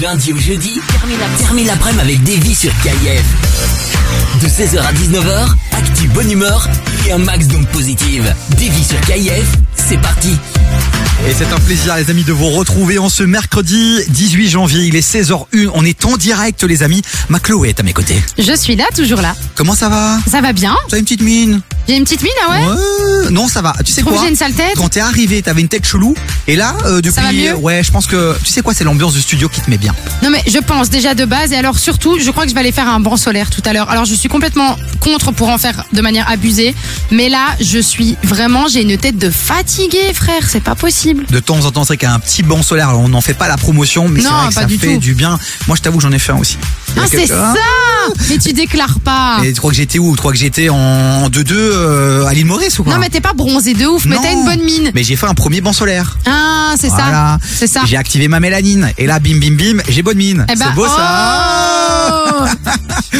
Lundi au jeudi, termine l'après-midi avec Davy sur KIF. De 16h à 19h, actu bonne humeur et un max d'ondes positives. Davy sur KIF, c'est parti. Et c'est un plaisir les amis de vous retrouver en ce mercredi 18 janvier, il est 16h01, on est en direct les amis. Ma Chloé est à mes côtés. Je suis là, toujours là. Comment ça va? Ça va bien Tu as une petite mine? J'ai une petite mine, ah ouais? Ouais, non ça va. Tu sais Trouve quoi que j'ai une sale tête Quand t'es arrivé, t'avais une tête chelou et là euh, depuis Ça va mieux? ouais, je pense que tu sais quoi, c'est l'ambiance du studio qui te met bien. Non mais je pense déjà de base et alors surtout je crois que je vais aller faire un banc solaire tout à l'heure. Alors je suis complètement contre pour en faire de manière abusée mais là je suis vraiment j'ai une tête de fatigué frère c'est pas possible. De temps en temps, c'est qu'un petit banc solaire, alors on n'en fait pas la promotion, mais c'est Non, vrai que pas ça du fait tout. du bien. Moi, je t'avoue, j'en ai fait un aussi. Ah c'est ça Mais tu déclares pas Et tu crois que j'étais où? Tu crois que j'étais en 2-2 euh, à l'île Maurice ou quoi? Non mais t'es pas bronzé de ouf mais t'as une bonne mine. Mais j'ai fait un premier banc solaire. Ah c'est Voilà. ça C'est ça. J'ai activé ma mélanine et là, bim, bim, bim, j'ai bonne mine. Eh ben, c'est beau oh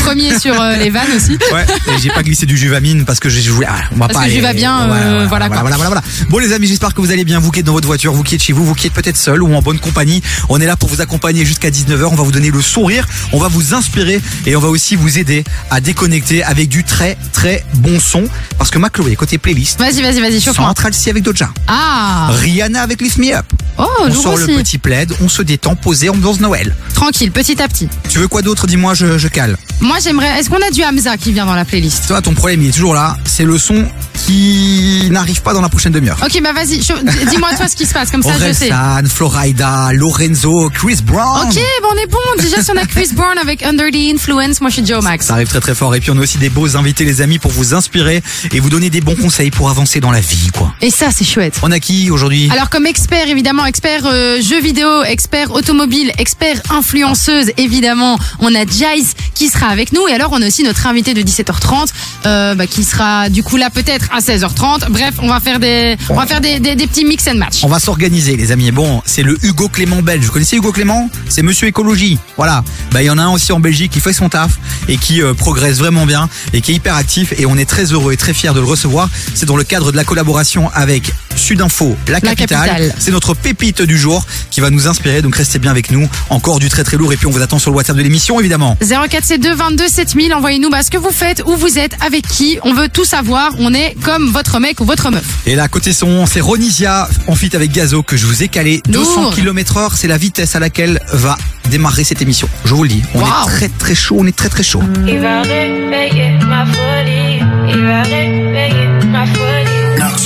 Premier sur euh, les vannes aussi. ça. Ouais. Et j'ai pas glissé du juvamine parce que j'ai joué. Ah, on va Parce pas que aller- bien, euh, voilà, quoi. voilà, voilà, voilà. Bon les amis, j'espère que vous allez bien. Vous qui êtes dans votre voiture, vous qui êtes chez vous, vous qui êtes peut-être seul ou en bonne compagnie. On est là pour vous accompagner jusqu'à 19h. On va vous donner le sourire, on va vous inspirer et on va aussi vous aider à déconnecter avec du très très bon son. Parce que ma Chloé, côté playlist, Vas-y vas-y vas-y chauffe-moi. Central avec Doja. Ah Rihanna avec Lift Me Up. Oh On sort le aussi. petit plaid, on se détend, posé, ambiance Noël. Tranquille petit à petit. Tu veux quoi d'autre? Dis-moi, je, je cale. Moi j'aimerais. Est-ce qu'on a du Hamza qui vient dans la playlist? Toi, ton problème, il est toujours là. C'est le son qui n'arrive pas dans la prochaine demi-heure. Ok bah vas-y. Dis-moi toi ce qui se passe comme ça je sais. Orelsan, Florida, Lorenzo, Chris Brown. Ok, bon, on est bon. Déjà, si on a Chris Brown avec Under the Influence, moi je suis Joe Max. Ça arrive très très fort. Et puis on a aussi des beaux invités, les amis, pour vous inspirer et vous donner des bons conseils pour avancer dans la vie, quoi. Et ça, c'est chouette. On a qui aujourd'hui? Alors comme expert évidemment, expert euh, jeux vidéo, expert automobile, expert influenceuse évidemment, on a Jace qui sera avec nous et alors on a aussi notre invité de 17h30 euh, bah, qui sera du coup là peut-être à 16h30. Bref, on va faire des on va faire des, des, des petits mix and match. On va s'organiser, les amis. Bon, c'est le Hugo Clément belge. Vous connaissez Hugo Clément? C'est Monsieur Écologie. Voilà. Bah, il y en a un aussi en Belgique qui fait son taf et qui euh, progresse vraiment bien et qui est hyper actif. Et on est très heureux et très fiers de le recevoir. C'est dans le cadre de la collaboration avec Sudinfo, la capitale. capitale. C'est notre pépite du jour qui va nous inspirer. Donc restez bien avec nous. Encore du très très lourd. Et puis on vous attend sur le WhatsApp de l'émission, évidemment. 04C2 22 7000, envoyez-nous bah, ce que vous faites, où vous êtes, avec qui, on veut tout savoir, on est comme votre mec ou votre meuf. Et là, côté son, c'est Ronisia en fit avec Gazo que je vous ai calé. 200 Lourd. km heure, c'est la vitesse à laquelle va démarrer cette émission. Je vous le dis. On Wow. est très très chaud, on est très très chaud. Il va réveiller ma folie. Il va réveiller ma folie.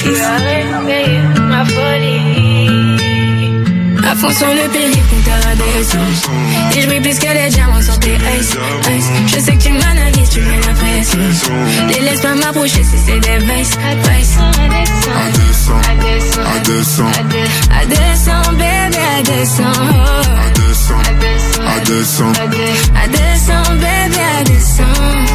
Il va réveiller ma folie. À fond sur le descente. Et je brille plus que les diamants sur tes ice, ice. Je sais que tu m'analyses, tu mets la pression. Les laisse pas m'approcher si c'est des vices, vices. À 200, à 200, À descend, bébé, à descend. à 200, à 200. À descend, bébé, à descend.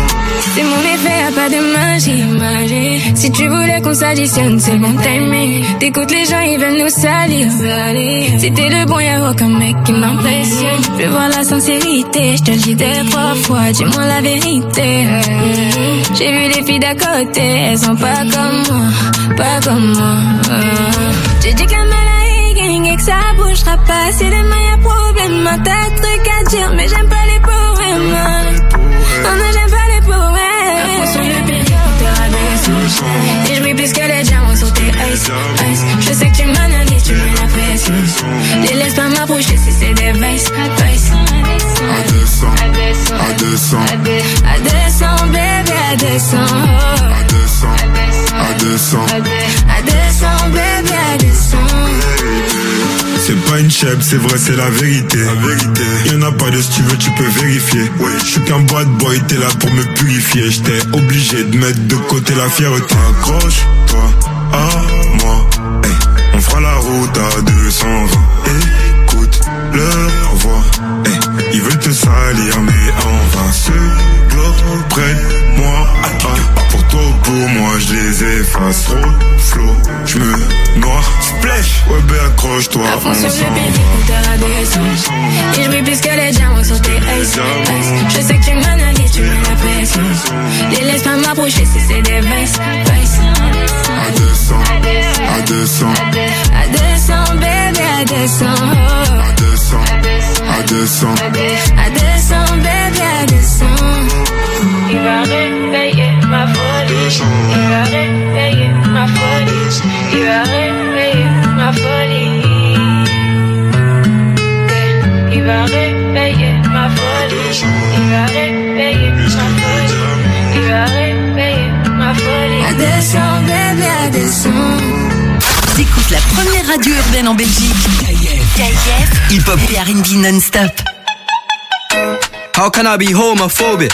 C'est mon effet, y'a pas de magie. Si tu voulais qu'on s'additionne, c'est bon timing. T'écoutes les gens, ils veulent nous salir, t'es le bon, y'a aucun mec qui m'impressionne. Je veux voir la sincérité, je te le dis des trois fois, dis-moi la vérité. J'ai vu les filles d'à côté, elles sont pas comme moi, pas comme moi. J'ai dit que la gang et que ça bougera pas. Si demain y'a problème, t'as des trucs à dire, mais j'aime pas Et je brille plus que les diamants sur tes ice, ice. Je sais que tu m'analyses, tu mets la pression. Les laisse pas m'approcher si c'est des vices, vices. À 200, à 200, À descend, bébé, à descend. à 200, à 200. À descend, bébé, descend. C'est pas une chèvre, c'est vrai, c'est la vérité. La vérité. Y'en a pas de si tu veux, tu peux vérifier. Oui, je suis qu'un bad boy, t'es là pour me purifier. J'étais obligé de mettre de côté la fierté. Accroche-toi à moi. Hey, on fera la route à 220. Écoute leur voix. Hey, ils veulent te salir, mais en vain. Ce glow près pour toi ou pour moi, je les efface. Trop flow, je me noie. Splash, ouais, ben accroche-toi. À fond sur le périphérique, à descend. Et je brille plus que les diamants sur tes ice. Je sais que tu m'analyses, tu mets la pression. Les laisse pas m'approcher si c'est des vices. À 200, à 200, À descend, bébé, à descend. descend. À descend, bébé, à descend. Il va réveiller ma folie. Il va réveiller ma folie. Il va réveiller ma folie. Yeah. Il va réveiller ma folie. Il va réveiller ma folie. Il va réveiller ma folie. À descend, bébé, à descend. T'écoutes la première radio urbaine en Belgique. KIF. Hip Hop et R&B non-stop. How can I be homophobic?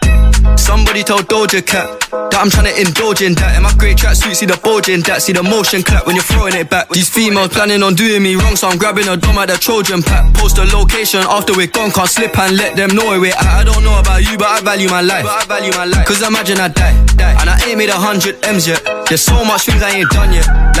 Somebody told Doja Cat that I'm trying to indulge in that. In my great tracksuit, see the bulge in that. See the motion clap when you're throwing it back. These females planning on doing me wrong, so I'm grabbing a dome at the Trojan pack. Post a location after we're gone, can't slip and let them know where at. I don't know about you, but I value my life. But I value my life. Cause imagine I die, die. And I ain't made a hundred M's yet. There's so much things I ain't done yet. Like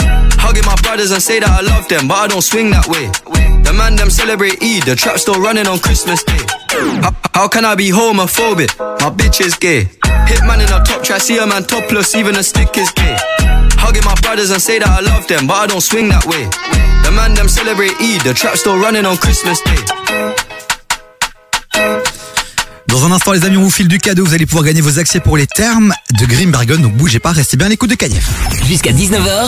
Hugging my brothers and say that I love them, but I don't swing that way. The man them celebrate Eid, the trap still running on Christmas Day. How, how can I be homophobic? My bitch is gay. Hitman in a top try, see a man topless, even a stick is gay. Hugging my brothers and say that I love them, but I don't swing that way. The man them celebrate Eid, the trap still running on Christmas Day. Dans un instant, les amis, on vous file du cadeau. Vous allez pouvoir gagner vos accès pour les termes de Grimbergen. Donc bougez pas, restez bien à l'écoute de KF. Jusqu'à 19h.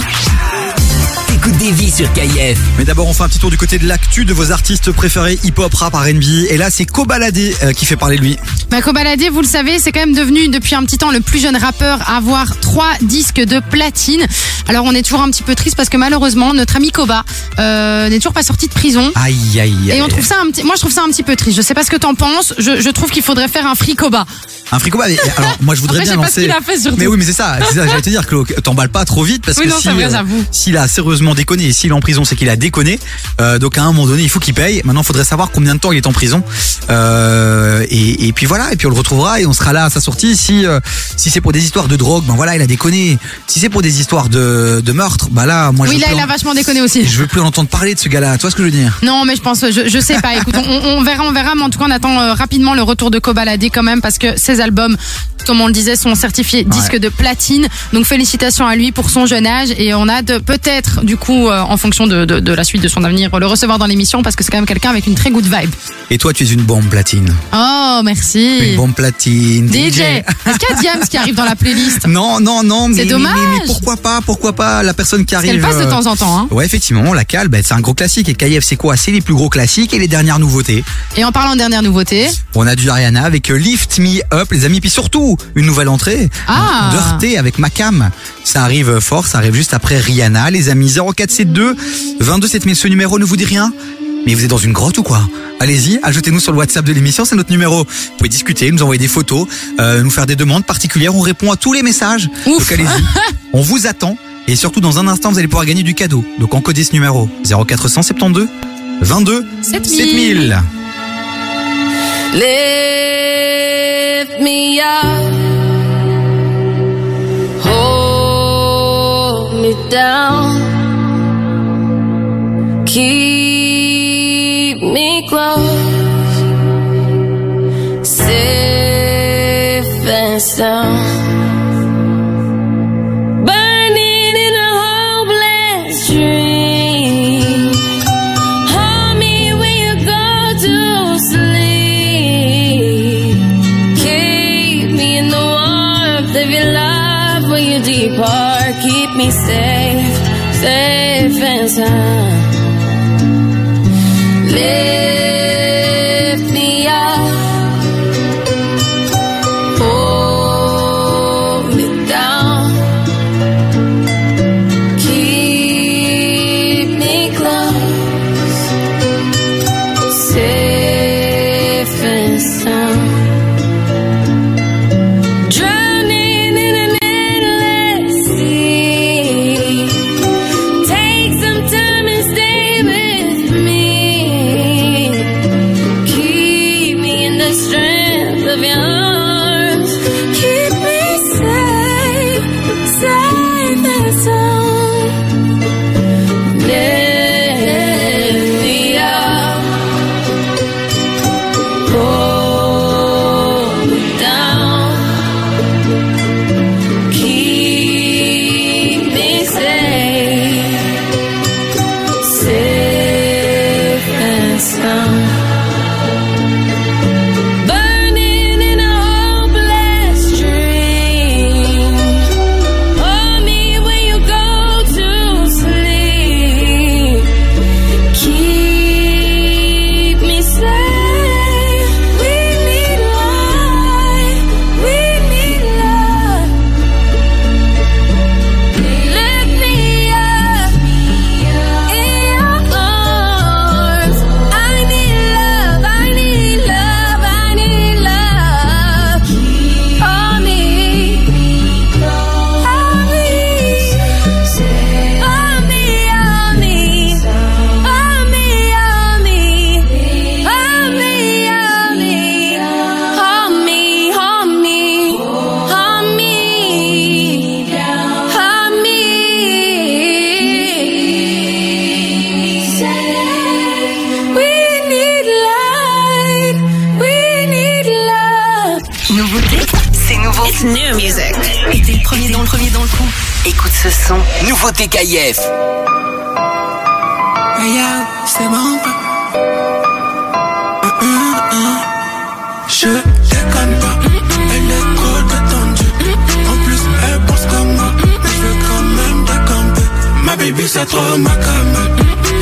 T'écoutes des vies sur KIF. Mais d'abord, on fait un petit tour du côté de l'actu de vos artistes préférés hip-hop, rap, R&B. Et là, c'est Kobalade euh, qui fait parler de lui. Bah, Kobalade, vous le savez, c'est quand même devenu depuis un petit temps le plus jeune rappeur à avoir trois disques de platine. Alors on est toujours un petit peu triste parce que malheureusement notre ami Koba euh, n'est toujours pas sorti de prison. Aïe, aïe, aïe. Et on trouve ça un petit, moi je trouve ça un petit peu triste. Je sais pas ce que t'en penses. Je, je trouve qu'il faudrait faire un free Koba. Un bah, mais Alors, moi, je voudrais Après, bien je sais pas ce lancer. qu'il a fait, surtout. Mais oui, mais c'est ça. C'est ça, j'allais te dire, Claude. T'emballes pas trop vite parce Oui, que non, si, c'est vrai, euh, s'il a sérieusement déconné et s'il est en prison, c'est qu'il a déconné. Euh, donc, à un moment donné, il faut qu'il paye. Maintenant, il faudrait savoir combien de temps il est en prison. Euh, et, et puis voilà. Et puis on le retrouvera et on sera là à sa sortie. Si, euh, si c'est pour des histoires de drogue, ben voilà, il a déconné. Si c'est pour des histoires de, de meurtre, bah là, moi, Oui, je là veux il a en- vachement déconné aussi. je veux plus en entendre parler de ce gars-là. Tu vois ce que je veux dire? Non, mais je pense, je, je sais pas. Écoute, on, on verra, on verra. Mais en tout cas, on attend rapidement le retour de Kobalade quand même parce que ses albums, comme on le disait, sont certifiés disques de platine. Donc félicitations à lui pour son jeune âge et on a de peut-être du coup, euh, en fonction de, de, de la suite de son avenir, le recevoir dans l'émission parce que c'est quand même quelqu'un avec une très good vibe. Et toi, tu es une bombe platine. Oh, merci. Une bombe platine. DJ. Est-ce qu'il y a Diams qui arrive dans la playlist Non, non, non. C'est dommage. Mais, mais pourquoi pas Pourquoi pas la personne qui arrive qu'elle passe de temps en temps. Hein. Ouais, effectivement, la cale, bah, c'est un gros classique. Et KF, c'est quoi? C'est les plus gros classiques et les dernières nouveautés. Et en parlant de dernière nouveauté, On a du Ariana avec euh, Lift Me Up, les amis. Puis surtout, une nouvelle entrée. Ah. Dirty avec Macam. Ça arrive fort, ça arrive juste après Rihanna. Les amis, 0472 22 7000. Ce numéro ne vous dit rien mais vous êtes dans une grotte ou quoi? Allez-y, ajoutez-nous sur le WhatsApp de l'émission, c'est notre numéro. Vous pouvez discuter, nous envoyer des photos, euh, nous faire des demandes particulières. On répond à tous les messages. Ouf. Donc allez-y, on vous attend. Et surtout, dans un instant, vous allez pouvoir gagner du cadeau. Donc encodez ce numéro 0472 22 7000. 7000. Lift me up, hold me down, keep me close, safe and sound. Burning in a hopeless dream. Hold me when you go to sleep. Keep me in the warmth of your love when you depart. Keep me safe, safe and sound. C'est bon. Hum, hum, hum. Je déconne pas, elle est trop détendue. En plus, elle pense comme moi, mais je veux quand même décamper. Ma baby, c'est trop ma cam.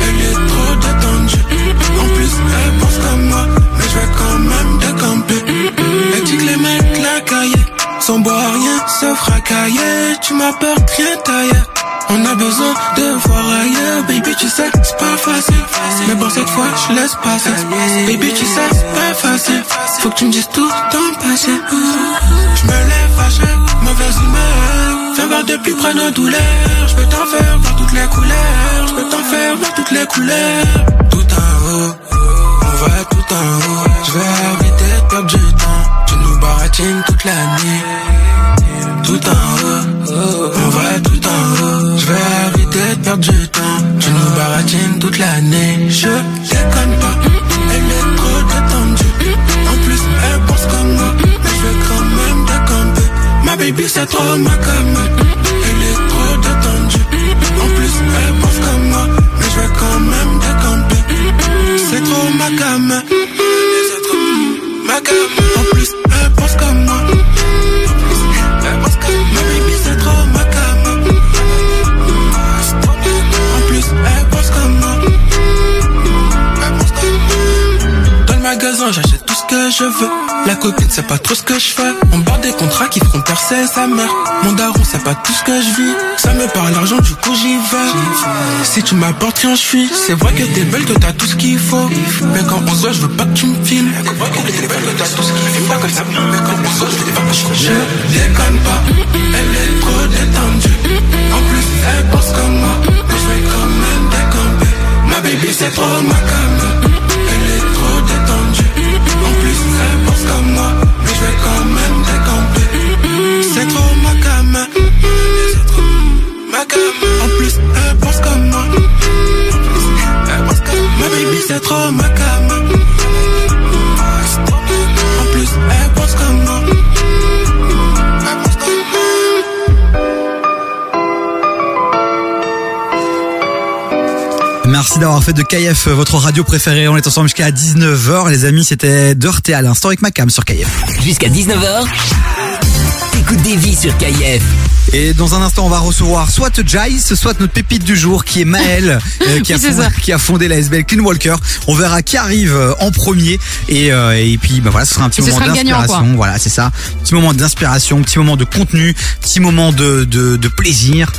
Elle est trop détendue. En plus, elle pense comme moi, mais je veux quand même décamper. Elle dit que les mecs la cahier, sans boire rien, se fracailler. Tu m'apportes rien taillé. On a besoin de voir ailleurs, baby tu sais c'est pas facile. Mais bon cette fois je laisse passer. Baby tu sais c'est pas facile. Faut que tu me dises tout ton passé. Je me lève fâché, mauvaise humeur. Fais voir de plus près nos douleurs. Je peux t'en faire voir toutes les couleurs. Je peux t'en faire voir toutes les couleurs. Tout en haut, on va tout en haut. Je vais arrêter de perdre du temps. Tu nous baratines toute la nuit du temps. Tu nous baratines toute l'année. Je déconne pas. Elle est trop détendue. En plus elle pense comme moi. Mais je vais quand même décamper Ma baby c'est trop ma cam Elle est trop détendue. En plus elle pense comme moi. Mais je vais quand même décamper C'est trop ma cam La copine sait pas trop ce que je fais. On barre des contrats qui feront percer sa mère. Mon daron sait pas tout ce que je vis. Ça me parle l'argent, du coup j'y vais. Si tu m'apportes rien, je suis. C'est vrai que t'es belle, que t'as tout ce qu'il faut. Mais quand on se voit, je veux pas que tu me filmes. C'est vrai que t'es belle, que t'as tout ce qu'il faut. Mais quand on se je veux pas que je Je déconne pas. Elle est trop détendue. En plus, elle pense comme moi. Mais je vais quand même décamper. Ma baby, c'est trop ma cam. Comme moi. Mais je vais quand même décamper. C'est trop ma cam. C'est trop ma cam. En plus, elle pense comme moi. Elle pense comme Ma baby, c'est trop ma cam. En plus, elle pense comme moi. Merci d'avoir fait de KF votre radio préférée. On est ensemble jusqu'à 19h. Les amis, c'était Dirty à l'instant avec ma cam sur KF. Jusqu'à 19h. Écoute des vies sur KIF. Et dans un instant, on va recevoir soit Jace, soit notre pépite du jour qui est Maël, euh, qui, a Oui, fondé, ça. qui a fondé la SBL Clean Walker. On verra qui arrive euh, en premier. Et, euh, et puis, bah voilà, ce sera un petit Et moment d'inspiration. Voilà, c'est ça. Petit moment d'inspiration, petit moment de contenu, petit moment de, de, de plaisir.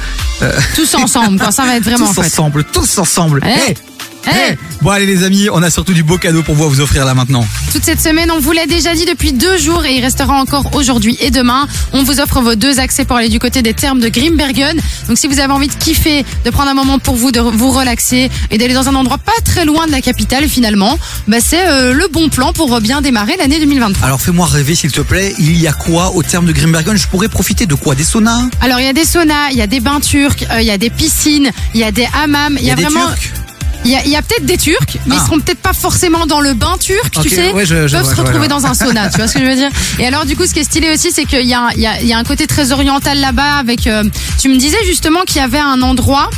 Euh, Tous ensemble, quand ça va être vraiment tous ensemble, tous ensemble. Hey, eh. Hey. Bon allez les amis, on a surtout du beau cadeau pour vous offrir là maintenant. Toute cette semaine, on vous l'a déjà dit depuis deux jours et il restera encore aujourd'hui et demain. On vous offre vos deux accès pour aller du côté des termes de Grimbergen. Donc si vous avez envie de kiffer, de prendre un moment pour vous, de vous relaxer et d'aller dans un endroit pas très loin de la capitale finalement, bah c'est euh, le bon plan pour bien démarrer l'année 2023. Alors fais-moi rêver s'il te plaît, il y a quoi au terme de Grimbergen? Je pourrais profiter de quoi? Des saunas? Alors il y a des saunas, il y a des bains turcs, euh, il y a des piscines, il y a des hammams, il y a, des vraiment... Turcs? Il y a, y a peut-être des Turcs, mais Ah. ils seront peut-être pas forcément dans le bain turc, Ok, tu sais. ouais, je- je Ils peuvent vois, se je vois, retrouver je vois. dans un sauna, tu vois ce que je veux dire. Et alors du coup, ce qui est stylé aussi, c'est qu'il y a, un- il y, a, il y a un côté très oriental là-bas. Avec, euh, tu me disais justement qu'il y avait un endroit.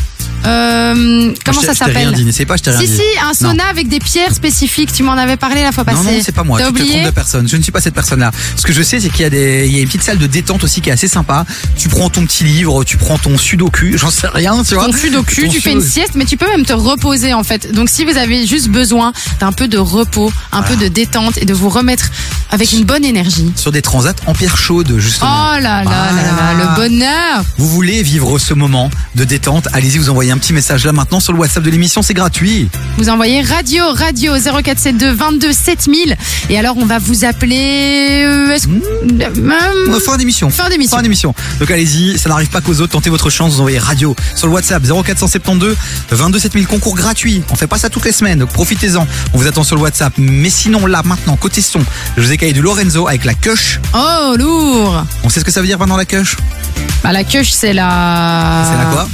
Euh, comment Je ça Je s'appelle dit, n'essaie pas, je t'ai rien Si dit. si, un sauna avec des pierres spécifiques. Tu m'en avais parlé la fois passée. Non, non, c'est pas moi. Tu te oublié trompes de personne. Je ne suis pas cette personne-là. Ce que je sais, c'est qu'il y a des, il y a une petite salle de détente aussi qui est assez sympa. Tu prends ton petit livre, tu prends ton sudoku, j'en sais rien, tu vois. ton sudoku, Ton tu fais une sieste, mais tu peux même te reposer en fait. Donc si vous avez juste besoin d'un peu de repos, un peu de détente et de vous remettre avec une bonne énergie. Sur des transats en pierre chaude, Oh justement. là là là là, Voilà. le bonheur Vous voulez vivre ce moment de détente? Allez-y, vous envoyez un petit message là maintenant sur le WhatsApp de l'émission, c'est gratuit. Vous envoyez radio, radio 0472 22 7000 et alors on va vous appeler... euh, est-ce- euh, Fin d'émission. Fin d'émission. Fin d'émission. Donc allez-y, ça n'arrive pas qu'aux autres, tentez votre chance, vous envoyez radio sur le WhatsApp 0472 22 7000 concours gratuit. On fait pas ça toutes les semaines, donc profitez-en. On vous attend sur le WhatsApp. Mais sinon là maintenant côté son, je vous ai caillé du Lorenzo avec la queuche. Oh lourd On sait ce que ça veut dire pendant la queuche Bah la queuche c'est la... C'est la quoi?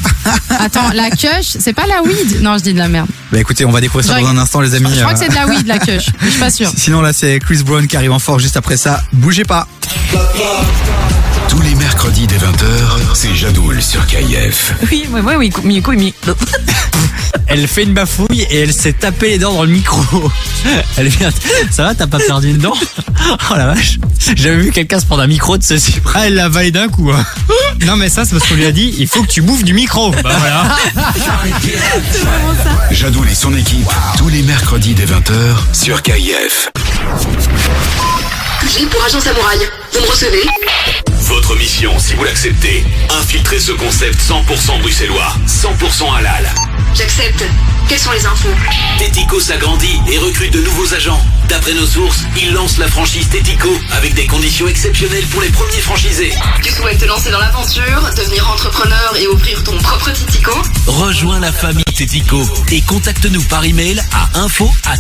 Attends, la queuche, c'est pas la weed Non, je dis de la merde. Bah écoutez, on va découvrir ça dans un instant les amis. Je crois Euh, que c'est de la weed la mais je suis pas sûre. Sinon là c'est Chris Brown qui arrive en fort juste après ça. Bougez pas. Tous les mercredis dès 20h, c'est Jadoul sur KIF. Oui, oui, oui, oui, Miko. Elle fait une bafouille et elle s'est tapé les dents dans le micro. Elle vient. Ça va, t'as pas perdu une dent Oh la vache. J'avais vu quelqu'un se prendre un micro de ceci. Ah, elle l'a valé d'un coup. hein. Non, mais ça, c'est parce qu'on lui a dit il faut que tu bouffes du micro. Bah voilà. Jadoul et son équipe, tous les mercredis dès 20h sur KIF. J'ai pour agent samouraï. Vous me recevez Votre mission, si vous l'acceptez, infiltrer ce concept 100% bruxellois, 100% halal. J'accepte. Quelles sont les infos Tético s'agrandit et recrute de nouveaux agents. D'après nos sources, il lance la franchise Tético avec des conditions exceptionnelles pour les premiers franchisés. Tu souhaites te lancer dans l'aventure, devenir entrepreneur et ouvrir ton propre Titico Rejoins la famille Tético et contacte-nous par email à info at.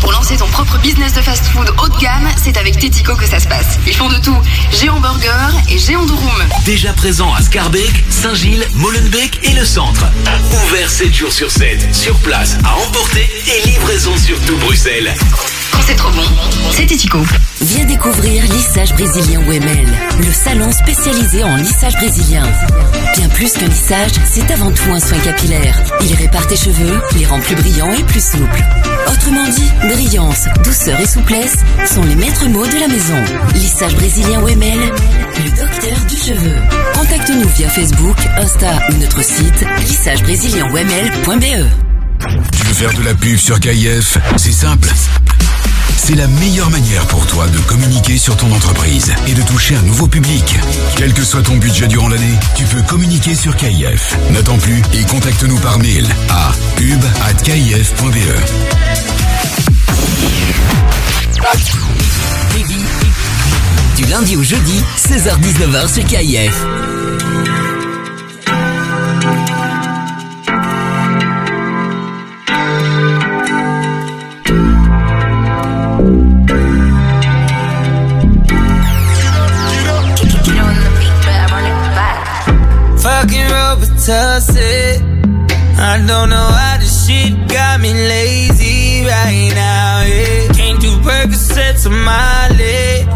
Pour lancer ton propre business de fast-food haut de gamme, c'est avec Que ça se passe. Ils font de tout. Géant Burger et Géant Durum. Déjà présent à Scarbeck, Saint-Gilles, Molenbeek et le centre. Ouvert 7 jours sur 7, sur place, à emporter et livraison sur tout Bruxelles. Quand c'est trop bon, c'est Tetico. Viens découvrir Lissage Brésilien WML, le salon spécialisé en lissage brésilien. Bien plus qu'un lissage, c'est avant tout un soin capillaire. Il répare tes cheveux, les rend plus brillants et plus souples. Autrement dit, brillance, douceur et souplesse sont les maîtres mots de la maison. Lissage Brésilien WML, le docteur du cheveu. Contacte-nous via Facebook, Insta ou notre site lissagebrésilien.wml.be. Tu veux faire de la pub sur KIF C'est simple. C'est la meilleure manière pour toi de communiquer sur ton entreprise et de toucher un nouveau public. Quel que soit ton budget durant l'année, tu peux communiquer sur KIF. N'attends plus et contacte-nous par mail à pub@kif.be. Du lundi au jeudi, 16h-19h sur KIF. Fucking Robitussin. I don't know why this shit got me lazy right now. Yeah. Can't do Percocets on my leg.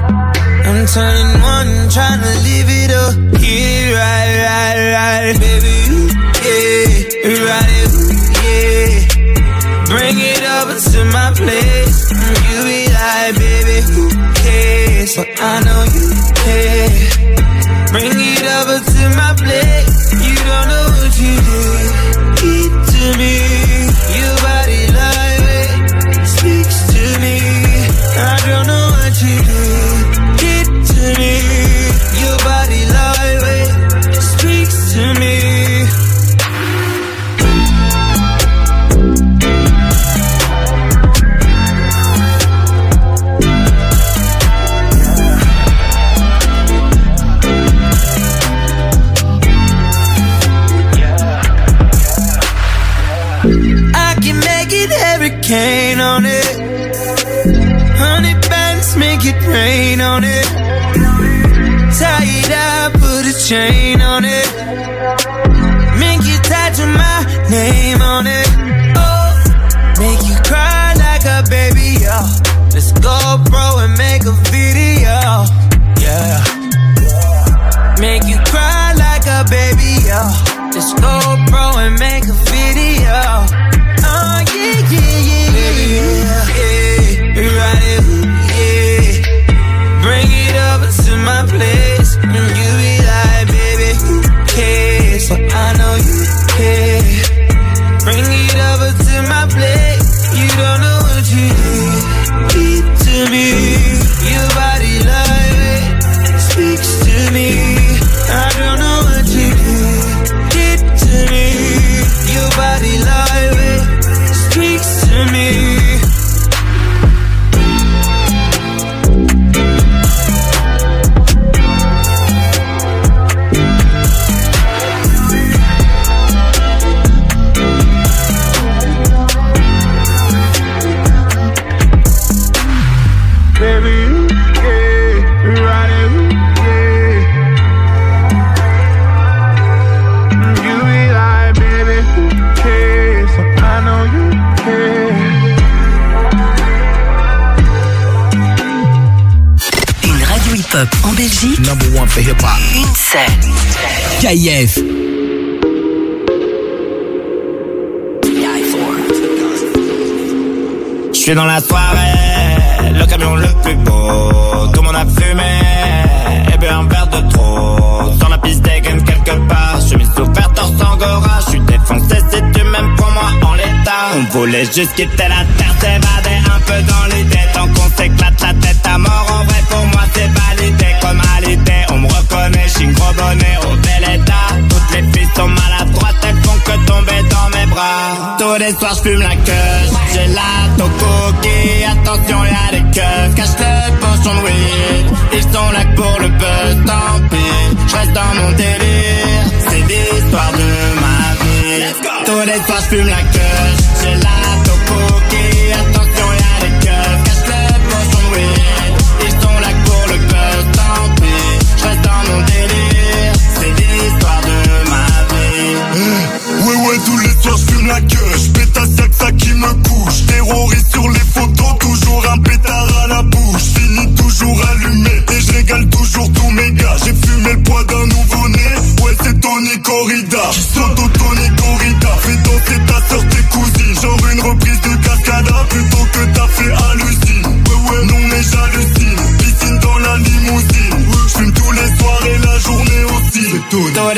I'm turning one, trying to live it up. Yeah, right, right, right. Baby, you, yeah, right, ooh, yeah. Bring it over to my place. You be like, baby, who cares? But I know you care. Bring it over to my place. You don't know what you did. Make it rain on it. Tie it up, put a chain on it. Make you tattoo my name on it. Oh, make you cry like a baby, yo. Let's go, bro, and make a video. Yeah. Make you cry like a baby, yo. Let's go, bro, and make a video. Oh, yeah, yeah, yeah, yeah. yeah. Right, ooh, yeah. Bring it over to my place. And you For hip hop. une seule. KF. Je suis dans la soirée, le camion le plus beau. Tout le monde a fumé, et bu un verre de trop. Sur la piste des games quelque part, je suis ouverte torse angora. Je suis défoncé si tu m'aimes pour moi On voulait juste quitter la terre, s'évader un peu dans l'idée. Tant qu'on s'éclate la tête à mort, en vrai pour moi c'est validé. Comme à l'idée, on me reconnaît, je suis gros bonnet au bel état. Toutes les filles sont maladroites, elles font que tomber dans mes bras. Tous les soirs je fume la queue, j'ai la tocoki. Attention y'a des keufs, cache le pochon de weed. Ils sont là pour le buzz, tant pis. Je reste dans mon délire, vie. Tous les soirs je fume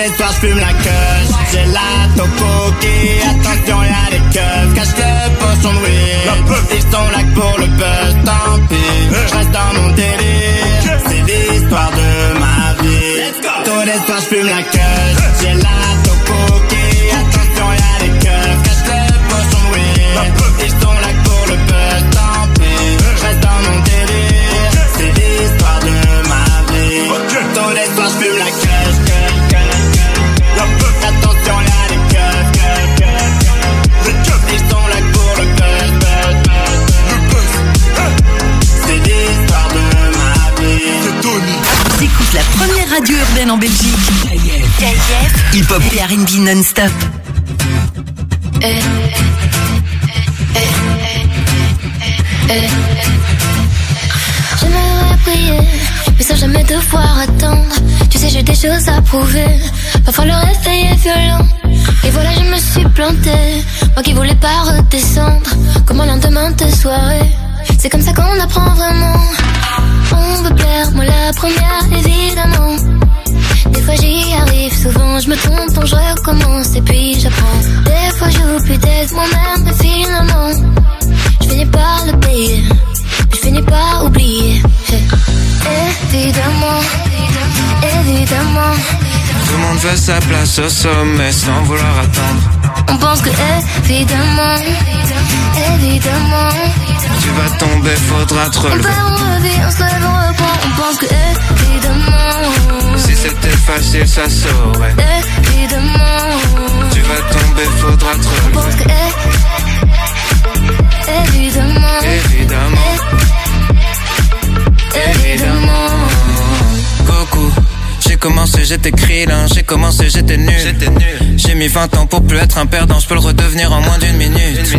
Les soirs je fume la queue, j'ai la tocoki. Attention y'a des keufs, cache le pochon de weed. Ils sont là pour le buzz, tant pis. Je reste dans mon délire, c'est l'histoire de ma vie. Tous les soirs je fume la queue, j'ai la radio urbaine en Belgique. KF, hip-hop et R&B non-stop. J'aimerais prier, mais sans jamais devoir attendre. Tu sais, j'ai des choses à prouver. Parfois le réveil est violent. Et voilà, je me suis plantée. Moi qui voulais pas redescendre. Comme un lendemain de soirée. C'est comme ça qu'on apprend vraiment. On veut plaire, moi la première, évidemment. Des fois j'y arrive, souvent je me trompe, donc je recommence et puis j'apprends. Des fois j'oublie d'être moi-même, mais finalement, je finis par le payer. Je finis par oublier. Évidemment, évidemment, Tout le monde veut sa place au sommet sans vouloir attendre. on pense que évidemment, évidemment, Tu vas tomber, faudra te on relever. perd, on revient, on se lève, on reprend, on pense que évidemment, Si c'était facile, ça saurait. évidemment, Tu vas tomber, faudra te on pense relever. que évidemment, Évidemment, évidemment. Goku. J'ai commencé, j'étais krillin, j'ai commencé, j'étais nul. J'ai mis 20 ans pour plus être un perdant, je peux le redevenir en moins d'une minute.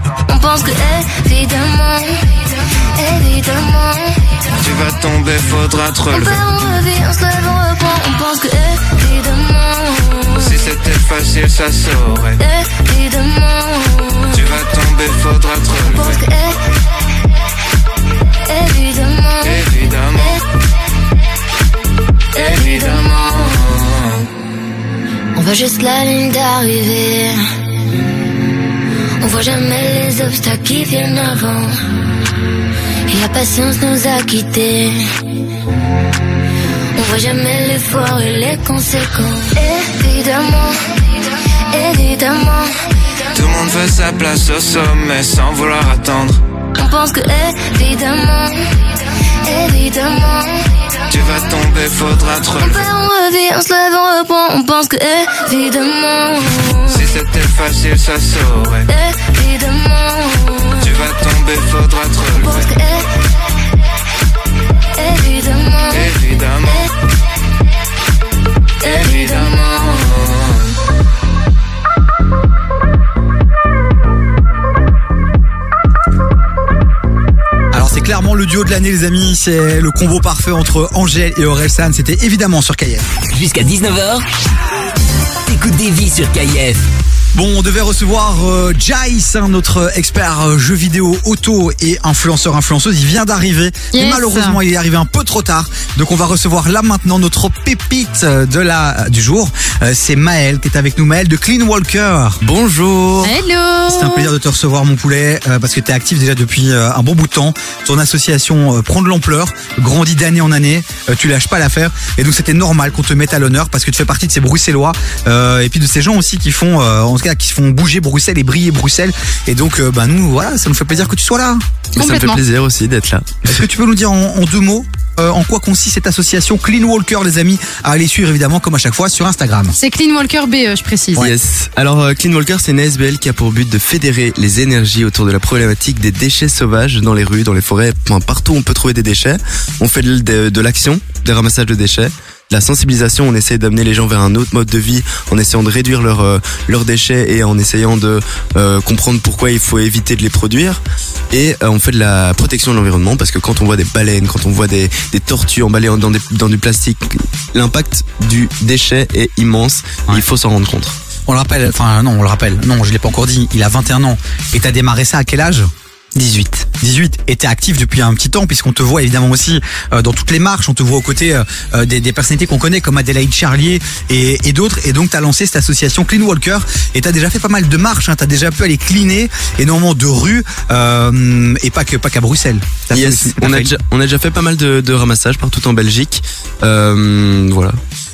On pense que évidemment, évidemment, Tu vas tomber, faudra te on relever. on revient, on se lève, on reprend, on pense que évidemment, Si c'était facile, ça saurait. évidemment, Tu vas tomber, faudra te on pense que évidemment, Évidemment, évidemment. On voit juste la ligne d'arrivée. On voit jamais les obstacles qui viennent avant. Et la patience nous a quittés. On voit jamais l'effort et les conséquences. Évidemment, évidemment, Tout le monde veut sa place au sommet sans vouloir attendre. on pense que évidemment, évidemment, Tu vas tomber, faudra te On relever. perd, on revient, on se lève, on reprend, on pense que évidemment, Si c'était facile, ça saurait. évidemment, Tu vas tomber, faudra te relever. évidemment, Évidemment, évidemment. Alors c'est clairement le duo de l'année les amis, c'est le combo parfait entre Angèle et Orelsan, c'était évidemment sur KF. Jusqu'à 19h, t'écoutes des vies sur KF. Bon, on devait recevoir euh, Jace, hein, notre expert euh, jeux vidéo, auto et influenceur influenceuse. Il vient d'arriver, mais malheureusement il est arrivé un peu trop tard. Donc on va recevoir là maintenant notre pépite euh, de la du jour. Euh, c'est Maël qui est avec nous. Maël de Clean Walker. Bonjour. Hello C'est un plaisir de te recevoir mon poulet euh, parce que tu es actif déjà depuis euh, un bon bout de temps. Ton association euh, prend de l'ampleur, grandit d'année en année, euh, tu lâches pas l'affaire et donc c'était normal qu'on te mette à l'honneur parce que tu fais partie de ces bruxellois euh, et puis de ces gens aussi qui font euh, tout cas qui font bouger Bruxelles et briller Bruxelles et donc euh, bah nous voilà, ça nous fait plaisir que tu sois là. Mais ça me fait plaisir aussi d'être là. Est-ce que tu peux nous dire en, en deux mots euh, en quoi consiste cette association Clean Walker les amis? À aller suivre évidemment comme à chaque fois sur Instagram. C'est Clean Walker BE, je précise. Yes. Alors euh, Clean Walker, c'est une ASBL qui a pour but de fédérer les énergies autour de la problématique des déchets sauvages dans les rues, dans les forêts, enfin, partout où on peut trouver des déchets. On fait de, de- de l'action, des ramassages de déchets. La sensibilisation, on essaie d'amener les gens vers un autre mode de vie en essayant de réduire leurs euh, leurs déchets et en essayant de euh, comprendre pourquoi il faut éviter de les produire. Et euh, on fait de la protection de l'environnement parce que quand on voit des baleines, quand on voit des, des tortues emballées dans, des, dans du plastique, l'impact du déchet est immense. Il faut s'en rendre compte. On le rappelle, enfin non, on le rappelle. Non, je l'ai pas encore dit. Il a 21 ans. Et t'as démarré ça à quel âge? 18. 18. Et t'es actif depuis un petit temps puisqu'on te voit évidemment aussi euh, dans toutes les marches. On te voit aux côtés euh, euh, des, des personnalités qu'on connaît comme Adélaïde Charlier et, et d'autres. Et donc t'as lancé cette association Clean Walker et t'as déjà fait pas mal de marches. Hein. T'as déjà pu aller cleaner énormément de rues euh, et pas que pas qu'à Bruxelles. Yes, aussi- on a, déjà, on a déjà fait pas mal de, de ramassages partout en Belgique. Euh, voilà.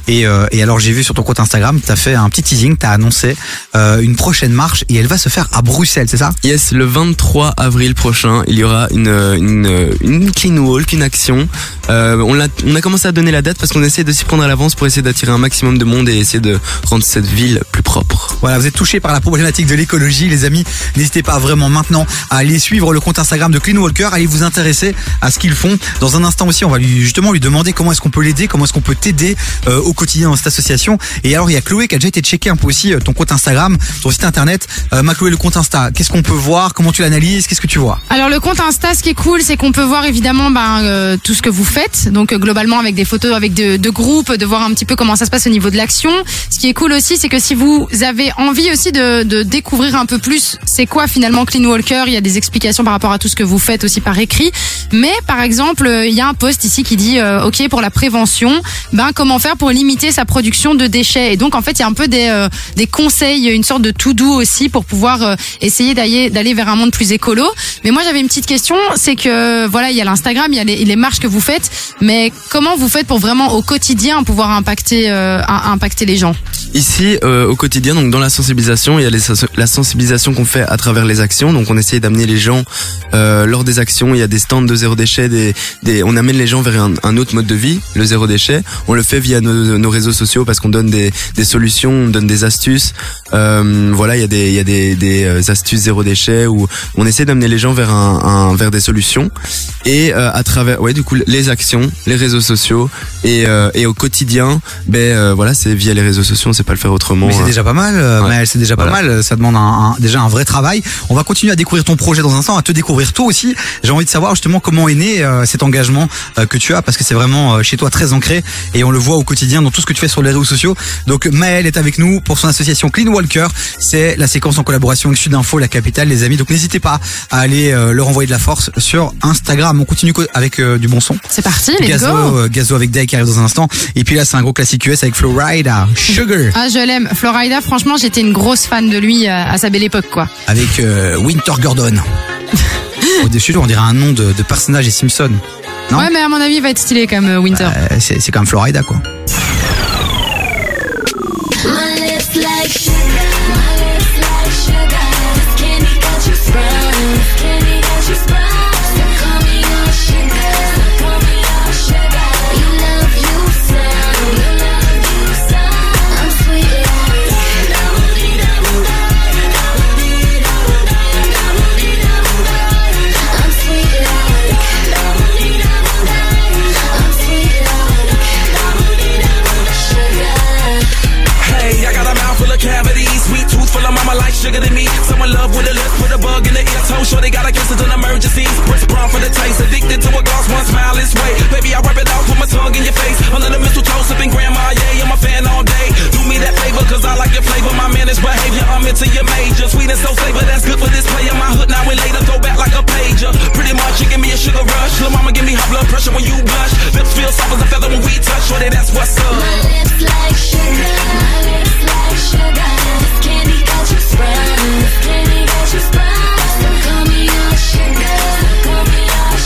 Et, euh, et alors j'ai vu sur ton compte Instagram, t'as fait un petit teasing, t'as annoncé euh, une prochaine marche et elle va se faire à Bruxelles, c'est ça? Yes, le 23 avril prochain, il y aura une, une, une clean walk, une action. Euh, on, a, on a commencé à donner la date parce qu'on essaie de s'y prendre à l'avance pour essayer d'attirer un maximum de monde et essayer de rendre cette ville plus propre. Voilà, vous êtes touchés par la problématique de l'écologie, les amis. N'hésitez pas vraiment maintenant à aller suivre le compte Instagram de Clean Walker, allez vous intéresser à ce qu'ils font. Dans un instant aussi, on va lui justement lui demander comment est-ce qu'on peut l'aider, comment est-ce qu'on peut t'aider euh, au quotidien dans cette association. Et alors il y a Chloé qui a déjà été checker un peu aussi euh, ton compte Instagram, ton site internet. Euh, ma Chloé, le compte Insta, qu'est-ce qu'on peut voir, comment tu l'analyses, qu'est-ce que tu vois? Alors le compte Insta, ce qui est cool, c'est qu'on peut voir évidemment ben, euh, tout ce que vous faites. Donc euh, globalement avec des photos avec de, de groupes, de voir un petit peu comment ça se passe au niveau de l'action. Ce qui est cool aussi, c'est que si vous avez envie aussi de, de découvrir un peu plus, c'est quoi finalement Clean Walker, il y a des explications par rapport à tout ce que vous faites aussi par écrit. Mais par exemple, euh, il y a un post ici qui dit OK pour la prévention, ben comment faire pour limiter sa production de déchets. Et donc en fait, il y a un peu des euh, des conseils, une sorte de tout doux aussi pour pouvoir euh, essayer d'aller d'aller vers un monde plus écolo. Mais moi j'avais une petite question, c'est que voilà, il y a l'Instagram, il y a les, marches que vous faites, mais comment vous faites pour vraiment au quotidien pouvoir impacter euh, impacter les gens? Ici, euh, au quotidien, donc dans la sensibilisation, il y a la sensibilisation qu'on fait à travers les actions. Donc, on essaye d'amener les gens euh, lors des actions. Il y a des stands de zéro déchet. Des, on amène les gens vers un, un autre mode de vie, le zéro déchet. On le fait via nos, nos réseaux sociaux parce qu'on donne des, des solutions, on donne des astuces. Euh, voilà, il y a des, y a des, des euh, astuces zéro déchet où on essaie d'amener les gens vers un, un vers des solutions et euh, à travers, ouais, du coup, les actions, les réseaux sociaux et, euh, et au quotidien, ben euh, voilà, c'est via les réseaux sociaux, on sait pas le faire autrement. Mais c'est hein. déjà pas mal, euh, Ouais. mais c'est déjà pas Voilà. mal. Ça demande un, un- déjà un vrai travail. On va continuer à découvrir ton projet dans un instant, à te découvrir toi aussi. J'ai envie de savoir justement comment est né cet engagement que tu as, parce que c'est vraiment chez toi très ancré et on le voit au quotidien dans tout ce que tu fais sur les réseaux sociaux. Donc Maël est avec nous pour son association Clean Walker. C'est la séquence en collaboration avec Sudinfo, la capitale, les amis. Donc n'hésitez pas à aller euh, leur envoyer de la force sur Instagram. On continue co- avec euh, du bon son. C'est parti, let's Gazo, go. euh, Gazo avec Day qui arrive dans un instant. Et puis là, c'est un gros classique US avec Florida, Sugar. Ah, je l'aime. Florida, franchement, j'étais une grosse fan de lui euh, à sa belle époque, quoi. avec Winter Gordon. Au-dessus, on dirait un nom de, de personnage des Simpsons. Non? Ouais, mais à mon avis, il va être stylé comme Winter. Euh, c'est même Florida, quoi. My lips like sugar, my lips like sugar. Skinny got you sprung, skinny got you sprung. Sugar than me. Someone love with a lip, put a bug in the ear. Toe sure they got a kiss it's an emergency. Brits brown for the taste, addicted to a gloss, one smile is way. Baby, I wipe it out, put my tongue in your face. Under the mistletoe, sipping grandma, yeah, I'm a fan all day. Do me that favor, cause I like your flavor. My managed behavior, I'm into your major. Sweet and so flavor, that's good for this player. My hood now and later, throw back like a pager. Pretty much, you give me a sugar rush. Lil' mama, give me high blood pressure when you blush. Lips feel soft as a feather when we touch. Shorty, that's what's up. My lips like sugar, my lips like sugar. This candy got you sprung, this candy got you sprung. So call me your sugar, call me your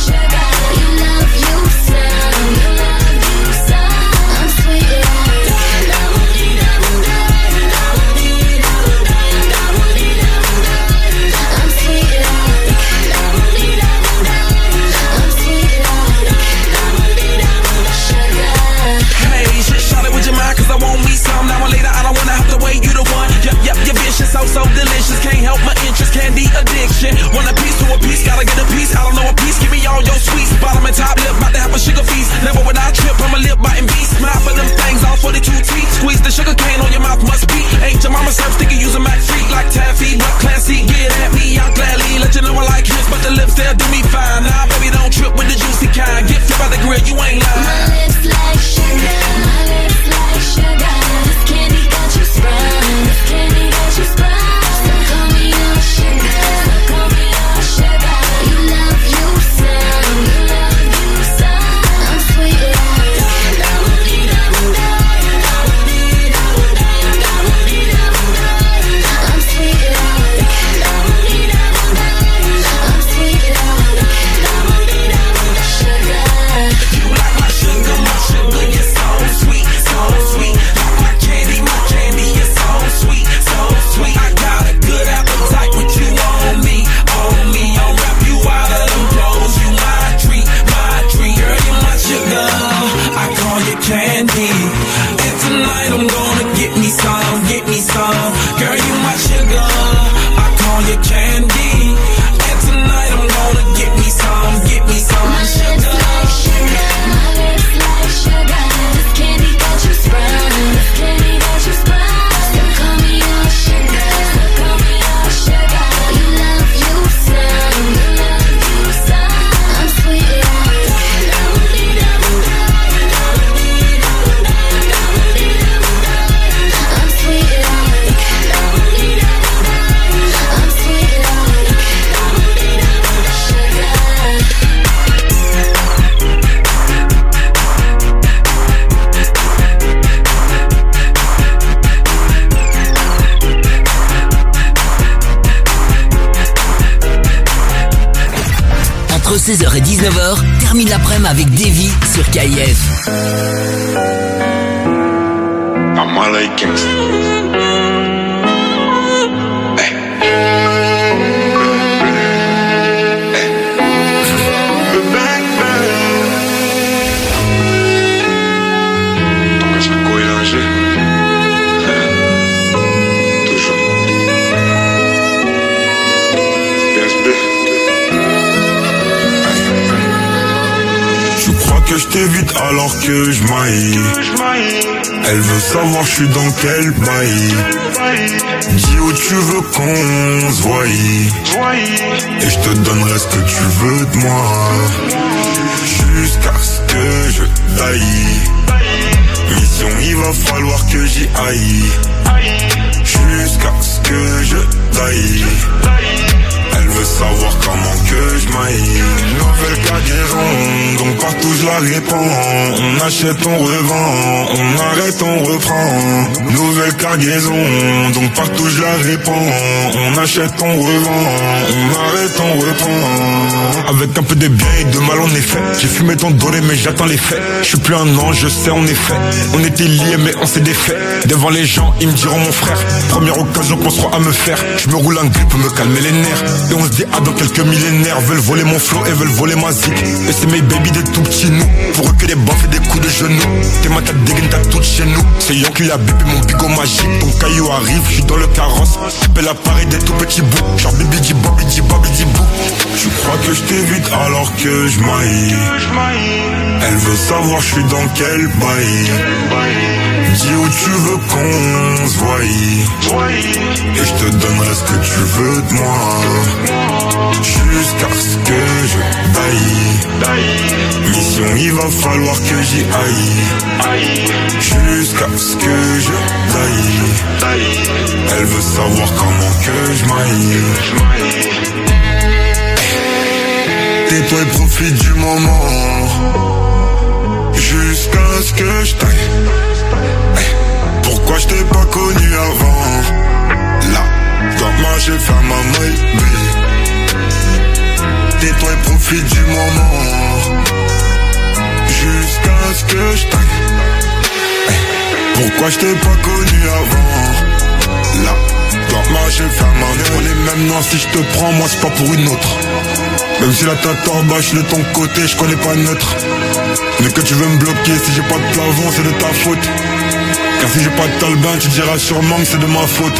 so, so delicious. Can't help my interest, candy addiction. Want a piece to a piece, gotta get a piece. I don't know a piece, give me all your sweets. Bottom and top lip, about to have a sugar feast. Never would I trip, I'm a lip biting beast. Smile for them things, all 42 teeth. Squeeze the sugar cane on your mouth, must be. Ain't your mama serve sticky, use a Mac freak like taffy. But classy, get at me, I'll gladly let you know I like his, but the lips there do me fine. Nah, baby, don't trip with the juicy kind. Get flipped by the grill, you ain't lying. My lips like sugar, my lips like sugar. This candy got you sprung, this candy got you. So call me your sugar, Davy Elle veut savoir je suis dans quel bail. Dis où tu veux qu'on se voie. Et je te donnerai ce que tu veux de moi. Jusqu'à ce que je taille. Mission, il va falloir que j'y aille. Maille Nouvelle cargaison, donc partout je la répands On achète, on revend, on arrête, on reprend. Nouvelle cargaison, donc partout je la répands On achète, on revend, on arrête, on reprend. Avec un peu de bien et de mal en effet J'ai fumé ton doré mais j'attends les faits. Je suis plus un ange, je sais en effet. On était liés mais on s'est défait. Devant les gens, ils me diront mon frère Première occasion qu'on sera à me faire. Je me roule un grip pour me calmer les nerfs. Et on se dit ah dans quelques millénaires Veulent voler mon flow et veulent voler ma zik. Et c'est mes baby des tout petits nous. Pour eux que des baffes et des coups de genoux. T'es ma tête dégaine t'as tout chez nous. C'est Yon qui a bipé mon bigot magique. Ton caillou arrive, je suis dans le carrosse. Appelle l'appareil des tout petits bouts. Genre bibi di babi di babi di bou Je crois que je t'évite alors que je maille. Elle veut savoir je suis dans quel bail. Dis où tu veux qu'on se voie. Et je te donnerai ce que tu veux de moi. Jusqu'à ce que je taille Mission il va falloir que j'y aille. Jusqu'à ce que je taille. Elle veut savoir comment que je maille. Et profite du moment. Jusqu'à ce que je taille. Pourquoi je t'ai pas connu avant? Là, je dois marcher faire ma maille Tais-toi et profite du moment Jusqu'à ce que je taille Pourquoi je t'ai pas connu avant? Là, je dois marcher faire ma maille On est même noirs si je te prends Moi c'est pas pour une autre même si la tête en bas, je de ton côté, je connais pas neutre. Mais que tu veux me bloquer, si j'ai pas de plafond, c'est de ta faute. Car si j'ai pas de talbin, tu diras sûrement que c'est de ma faute.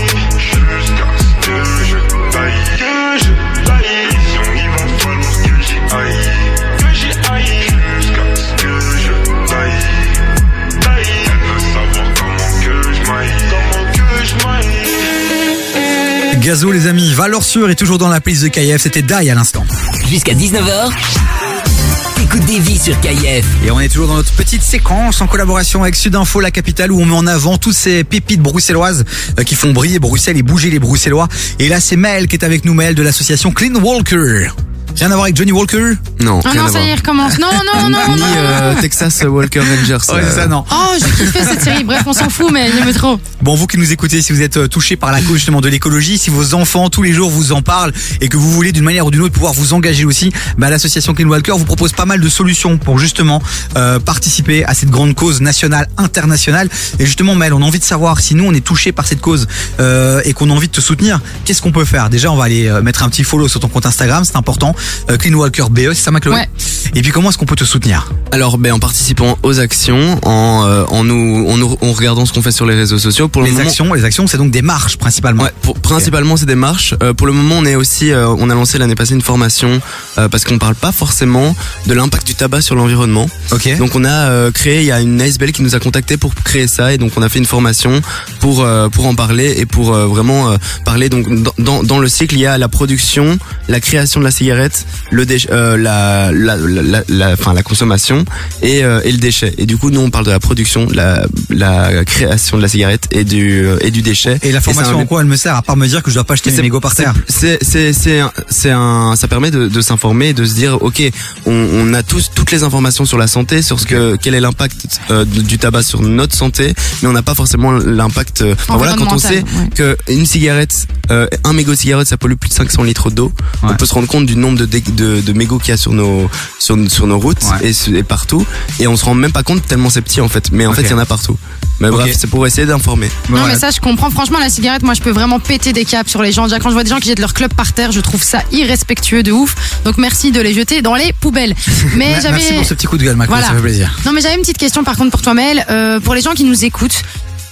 Gazo les amis, valeur sûre est toujours dans la playlist de KF, c'était Die à l'instant. Jusqu'à 19h, t'écoutes des vies sur KF. Et on est toujours dans notre petite séquence en collaboration avec Sudinfo, la capitale, où on met en avant toutes ces pépites bruxelloises euh, qui font briller Bruxelles et bouger les Bruxellois. Et là, c'est Mel qui est avec nous, Mel de l'association Clean Walker. Rien à voir avec Johnny Walker? Non, Ah non, ça y est, recommence. Non, non, non, Ni non. euh, Texas Walker Rangers. Ouais, c'est ça, non. Oh, j'ai kiffé cette série. Bref, on s'en fout, mais j'aime trop. Bon, vous qui nous écoutez, si vous êtes euh, touché par la cause justement de l'écologie, si vos enfants tous les jours vous en parlent et que vous voulez d'une manière ou d'une autre pouvoir vous engager aussi, bah, l'association Clean Walker vous propose pas mal de solutions pour justement euh, participer à cette grande cause nationale, internationale. Et justement, Mel, on a envie de savoir si nous on est touché par cette cause euh, et qu'on a envie de te soutenir, qu'est-ce qu'on peut faire? Déjà, on va aller euh, mettre un petit follow sur ton compte Instagram, c'est important. Euh, Clean Walker BE, c'est ça, Macloé Ouais. Et puis, comment est-ce qu'on peut te soutenir? Alors, ben, en participant aux actions, en, euh, en nous, en nous, en regardant ce qu'on fait sur les réseaux sociaux. Pour le Les moment, actions, les actions, c'est donc des marches principalement. Ouais, pour- principalement c'est des marches. Euh, pour le moment, on est aussi, euh, on a lancé l'année passée une formation euh, parce qu'on parle pas forcément de l'impact du tabac sur l'environnement. Ok. Donc on a euh, créé, il y a une ASBL qui nous a contacté pour créer ça et donc on a fait une formation pour euh, pour en parler et pour euh, vraiment euh, parler. Donc dans, dans dans le cycle, il y a la production, la création de la cigarette, le euh, la la la la, la- enfin la consommation et euh, et le déchet. Et du coup, nous on parle de la production, la la création de la cigarette et du euh, et du déchet. Et la formation un- en quoi elle me sert à part me dire que je dois pas jeter mes c'est- mégots par terre? c'est c'est c'est un- c'est un ça permet de, de s'informer et de se dire ok on, on a tous toutes les informations sur la santé sur ce que quel est l'impact euh, du tabac sur notre santé mais on n'a pas forcément l'impact euh, enfin, voilà quand on sait Environnemental, que une cigarette euh, un mégot de cigarette ça pollue plus de 500 litres d'eau. On peut se rendre compte du nombre de de, de mégots qu'il y a sur nos sur, sur nos routes et, partout et on se rend même pas compte tellement c'est petit en fait mais en fait il y en a partout mais bref c'est pour essayer d'informer Non, mais ça, je comprends. Franchement, la cigarette, moi, je peux vraiment péter des câbles sur les gens. Déjà, quand je vois des gens qui jettent leur club par terre, je trouve ça irrespectueux de ouf. Donc, merci de les jeter dans les poubelles. Mais j'avais. Merci pour ce petit coup de gueule, Macron, Voilà. ça fait plaisir. Non, mais j'avais une petite question par contre pour toi, Maël. Euh, pour les gens qui nous écoutent,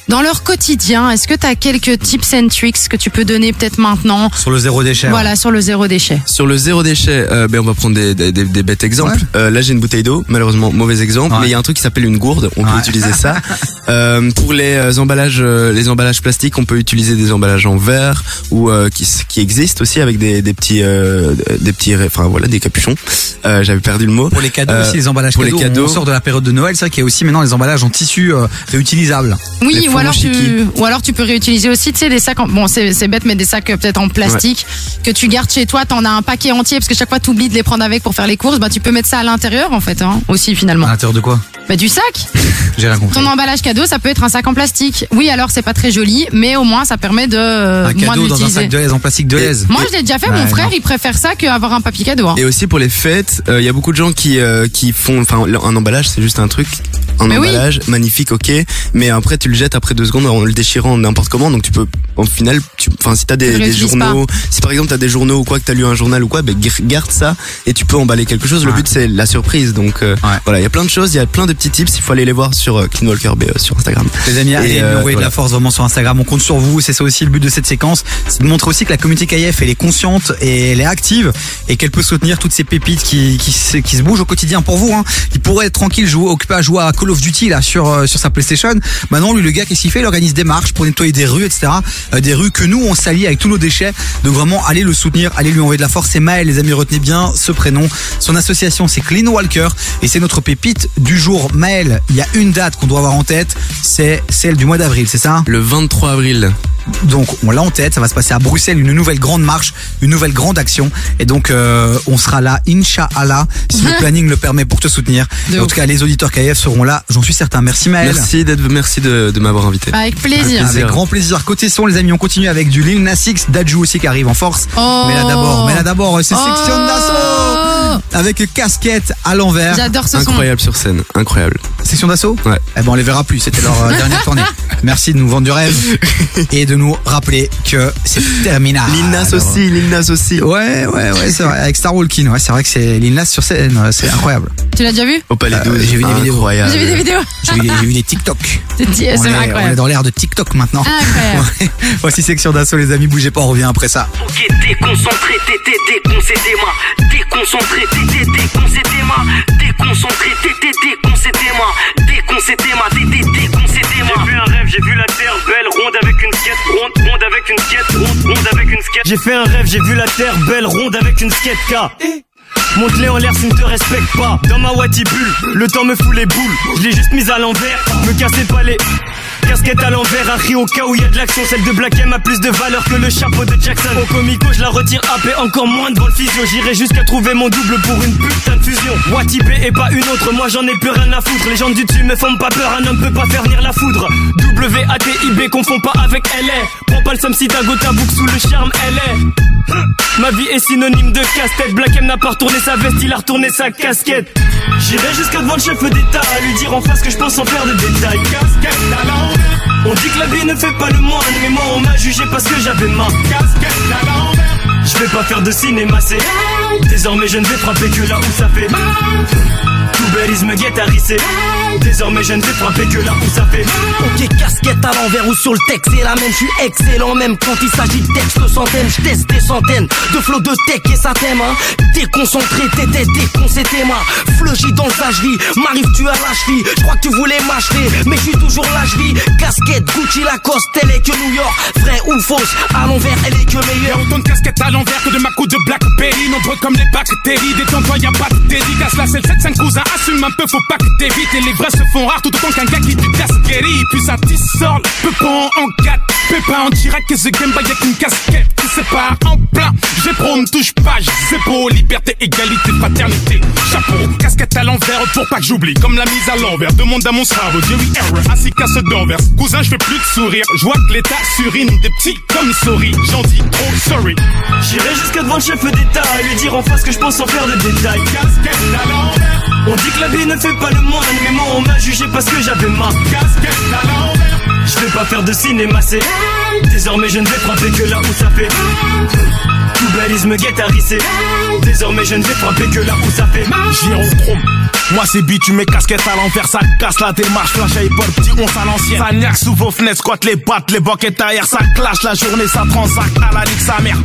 dans leur quotidien, est-ce que tu as quelques tips and tricks que tu peux donner peut-être maintenant Sur le zéro déchet. Voilà, sur le zéro déchet. Sur le zéro déchet, euh, ben on va prendre des, des, des, des bêtes exemples. Euh, là, j'ai une bouteille d'eau, malheureusement mauvais exemple, mais il y a un truc qui s'appelle une gourde. On peut utiliser ça. Euh, pour les emballages, les emballages plastiques, on peut utiliser des emballages en verre ou euh, qui, qui existent aussi avec des, des petits, euh, des petits, enfin voilà, des capuchons. Euh, J'avais perdu le mot. Pour les cadeaux Euh, aussi, les emballages pour cadeaux. les cadeaux. On sort de la période de Noël, c'est vrai qu'il y a aussi maintenant les emballages en tissu euh, réutilisables. Oui, Les ou alors, tu, ou alors tu peux réutiliser aussi, tu sais, des sacs, en- bon, c'est bête, mais des sacs euh, peut-être en plastique que tu gardes chez toi, t'en as un paquet entier parce que chaque fois tu oublies de les prendre avec pour faire les courses, bah tu peux mettre ça à l'intérieur en fait, hein, aussi finalement. À l'intérieur de quoi? Bah du sac. J'ai rien compris. Ton emballage cadeau, ça peut être un sac en plastique. Oui, alors c'est pas très joli, mais au moins ça permet de euh, Un moins cadeau dans un sac de l'aise en plastique de l'aise. Moi, je l'ai déjà fait. Ouais, mon frère, non. il préfère ça qu'avoir un papier cadeau. hein. Et aussi pour les fêtes, euh, il y a beaucoup de gens qui euh, qui font, enfin, un emballage, c'est juste un truc, un Mais oui. emballage magnifique, ok, mais après tu le jettes après deux secondes en le déchirant n'importe comment, donc tu peux, au final, tu, enfin, si t'as Tu des, le des réutilises journaux, si par exemple t'as des journaux ou quoi, que t'as lu un journal ou quoi, ben garde ça et tu peux emballer quelque chose. Le but c'est la surprise, donc euh, voilà, il y a plein de choses, il y a plein de petits tips, il faut aller les voir sur euh, Clean Walker BE sur Instagram. Les amis, allez nous euh, envoyer de la force vraiment sur Instagram. On compte sur vous. C'est ça aussi le but de cette séquence. C'est de montrer aussi que la communauté KF, elle est consciente et elle est active et qu'elle peut soutenir toutes ces pépites qui, qui, se, qui se bougent au quotidien pour vous. Hein. Il pourrait être tranquille, jouer, occupé à jouer à Call of Duty là sur, euh, sur sa PlayStation. Maintenant, lui, le gars, qu'est-ce qu'il fait? Il organise des marches pour nettoyer des rues, etc. Euh, des rues que nous, on salit avec tous nos déchets. Donc vraiment, allez le soutenir, allez lui envoyer de la force. C'est Maël, les amis, retenez bien ce prénom. Son association, c'est Clean Walker et c'est notre pépite du jour. Maël, il y a une date qu'on doit avoir en tête, c'est celle du mois d'avril, c'est ça? Le 23 avril. Donc on l'a en tête, ça va se passer à Bruxelles, une nouvelle grande marche, une nouvelle grande action. Et donc euh, on sera là, Inch'Allah, si le planning le permet pour te soutenir. De en ouf. tout cas, les auditeurs KF seront là, j'en suis certain. Merci Maël. Merci d'être, merci de, de m'avoir invité. Avec plaisir. Avec grand plaisir. Côté son, les amis, on continue avec du Lil Nas X, Daju aussi qui arrive en force. Oh. Mais là d'abord, mais là d'abord, c'est Section Oh. d'assaut avec casquette à l'envers. J'adore ce son. Incroyable sur scène, incroyable. Section d'assaut Ouais. Eh ben on les verra plus, c'était leur euh, dernière tournée. Merci de nous vendre du rêve et de nous rappeler que c'est terminé. Lil Nas aussi, Lil Nas aussi. Ouais, ouais, ouais, c'est vrai. Avec Star Walking, ouais, c'est vrai que c'est Lil Nas sur scène, euh, c'est incroyable. Tu l'as déjà vu? Au Palais Euh, 12, j'ai vu des vidéos. incroyable. J'ai vu des vidéos. J'ai vu, des- j'ai vu des TikTok. C'est c'est on, est, on est incroyable. dans l'ère de TikTok maintenant. Incroyable. Ouais. Voici section d'assaut, les amis, bougez pas, on revient après ça. Ok, déconcentré, t'étais déconcentré. Déconcentré, Déconcentré, t'étais déconcentré, moi. Déconcentré, moi, t'étais déconcentré, moi. J'ai vu un rêve, j'ai vu la terre belle, ronde avec une skate, ronde, ronde avec une skate, ronde, ronde avec une skate. J'ai fait un rêve, j'ai vu la terre belle, ronde avec une skate K. Monte-les en l'air s'ils ne te respectent pas. Dans ma bulle, le temps me fout les boules. Je l'ai juste mise à l'envers, me cassez pas les. Casquette à l'envers, cri au cas où y a de l'action. Celle de Black M a plus de valeur que le chapeau de Jackson. Au comico, je la retire AP, encore moins devant le physio. J'irai jusqu'à trouver mon double pour une putain de fusion. Watibé et pas une autre, moi j'en ai plus rien à foutre. Les gens du dessus me font pas peur, un homme peut pas faire venir la foudre. W-A-T-I-B, confond pas avec LA. Prends pas le somme si t'as sous le charme, LA. Ma vie est synonyme de casse-tête. Black M n'a pas retourné sa veste, il a retourné sa casquette. J'irai jusqu'à devant le chef d'État à lui dire en face que je pense en faire de détails. Casquette à l'envers. On dit que la vie ne fait pas le moine, mais moi on m'a jugé parce que j'avais ma casquette à. Je vais pas faire de cinéma, c'est Désormais je ne vais frapper que là où ça fait mal. Tout belise me guette à risser. Désormais je ne vais frapper que là où ça fait. Ok, casquette à l'envers ou sur le texte, c'est la même, je suis excellent même quand il s'agit de texte centaines, je teste des centaines de flots de tech et ça t'aime, hein. Déconcentré, t'étais déconcentré, moi. Fleugi dans le sage vie, m'arrive tu à la cheville. Je crois que tu voulais m'acheter, mais je suis toujours là, je vis. Casquette, Gucci, Lacoste, elle est que New York. Vrai ou fausse, à l'envers, elle est que meilleure. Autant de casquettes à l'envers que de ma de Blackberry Nombreux comme les bactéries Détends-toi y'a pas de dédicace Là c'est le 7 5 Assume un peu faut pas que t'évites. Et les vrais se font rares Tout autant qu'un gars qui du casquerie Puis ça dissort Peu en 4 Pépin en direct. Que The Game Boy avec une casquette Qui sépare en plein. J'ai pro ne touche pas C'est beau Liberté, égalité, fraternité. Chapeau, casquette à l'envers Pour pas que j'oublie. Comme la mise à l'envers Demande à mon cerveau. Jerry Error Ainsi qu'à ce d'envers. Cousin je fais plus de sourire. Je vois que l'état surine Des petits comme souris. J'en dis trop sorry. J'irai jusqu'à devant le chef d'État à lui dire en face que je pense en faire de détails. Casquette à l'envers On dit que la vie ne fait pas le moine, mais moi on m'a jugé parce que j'avais ma Casquette à l'envers. Je vais pas faire de cinéma, c'est Désormais je ne vais frapper que là où ça fait Tout balise me guette à risser Désormais je ne vais frapper que là où ça fait Gyrochrome. Moi c'est bitume, casquette à l'envers, ça casse la démarche, flash à hip petit on à l'ancienne. Ça niaque sous vos fenêtres, squatte les battes, les boquettes arrière, ça clash la journée, ça transacte à la ligue sa mère.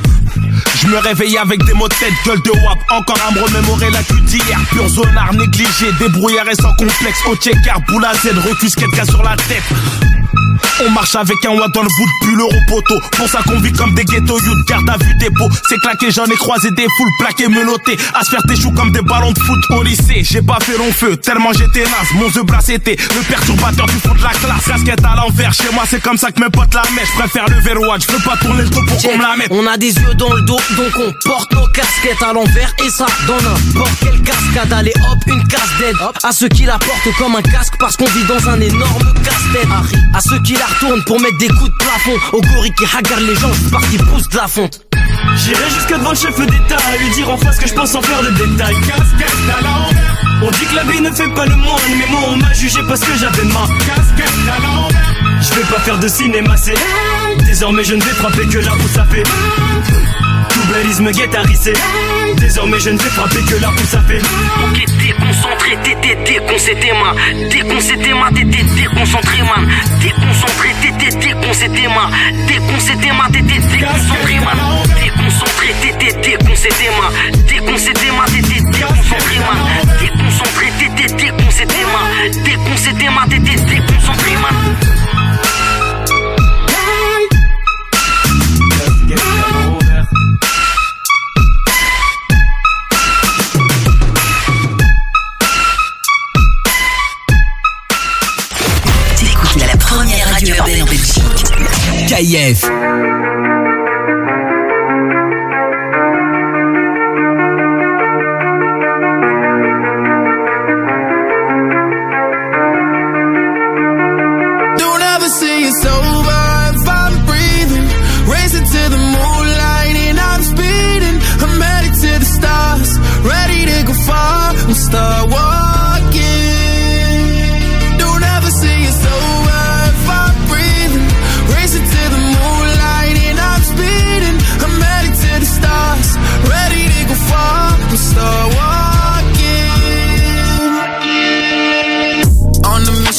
Je me réveille avec des mots de tête, gueule de wap, encore à me remémorer la cul d'hier. Pur zonard négligé, débrouillard et sans complexe, au checker, boule à Z, recusquette cas sur la tête. On marche avec un watt dans le bout de pull au poteau. Pour ça qu'on vit comme des ghettos, youth garde à vue des pots. C'est claqué, j'en ai croisé des foules plaquées, menottées. À se faire tes choux comme des ballons de foot au lycée. J'ai pas fait long feu, tellement j'étais naze. Mon The Brass était le perturbateur du fond de la classe. Casquette à l'envers, chez moi c'est comme ça que mes potes la mettent. Je préfère le verrouage, je veux pas tourner le dos pour qu'on me la mette. On a des yeux dans le dos, donc on porte nos casquettes à l'envers et ça dans n'importe quelle cascade. Allez hop, une casse dead. À ceux qui la portent comme un casque parce qu'on vit dans un énorme casse-tête. À ceux qui la retournent pour mettre des coups de plafond. Au gorille qui hagarde les gens, c'est parti pousse de la fonte. J'irai jusque devant le chef d'État à lui dire en face que je pense en faire de détails. Casquette à l'envers. On dit que la vie ne fait pas le moine, mais moi on m'a jugé parce que j'avais ma casquette à l'envers. Je vais pas faire de cinéma, c'est Désormais je ne vais frapper que là où ça fait Doublerisme guettarisé Désormais je ne vais frapper que là où ça fait Ok, déconcentré, t'étais déconcentré, man. Déconcentré, man, t'étais déconcentré, man. Déconcentré, t'étais déconcentré, man. Déconcentré, man, t'étais déconcentré, man. Déconcentré, t'étais déconcentré, man. Déconcentré, man, t'étais déconcentré, man. Déconcentré, t'étais déconcentré, man. Déconcentré, man, t'étais déconcentré, man. KIF.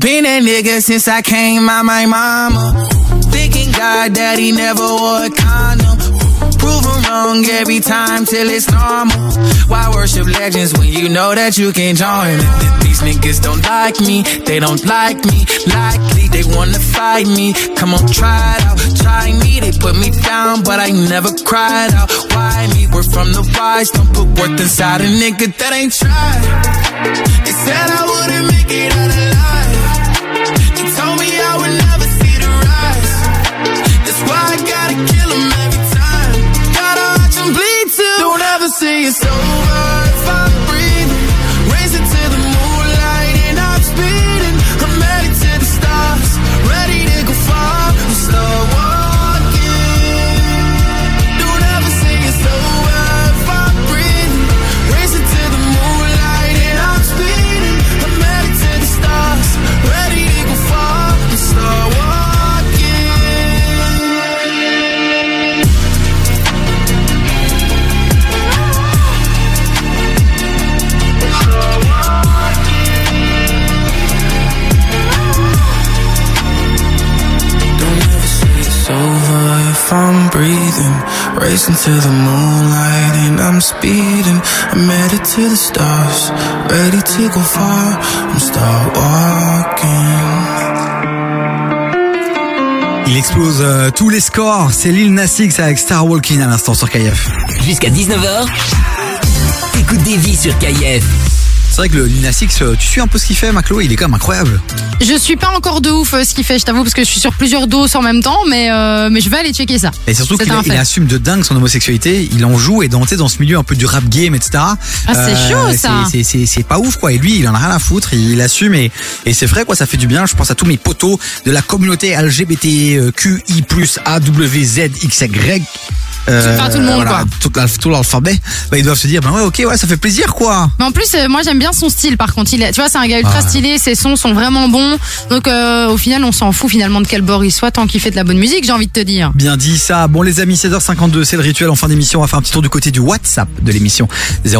Been a nigga since I came out my mama. Thinking God he never wore a condom. Wrong every time till it's normal. Why worship legends when you know that you can join? These niggas don't like me, they don't like me. Likely they wanna fight me. Come on, try it out, try me. They put me down, but I never cried out. Why me? We're from the wise, don't put worth inside a nigga that ain't tried. They said I wouldn't make it out alive. Don't ever say it's over if I'm Racing to the moonlight and I'm speeding. I'm headed to the stars, ready to go far. I'm start walking. Il explose euh, tous les scores. C'est Lil Nas X avec Star Walking à l'instant sur KF. Jusqu'à 19h, t'écoutes des vies sur KIF. C'est vrai que le Lil Nas X, euh, tu suis un peu ce qu'il fait, Maclo, il est quand même incroyable. Je suis pas encore de ouf euh, ce qu'il fait, je t'avoue, parce que je suis sur plusieurs doses en même temps, mais, euh, mais je vais aller checker ça. Et surtout C'est qu'il un il fait. assume de dingue son homosexualité, il en joue et dans, tu sais, dans ce milieu un peu du rap game, etc. Ah, c'est chaud, ça. c'est- C'est c'est pas ouf quoi. Et lui, il en a rien à foutre, il assume et, et c'est vrai quoi, ça fait du bien. Je pense à tous mes potos de la communauté LGBTQI+, Enfin, tout le monde, quoi. Tout, l'alph- tout l'alphabet. Bah, ils doivent se dire, bah ouais, ok, ouais, ça fait plaisir quoi. Mais en plus, euh, moi j'aime bien son style par contre. Il est, tu vois, c'est un gars ultra Ah stylé, ses sons sont vraiment bons. Donc euh, au final, on s'en fout finalement de quel bord il soit tant qu'il fait de la bonne musique, j'ai envie de te dire. Bien dit ça. Bon les amis, 16h52, c'est le rituel en fin d'émission. On va faire un petit tour du côté du WhatsApp de l'émission.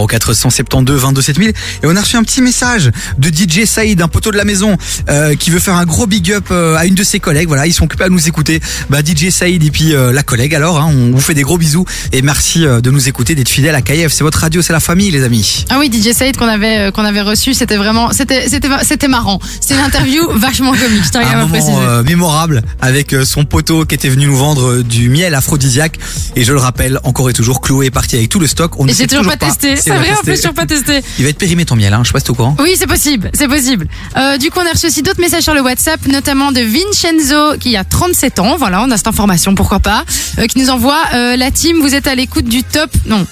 0472 22 7000. Et on a reçu un petit message de DJ Saïd, un poteau de la maison, euh, qui veut faire un gros big up euh, à une de ses collègues. Voilà, ils sont occupés à nous écouter. Bah DJ Saïd et puis euh, la collègue alors, hein, on vous fait des gros bisous. Et merci euh, de nous écouter, d'être fidèles à KF. C'est votre radio, c'est la famille les amis. Ah oui, DJ Said qu'on avait euh, qu'on avait reçu, c'était vraiment c'était c'était c'était marrant. C'était une interview vachement comique, je un moment euh, mémorable avec son poteau qui était venu nous vendre du miel aphrodisiaque et je le rappelle encore et toujours Chloé est partie avec tout le stock on ne sait toujours pas testé, c'est vrai en plus, tester. toujours pas testé. il va être périmé ton miel hein, je sais pas si t'es au courant Oui, c'est possible, c'est possible. Euh, du coup, on a reçu aussi d'autres messages sur le WhatsApp, notamment de Vincenzo, qui a 37 ans. Voilà, on a cette information, pourquoi pas, euh, qui nous envoie euh, la team. Vous êtes à l'écoute du top. Non.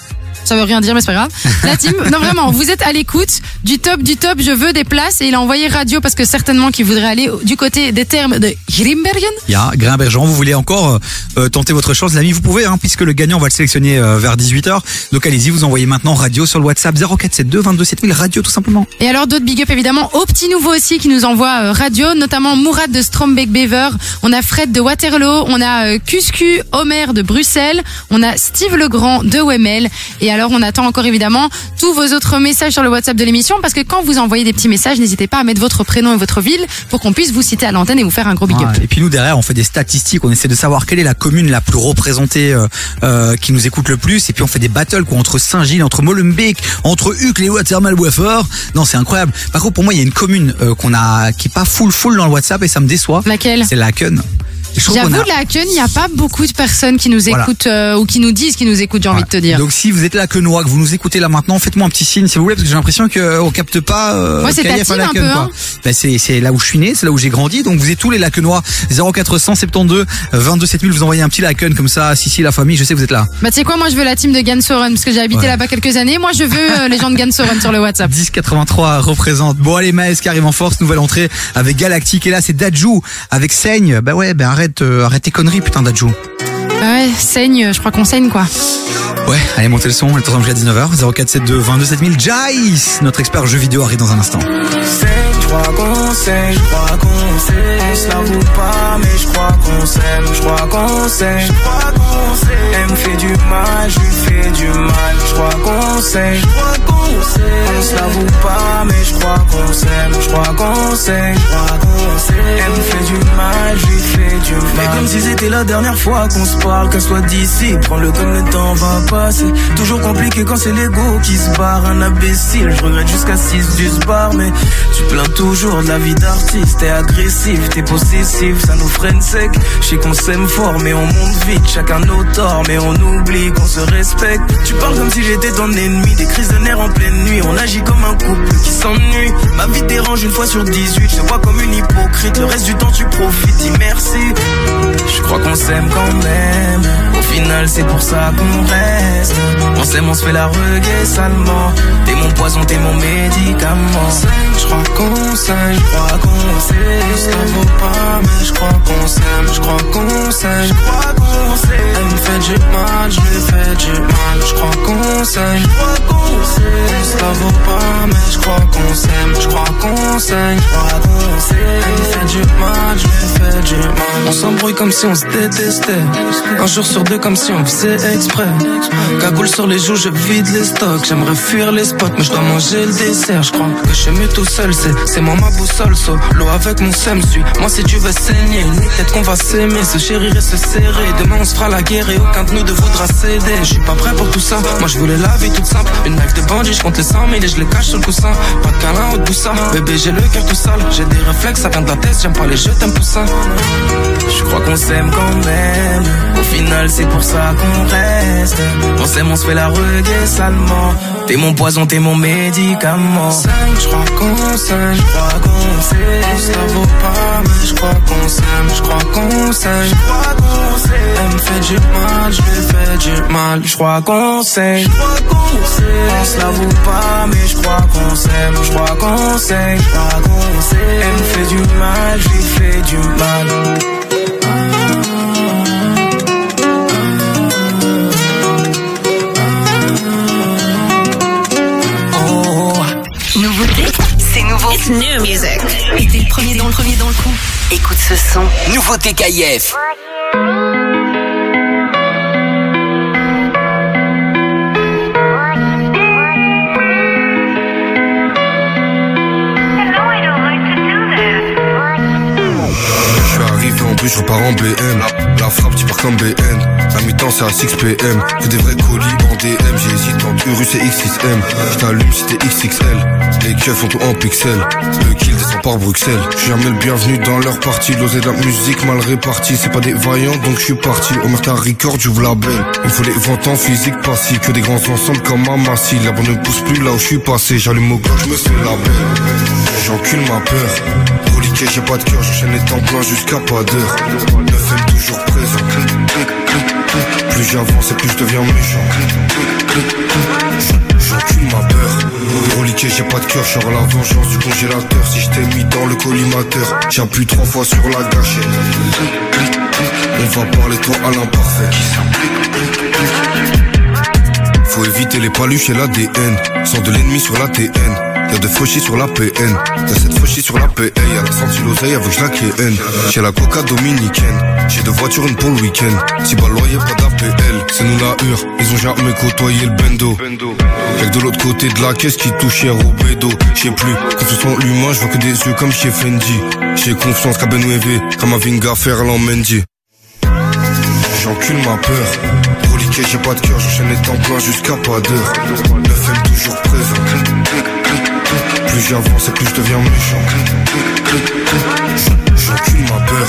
Ça veut rien dire, mais c'est pas grave. La team, non vraiment, vous êtes à l'écoute du top du top. Je veux des places et il a envoyé radio parce que certainement qu'il voudrait aller du côté des termes de Grimbergen. il y a Grimbergeant vous voulez encore euh, euh, tenter votre chance les amis vous pouvez hein, puisque le gagnant on va le sélectionner euh, vers 18h donc allez-y vous envoyez maintenant radio sur le WhatsApp 0472 22 7000 radio tout simplement Et alors d'autres big up évidemment aux petits nouveaux aussi qui nous envoient euh, radio, notamment Mourad de Strombeck Bever, on a Fred de Waterloo, on a Cuscu Homer de Bruxelles, on a Steve Legrand de Wemel et alors on attend encore évidemment tous vos autres messages sur le WhatsApp de l'émission parce que quand vous envoyez des petits messages, n'hésitez pas à mettre votre prénom et votre ville pour qu'on puisse vous citer à l'antenne et vous faire un gros big up. Et puis nous derrière on fait des statistiques, on essaie de savoir quelle est la commune la plus représentée euh, euh, qui nous écoute le plus et puis on fait des battles quoi entre Saint-Gilles, entre Molenbeek, entre Uccle et Watermal-Weffer. Non c'est incroyable. Par contre pour moi il y a une commune euh, qu'on a qui est pas full full dans le WhatsApp et ça me déçoit. Laquelle? C'est. Et trouve qu'on J'avoue, a- la Haken, il n'y a pas beaucoup de personnes qui nous Voilà. écoutent euh, ou qui nous disent qu'ils nous écoutent, j'ai envie de te dire. Donc si vous êtes là que Noix, que vous nous écoutez là maintenant, faites-moi un petit signe s'il vous plaît parce que j'ai l'impression que on capte pas. Euh, Ouais, c'est ta KF à team un peu, quoi. hein. Ben, c'est c'est là où je suis né, c'est là où j'ai grandi. Donc vous êtes tous les Lacenois 0472 22 7000. Vous envoyez un petit Laken comme ça. Si si la famille, je sais que vous êtes là. Bah tu sais quoi, moi je veux la team de Gansoren parce que j'ai habité Ouais. là-bas quelques années. Moi je veux euh, les gens de Gansoren sur le WhatsApp. 1083 représente. Bon allez Maes qui arrive en force, nouvelle entrée avec Galactique et là c'est Dajou avec Seigne. Bah ouais, ben arrête euh, arrête tes conneries putain Dajou. Bah ouais, saigne, je crois qu'on saigne quoi. Ouais, allez montez le son, on est ensemble jusqu'à 19h 0472 22 7000. Jace, notre expert jeu vidéo arrive dans un instant. Je crois qu'on saigne. On se l'avoue pas, mais je crois qu'on s'aime, je crois qu'on saigne, je crois qu'on. Elle me fait du mal, je lui fais du mal, je crois qu'on saigne, je crois qu'on. On se l'avoue pas, mais je crois qu'on s'aime, je crois qu'on saigne. Elle me fait du mal, je lui fais du mal. Mais comme si c'était la dernière fois qu'on se parle, qu'elle soit d'ici, prends-le comme le temps va passer. Toujours compliqué quand c'est l'ego qui se barre, un imbécile. Je regrette jusqu'à 6 du bar, mais tu plains toujours de la vie d'artiste. T'es agressif, t'es possessif, ça nous freine sec. Je sais qu'on s'aime fort, mais on monte vite, chacun nos torts, mais on oublie qu'on se respecte. Tu parles comme si j'étais ton ennemi, des crises de nerfs en pleine nuit. On agit comme un couple qui s'ennuie. Ma vie dérange une fois sur 18, je te vois comme une hypocrite. Le reste du temps, tu profites, dis merci. Je crois qu'on s'aime quand même. Au final, c'est pour ça qu'on reste. On s'aime, on se fait la reggae salement. T'es mon poison, t'es mon médicament. Je crois qu'on je crois qu'on s'aime. Ça vaut pas, mais je crois qu'on s'aime. Je qu'on s'aime, je crois qu'on s'aime. Elle me fait du mal, je lui fais du mal. Je crois qu'on s'aime, je crois qu'on s'aime. Ça vaut pas, mais je crois qu'on s'aime. Je crois qu'on s'aime, je crois qu'on. Elle me fait du mal, je lui fais du mal. On s'embrouille comme si on se détestait. Un jour sur deux, comme si on faisait exprès. Cagoule sur les joues, je vide les stocks. J'aimerais fuir les spots, mais je dois manger le dessert. Je crois que je suis mieux tout seul, c'est, c'est moi ma boussole. So, l'eau avec mon seum suit. Moi, si tu veux saigner, peut-être qu'on va s'aimer, se chérir et se serrer. Demain, on se fera la guerre et aucun de nous ne voudra céder. Je suis pas prêt pour tout ça. Moi, je voulais la vie toute simple. Une life de bandit, je compte les 100 000 et je les cache sur le coussin. Pas de câlin ou de boussin. Bébé, j'ai le cœur tout sale. J'ai des réflexes, ça vient de tête. J'aime pas les jeux, t'aimes poussin. Je crois qu'on s'aime quand même. Au final, c'est pour ça qu'on reste. On s'aime, on se fait la reggae salement. T'es mon poison, t'es mon médicament. je qu'on s'aime, crois qu'on s'aime. Ça vaut pas, mais je crois qu'on s'aime, je crois qu'on s'aime, je crois qu'on s'aime. Elle me fait du mal, je lui fais du mal. Je crois qu'on s'aime, je crois qu'on s'aime. On se l'avoue pas, mais je crois qu'on s'aime, je crois qu'on s'aime, je crois qu'on s'aime. Elle me fait du mal, je lui fais du mal. Nouveauté, It's new music. Et t'es le premier dans le premier dans le coup. Écoute ce son. Nouveauté KIF. Je suis arrivé en bus, je repars en BM. La frappe, tu pars comme BN. La mi-temps, c'est à 6 PM. Que des vrais colis en DM. J'hésite entre Urus et X6M. Je t'allume si t'es XXL. Les keufs font tout en pixels. Le kill descend par Bruxelles. Je suis jamais le bienvenu dans leur partie. L'osé de la musique mal répartie. C'est pas des vaillants, donc je suis parti. Omerta Record, j'ouvre la belle. Il faut les ventes en physique passif. Que des grands ensembles comme un massif. La bonne ne pousse plus là où je suis passé. J'allume au gauche, je me fais la belle. J'encule ma peur. Reliqué, j'ai pas de cœur, j'enchaîne les temps pleins jusqu'à pas d'heure. Aime toujours présent. Plus j'avance et plus je deviens méchant. J'encule ma peur. Reliqué, j'ai pas de cœur, je la vengeance du congélateur. Si je t'ai mis dans le collimateur, j'appuie trois fois sur la gâchette. On va parler toi à l'imparfait. Faut éviter les paluches et l'ADN. Sans de l'ennemi sur la TN. Y'a de fauchis sur la PN. Y'a cette fauchis sur la PA. Y'a la senti l'oseille avec je la KN. J'ai la coca dominicaine. J'ai deux voitures, une pour le week-end. Si bas loyer, pas d'APL. C'est nous la hure. Ils ont jamais côtoyé le bendo. Y'a que de l'autre côté de la caisse qui touche hier au bédo. J'sais plus. Confiance en l'humain, je vois que des yeux comme chez Fendi. J'ai confiance qu'à Benouévé. Comme à Vinga Ferland Mendy. J'encule ma peur. Reliqué, j'ai pas de cœur, j'enchaîne les temps jusqu'à pas d'heure. Neuf aime toujours présent. Plus j'avance et plus je deviens méchant. Ma peur.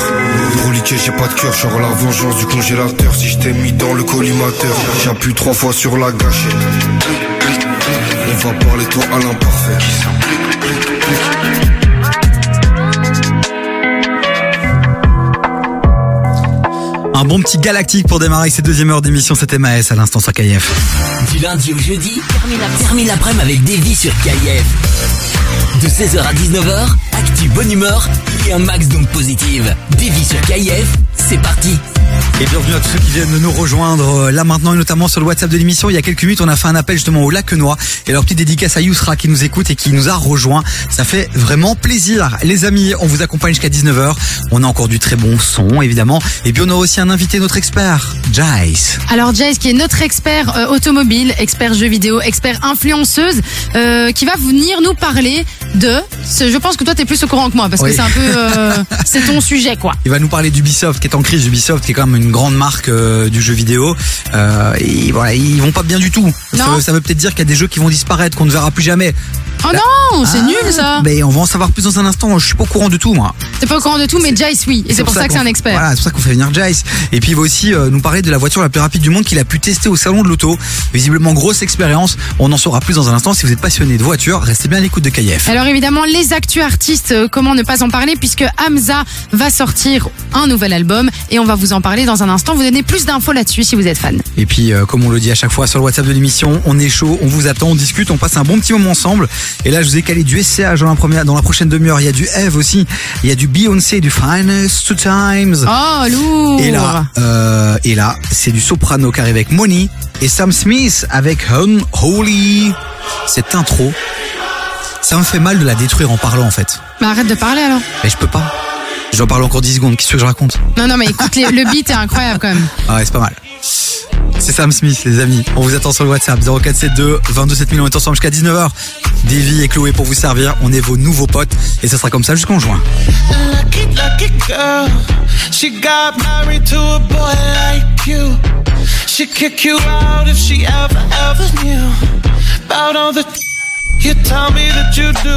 Reliqué, j'ai pas de cœur, j'aurai la vengeance du congélateur. Si je t'ai mis dans le collimateur, j'appuie trois fois sur la gâchette. On va parler toi à l'imparfait. Un bon petit galactique pour démarrer cette deuxième heure d'émission, c'était Maës à l'instant sur KF. Du lundi au jeudi, termine la- termine l'après-midi avec Davy sur KIF. De 16h à 19h, actu bonne humeur et un max d'ondes positives. Davy sur KIF, c'est parti. Et bienvenue à tous ceux qui viennent de nous rejoindre euh, là maintenant et notamment sur le WhatsApp de l'émission. Il y a quelques minutes, on a fait un appel justement au Lacenois et leur petite dédicace à Yousra qui nous écoute et qui nous a rejoint. Ça fait vraiment plaisir. Les amis, on vous accompagne jusqu'à 19h. On a encore du très bon son évidemment. Et puis on a aussi un invité, notre expert, Jace. Alors Jace qui est notre expert euh, automobile, expert jeux vidéo, expert influenceuse, euh, qui va venir nous parler de. Je pense que toi t'es plus au courant que moi parce Oui. que c'est un peu, euh, c'est ton sujet quoi. Il va nous parler d'Ubisoft qui est en crise. Ubisoft qui est quand même une grande marque euh, du jeu vidéo. Euh, et voilà, ils vont pas bien du tout. Non. ça veut peut-être dire qu'il y a des jeux qui vont disparaître, qu'on ne verra plus jamais. Oh non, c'est Ah, nul ça. Mais on va en savoir plus dans un instant. Je suis pas au courant de tout moi. T'es pas au courant de tout, mais Jace oui, et c'est pour ça que c'est qu'on- un expert. Voilà, c'est pour ça qu'on fait venir Jace. Et puis il va aussi euh, nous parler de la voiture la plus rapide du monde qu'il a pu tester au salon de l'auto. Visiblement grosse expérience. On en saura plus dans un instant. Si vous êtes passionné de voiture, restez bien à l'écoute de KF. Alors évidemment, les actus artistes, euh, comment ne pas en parler puisque Hamza va sortir un nouvel album et on va vous en parler dans un instant. Vous donner plus d'infos là-dessus si vous êtes fan. Et puis, euh, comme on le dit à chaque fois sur le WhatsApp de l'émission, on est chaud, on vous attend, on discute, on passe un bon petit moment ensemble. Et là, je vous ai calé du SCH dans la première, dans la prochaine demi-heure. Il y a du Eve aussi. Il y a du Beyoncé, du Finest Two Times. Oh lourd. Et là, euh, et là, c'est du soprano qui arrive avec Money et Sam Smith avec Unholy. Cette intro, ça me fait mal de la détruire en parlant en fait. Mais arrête de parler alors. Mais je peux pas. Je dois parler encore 10 secondes. Qu'est-ce que je raconte? Non non mais écoute, le beat est incroyable quand même. Ah ouais, c'est pas mal. C'est Sam Smith, les amis. On vous attend sur le WhatsApp 0472 22 7000. On est ensemble jusqu'à 19h. Davy et Chloé pour vous servir. On est vos nouveaux potes. Et ça sera comme ça jusqu'en juin. Lucky, lucky girl. She got married to a boy like you. She'd kick you out if she ever, ever knew about all the you tell me that you do.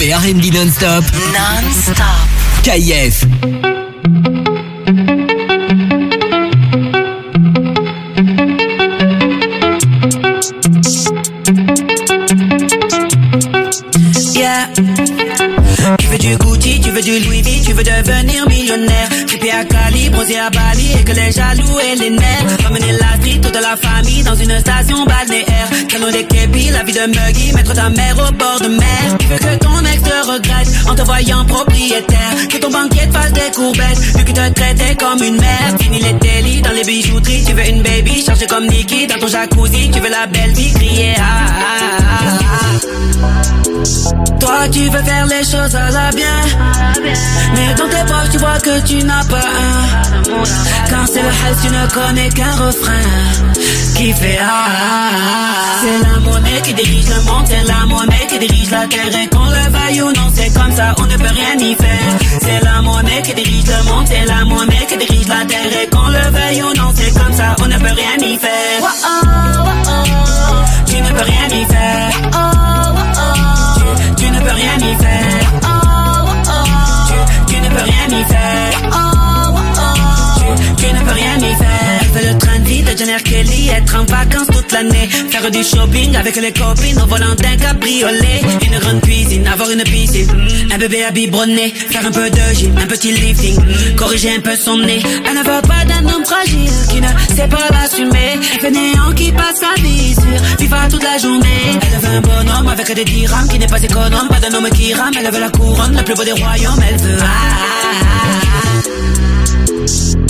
hip-hop et R&B non-stop. Non-stop. KIF. Yeah. Tu veux du Gucci, tu veux du Louis V, tu veux devenir millionnaire. Trippé à Cali, bronzé à Bali et que les jaloux et les nerfs. Ramener la vie, toute la famille dans une station balnéaire. Canon des képis, la vie de Muggy, mettre ta mère au bord de mer. Tu veux que ton ex te regrette en te voyant propriétaire? Que ton banquier te fasse des courbettes, vu qu'il te traitait comme une mère. Fini les délits dans les bijouteries, tu veux une baby, chargée comme Nikki dans ton jacuzzi. Tu veux la belle vie, crier ah, ah, ah, ah. Toi tu veux faire les choses à la bien Mais dans tes poches tu vois que tu n'as pas un Quand c'est le hell tu ne connais qu'un refrain Qui fait ah, ah, ah. C'est la monnaie qui dirige le monde C'est la monnaie qui dirige la terre Et qu'on le veuille ou non c'est comme ça on ne peut rien y faire C'est la monnaie qui dirige le monde C'est la monnaie qui dirige la terre Et qu'on le veuille ou non c'est comme ça on ne peut rien y faire Tu ne peux rien y faire tu, tu ne peux rien y faire. Tu, tu ne peux rien y faire. Tu, tu ne peux rien y faire. Fais le train de Jenner Kelly, être en vacances toute l'année. Faire du shopping avec les copines au volant d'un cabriolet. Une grande cuisine, avoir une piscine. Un bébé à biberonner. Faire un peu de gym, un petit lifting. Corriger un peu son nez. Elle ne veut pas d'un homme fragile qui ne sait pas l'assumer. Fainéant qui passe sa vie sur FIFA toute la journée. Elle veut un bonhomme avec des dirhams qui n'est pas économe. Pas d'un homme qui rame. Elle veut la couronne, le plus beau des royaumes. Elle veut. Ah, ah, ah,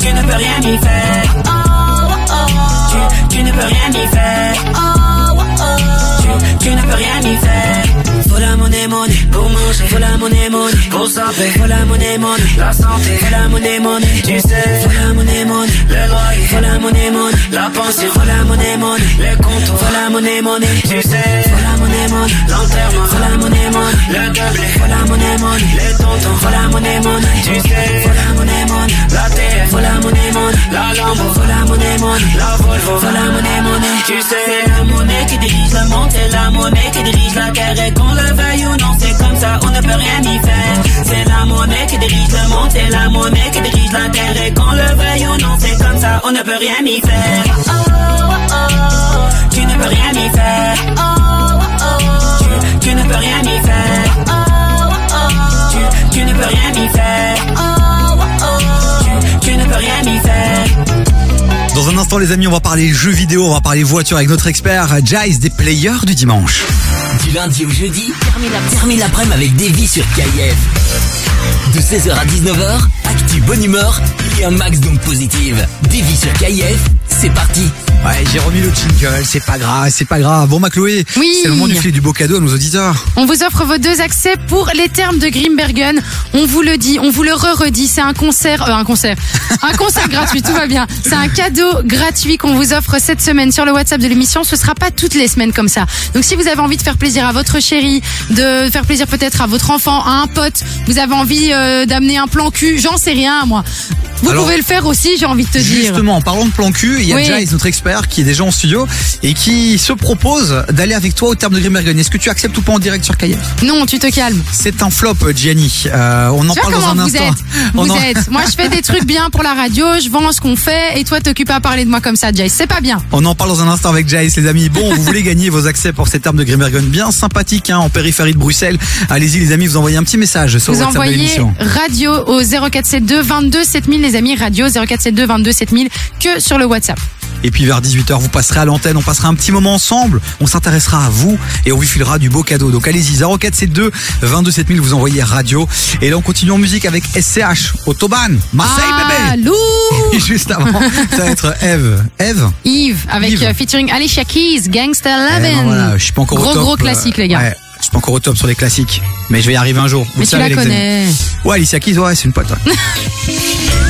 tu ne peux rien y faire. Tu, tu ne peux rien y faire. Tu, tu ne peux rien y faire. La monnaie, monnaie pour. Faut la monnaie, monnaie pour s'appeler. Faut la monnaie, monnaie la santé. La monnaie, monnaie tu sais. La monnaie, monnaie le loyer. La monnaie, monnaie la pension. La monnaie, monnaie les comptes. La monnaie, monnaie tu sais. La monnaie, monnaie l'enterrement. La monnaie, monnaie le. Faut la monnaie, monnaie les tontons. La monnaie, monnaie tu sais. La monnaie, monnaie la terre. La monnaie, monnaie la Lambo. Faut la monnaie, monnaie la Volvo. La monnaie, monnaie tu sais. C'est la monnaie qui dirige le monde. C'est la monnaie qui dirige la terre. Et qu'on le veuille ou non, c'est ça, on ne peut rien y faire. C'est la monnaie qui dirige le monde, c'est la monnaie qui dirige la terre. Et qu'on le veuille ou non, c'est comme ça, on ne peut rien y faire. Oh, oh, oh. Tu ne peux rien y faire. Oh, oh. Tu, tu ne peux rien y faire. Oh. Tu, tu ne peux rien y faire. Tu, tu ne peux rien y faire. Dans un instant, les amis, on va parler jeux vidéo, on va parler voiture avec notre expert Jace des players du dimanche. Du lundi au jeudi, termine la- termine l'après-midi avec Davy sur KIF. De 16h à 19h, actu bonne humeur et un max d'ondes positives. Davy sur KIF, c'est parti. Ouais, j'ai remis le jingle, c'est pas grave, c'est pas grave. Bon, ma Chloé, Oui. c'est le moment du filet du beau cadeau à nos auditeurs. On vous offre vos deux accès pour les termes de Grimbergen. On vous le dit, on vous le re-redit, c'est un concert, euh, un concert, un concert gratuit, tout va bien. C'est un cadeau gratuit qu'on vous offre cette semaine sur le WhatsApp de l'émission. Ce sera pas toutes les semaines comme ça. Donc si vous avez envie de faire plaisir à votre chérie, de faire plaisir peut-être à votre enfant, à un pote, vous avez envie euh, d'amener un plan cul, j'en sais rien moi. Vous Alors, pouvez le faire aussi, j'ai envie de te dire. Justement, en parlant de plan cul, il y a Oui. Jace, notre expert, qui est déjà en studio et qui se propose d'aller avec toi au terme de Grimbergen. Est-ce que tu acceptes ou pas en direct sur KF Non, tu te calmes. C'est un flop, Gianni. Euh, on en Tu parle dans un vous instant. êtes On Vous en- êtes. Moi, je fais des trucs bien pour la radio, je vends ce qu'on fait, et toi, t'occupes à parler de moi comme ça, Jace. C'est pas bien. On en parle dans un instant avec Jace, les amis. Bon, vous voulez gagner vos accès pour ces termes de Grimbergen bien sympathiques hein, en périphérie de Bruxelles. Allez-y, les amis, vous envoyez un petit message sur Vous WhatsApp envoyez radio au 0472 22 7000, les amis, radio 0472 22 7000, que sur le WhatsApp. Et puis vers 18h, vous passerez à l'antenne, on passera un petit moment ensemble, on s'intéressera à vous et on vous filera du beau cadeau. Donc allez-y, 0472 22 7000, vous envoyez radio. Et là, on continue en musique avec SCH, Autobahn, Marseille, Ah, bébé lourd Et juste avant, ça va être Eve. Eve Yves, avec euh, featuring Alicia Keys, Gangsta Eh Lovin'. non, voilà, je suis pas encore gros, au top. gros euh, classique, les gars. ouais, je suis pas encore au top sur les classiques, mais je vais y arriver un jour. Vous Mais tu savez, la connais. Ouais, Alicia Keys, ouais, c'est une pote. ouais.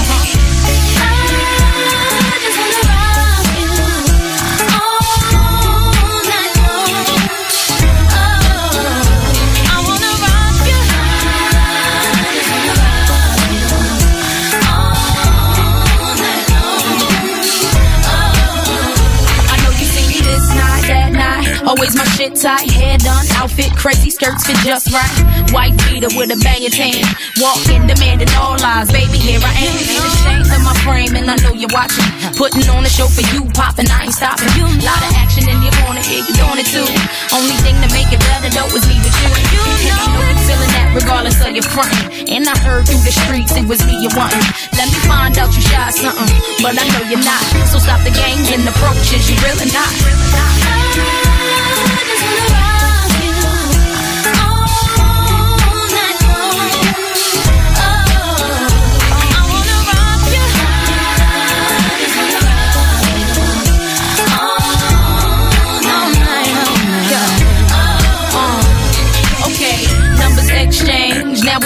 Always my shit tight, hair done, outfit crazy, skirts fit just right. White beater with a banging tan. Walking, demanding all lies. Baby, here I am. Ain't ashamed of my frame, and I know you're watching. Putting on a show for you, popping, I ain't stopping. Lot of action in your corner, yeah, you doing it too. Only thing to make it better though is me with you. You know you feeling that regardless of your front. And I heard through the streets it was me you wanting. Let me find out you shy something, but I know you're not. So stop the games and approaches, you really not. Okay,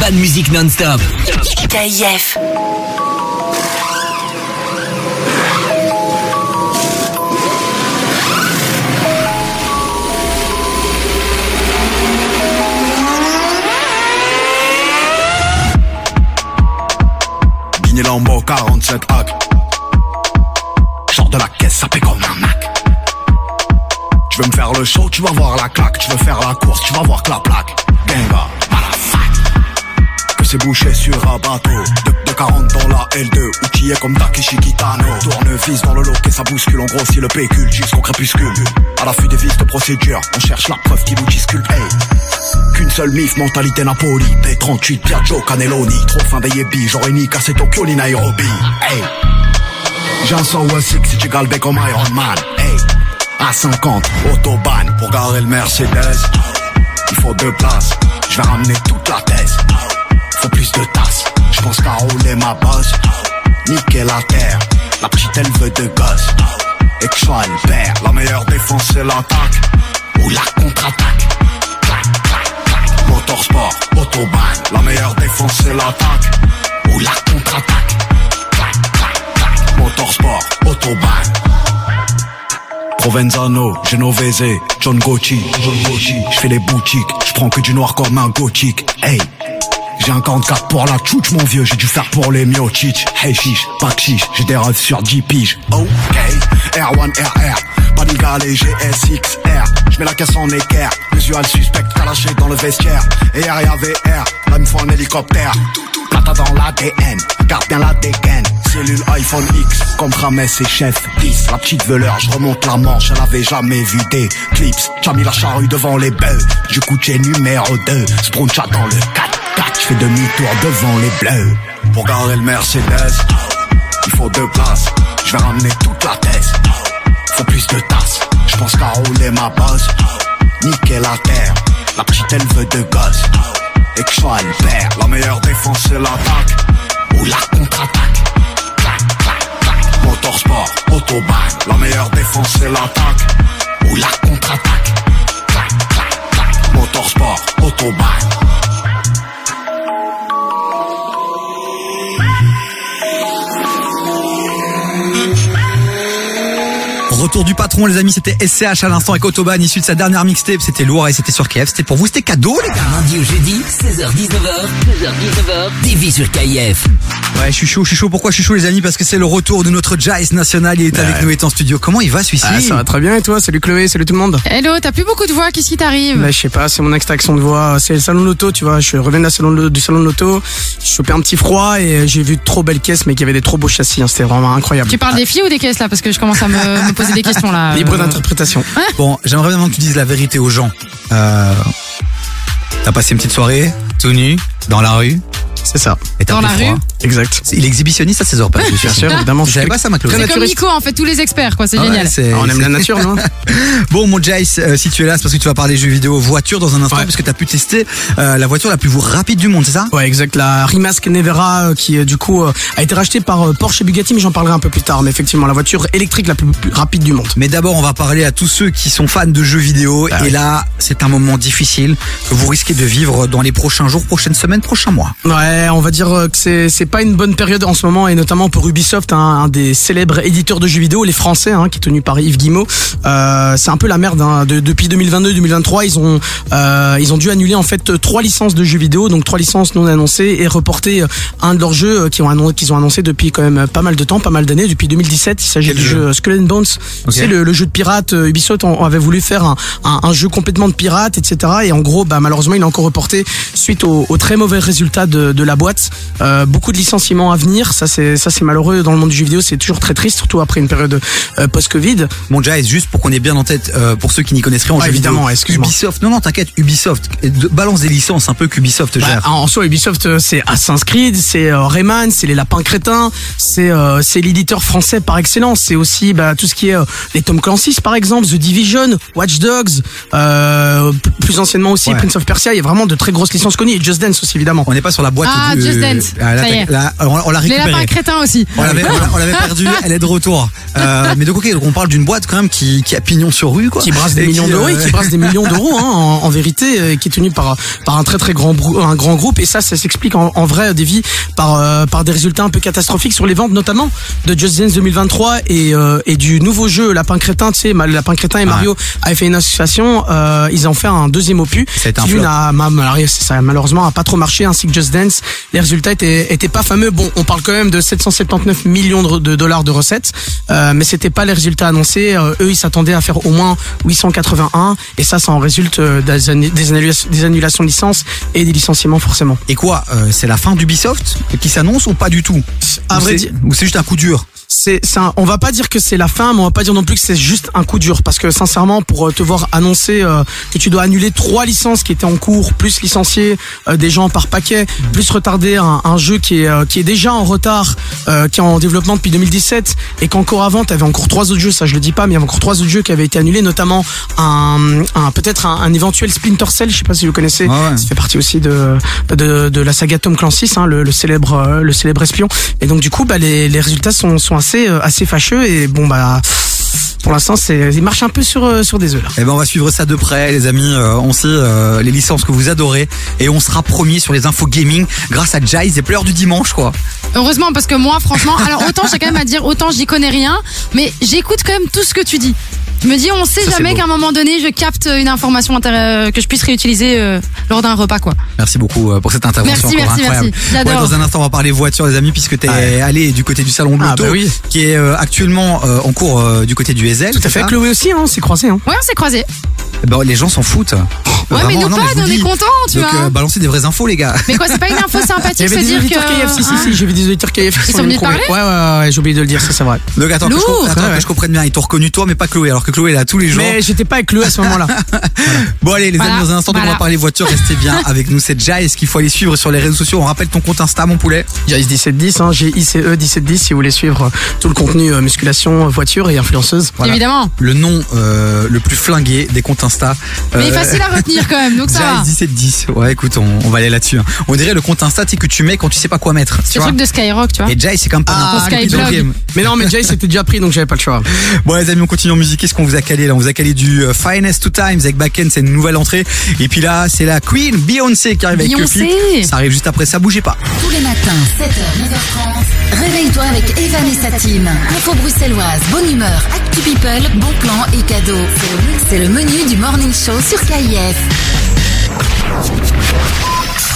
Urban Music Non-Stop. Guiné Lambo 47 hack. Genre de la caisse, ça paie comme un Mac. Tu veux me faire le show, tu vas voir la claque. Tu veux faire la course, tu vas voir que la plaque. Genga, c'est bouché sur un bateau. De, de 40 dans la L2. Outillé comme Takeshi Kitano. Tournevis dans le lot et ça bouscule. On grossit le pécule jusqu'au crépuscule. À l'affût des vis de procédure, on cherche la preuve qui nous discute. Hey. Qu'une seule mif, mentalité Napoli. P38, Piaggio, Cannelloni. Trop fin des yébis, j'aurais ni cassé Tokyo ni Nairobi. Hey. J'ai un 106 si tu galbé comme Iron Man. Hey. À 50, autobahn pour garer le Mercedes. Il faut deux places, je vais ramener. Faut de je pense qu'à rouler ma bosse. Niquer la terre, la petite elle veut de gosse. Et que je sois le père, la meilleure défense c'est l'attaque. Ou la contre-attaque. Clac, clac, clac. Motorsport, autobahn, la meilleure défense c'est l'attaque. Ou la contre-attaque. Clac, clac, clac. Motorsport, autobahn. Provenzano, Genovese, John Gucci, John Gucci. Je fais les boutiques, je prends que du noir comme un gothique. Hey, j'ai un 44 pour la tchouch mon vieux, j'ai dû faire pour les miochich. Hey chiche, pas chiche, j'ai des rêves sur 10 piges. Ok, R1 RR, de galé GSXR. Je mets la caisse en équerre, visual suspect lâché dans le vestiaire. Et RIA VR, là il me faut un hélicoptère. Plata dans l'ADN, garde bien la dégaine. Cellule iPhone X, comme Rames et Chef 10. La petite veleur, je remonte la manche, elle avait jamais vu des clips. J'ai mis la charrue devant les bœufs, du coup numéro 2. Spruncha dans le 4-4, je fais demi-tour devant les bleus. Pour garer le Mercedes, il faut deux places, je vais ramener toute la thèse. Faut plus de tasses, je pense qu'à rouler ma bosse. Niquer la terre, la petite elle veut de gosse. Et que je père, la meilleure défense c'est l'attaque. Ou la contre-attaque. Clac, clac, clac. Motorsport, autobahn, la meilleure défense c'est l'attaque. Ou la contre-attaque. Clac, clac, clac. Motorsport, autobahn. Retour du patron, les amis, c'était SCH à l'instant avec Autobahn, issu de sa dernière mixtape. C'était lourd et c'était sur KF. C'était pour vous, c'était cadeau, les gars. Lundi au jeudi, 16h-19h, 16h-19h, TV sur KIF. Ouais, je suis chaud, je suis chaud. Pourquoi je suis chaud, les amis? Parce que c'est le retour de notre Jace national. Il est avec nous, il est en studio. Comment il va, celui-ci? Ah, ça va très bien et toi? Salut Chloé, salut tout le monde. Hello, t'as plus beaucoup de voix, qu'est-ce qui t'arrive? Bah, je sais pas, c'est mon extraction de voix. C'est le salon de l'auto, tu vois. Je reviens de la salon de- du salon de l'auto. J'ai chopé un petit froid et j'ai vu de trop belles caisses, mais qu'il y avait des trop beaux châssis. hein. C'était vraiment incroyable. Tu parles des filles ou des caisses là? Parce que je commence à me, me poser des questions là. Libre Euh, d'interprétation. Bon, j'aimerais vraiment que tu dises la vérité aux gens. Euh, T'as passé une petite soirée, tout nu, dans la rue. C'est ça. Et t'as Dans la froid. rue Exact. Il est exhibitionniste à ses heures, pas Bien sûr, évidemment. Je savais pas ça, ma Chloé. C'est comme Nico en fait, tous les experts quoi, c'est Ah ouais, génial. c'est- On aime la nature, non Bon, mon Jace, euh, si tu es là, c'est parce que tu vas parler jeux vidéo voiture dans un instant, parce que tu as pu tester euh, la voiture la plus rapide du monde, c'est ça? Ouais, exact. La Rimac Nevera, euh, qui euh, du coup euh, a été rachetée par euh, Porsche et Bugatti, mais j'en parlerai un peu plus tard. Mais effectivement, la voiture électrique la plus, plus rapide du monde. Mais d'abord, on va parler à tous ceux qui sont fans de jeux vidéo. Ah et là, c'est un moment difficile que vous risquez de vivre dans les prochains jours, prochaines semaines, prochains mois. Ouais, on va dire euh, que c'est c'est pas une bonne période en ce moment et notamment pour Ubisoft, hein, un des célèbres éditeurs de jeux vidéo, les Français, hein, qui est tenu par Yves Guillemot. Euh, c'est un peu la merde. Hein. De- depuis 2022-2023, ils ont euh, ils ont dû annuler en fait trois licences de jeux vidéo, donc trois licences non annoncées et reporter un de leurs jeux qui ont qu'ils ont annoncé depuis quand même pas mal de temps, pas mal d'années, depuis 2017. Il s'agit du jeu jeu Skull and Bones. C'est le, le jeu de pirate. Ubisoft on, on avait voulu faire un, un, un jeu complètement de pirate, etc. Et en gros, bah malheureusement, il est encore reporté suite au, au très mauvais résultat de, de la boîte. Euh, beaucoup de licenciements à venir. Ça, c'est ça, c'est malheureux dans le monde du jeu vidéo. C'est toujours très triste, surtout après une période euh, post-Covid. Bon, Jais, juste pour qu'on ait bien en tête, euh, pour ceux qui n'y connaissent rien en jeu évidemment, excuse-moi. Ubisoft, non, non, t'inquiète, Ubisoft, de- balance des licences un peu qu'Ubisoft Bah, gère. en soi, Ubisoft, euh, c'est Assassin's Creed, c'est euh, Rayman, c'est les Lapins Crétins, c'est euh, c'est l'éditeur français par excellence. C'est aussi bah, tout ce qui est euh, les Tom Clancy's par exemple, The Division, Watch Dogs, euh, plus anciennement aussi Ouais. Prince of Persia. Il y a vraiment de très grosses licences connues et Just Dance aussi évidemment. On n'est pas sur la boîte Ah, du- Just Dance. Ah, là, Ça y est. là, on, on l'a Les lapins crétins aussi. On l'avait, on l'a- on l'avait perdu, elle est de retour. Euh, mais donc ok, donc on parle d'une boîte quand même qui, qui a pignon sur rue quoi. qui brasse des millions d'euros, euh, qui brasse des millions d'euros hein, en, en vérité, euh, qui est tenu par par un très très grand un grand groupe et ça ça s'explique en, en vrai des vies par euh, par des résultats un peu catastrophiques sur les ventes notamment de Just Dance 2023 et euh, et du nouveau jeu Lapin Crétin, tu sais, Lapin Crétin et Mario avaient fait une association, euh, ils ont fait un deuxième opus été un qui lui n'a ma- ma- ça malheureusement a pas trop marché ainsi que Just Dance. Les résultats étaient étaient pas fameux. Bon, on parle quand même de 779 millions de, de dollars de recettes, euh, mais c'était pas les résultats annoncés. Euh, eux, ils s'attendaient à faire au moins 881 et ça, ça en résulte euh, des, annu- des, annulations, des annulations de licences et des licenciements forcément. Et quoi, euh, c'est la fin d'Ubisoft qui s'annonce ou pas du tout? À Ou vrai c'est- dire- Ou c'est juste un coup dur? C'est un- on va pas dire que c'est la fin mais on va pas dire non plus que c'est juste un coup dur. Parce que sincèrement pour euh, te voir annoncer euh, que tu dois annuler trois licences qui étaient en cours plus licencier euh, des gens par paquet plus retarder un, un jeu qui est euh, qui est déjà en retard euh, qui est en développement depuis 2017 et qu'encore avant tu avais encore trois autres jeux. Ça je le dis pas mais il y avait encore trois autres jeux qui avaient été annulés notamment un, un peut-être un, un éventuel Splinter Cell. Je sais pas si vous connaissez. Ça fait partie aussi de de, de la saga Tom Clancy hein, le, le célèbre euh, le célèbre espion. Et donc du coup bah les, les résultats sont, sont assez euh, assez fâcheux et bon bah pour l'instant c'est il marche un peu sur euh, sur des œufs là. Eh ben on va suivre ça de près les amis, Euh, on sait euh, les licences que vous adorez et on sera premier sur les infos gaming grâce à Jai et pleurs du dimanche quoi. Heureusement, parce que moi, franchement, alors autant j'ai quand même à dire, autant j'y connais rien, mais j'écoute quand même tout ce que tu dis. Je me dis, on sait Ça, jamais qu'à un moment donné, je capte une information que je puisse réutiliser euh, lors d'un repas, quoi. Merci beaucoup euh, pour cette intervention Merci, encore merci, incroyable. merci. J'adore. Ouais, dans un instant on va parler voiture les amis puisque t'es allé du côté du salon de Ah, l'auto bah oui. qui est euh, actuellement euh, en cours euh, du côté du Ezel. Tout à fait. Chloé aussi hein, c'est croisé hein. Ouais, on s'est croisés. Ben, les gens s'en foutent. Ouais, mais nous non, pas, on est contents, tu Donc vois. euh, balancez des vraies infos les gars. Mais quoi, c'est pas une info sympathique avait se des dire auditeurs que. KF, si, si, si, j'ai vu des auditeurs KF qui Ils sont venus te trouver. Ouais, ouais, ouais, j'ai oublié de le dire, ça c'est vrai. Donc attends, que je, Lourd. attends, Ouais, que je comprenne bien, ils t'ont reconnu toi mais pas Chloé alors que Chloé est là tous les jours. Mais j'étais pas avec Chloé à ce moment-là. Bon allez les Voilà, amis dans un instant on voilà. va parler voiture, restez bien avec nous c'est Jai, est-ce qu'il faut aller suivre sur les réseaux sociaux On rappelle ton compte Insta mon poulet. Jace 1710, hein, G-I-C-E 1710 si vous voulez suivre euh, tout le contenu euh, musculation, euh, voiture et influenceuse. Voilà. Évidemment. Le nom euh, le plus flingué des comptes Insta. Mais Euh, facile à retenir quand même, donc ça va. Jai 1710. Ouais écoute on, on va aller là-dessus. hein. On dirait le compte Insta que tu mets quand tu sais pas quoi mettre. C'est le truc de Skyrock, tu vois. Et Jai c'est comme pas Ah, game. Mais non, mais Jace c'était déjà pris donc j'avais pas le choix. Bon les amis on continue en musique, qu'est-ce qu'on vous a calé là? On vous a calé du euh, Finest Two Times avec Backend, c'est une nouvelle entrée. Et puis là c'est la Queen Beyoncé qui arrive avec Beyoncé. Ça arrive juste après, ça bougez pas. Tous les matins, 7h, 9h30, réveille-toi avec Evan et sa team. Info bruxelloise, bonne humeur, actu people, bon plan et cadeaux. C'est le menu du morning show sur KIF.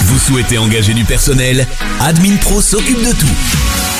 Vous souhaitez engager du personnel? Admin Pro s'occupe de tout.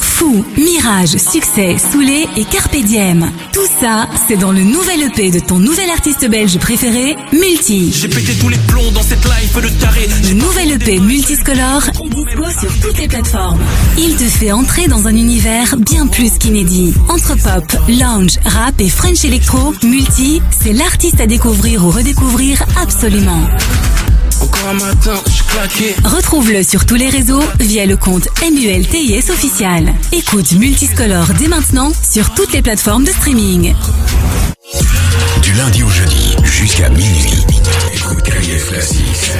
Fou, Mirage, Succès, Soulé et Carpe Diem. Tout ça, c'est dans le nouvel EP de ton nouvel artiste belge préféré, Multi. J'ai pété tous les plombs dans cette life de taré. Le nouvel EP Multiscolor est dispo sur toutes les plateformes. Il te fait entrer dans un univers bien plus qu'inédit. Entre pop, lounge, rap et French electro, Multi, c'est l'artiste à découvrir ou redécouvrir absolument. Encore un matin, je suis claqué. Retrouve-le sur tous les réseaux via le compte MULTIS officiel. Écoute Multiscolor dès maintenant sur toutes les plateformes de streaming. Du lundi au jeudi jusqu'à minuit. Écoute KIF Classics.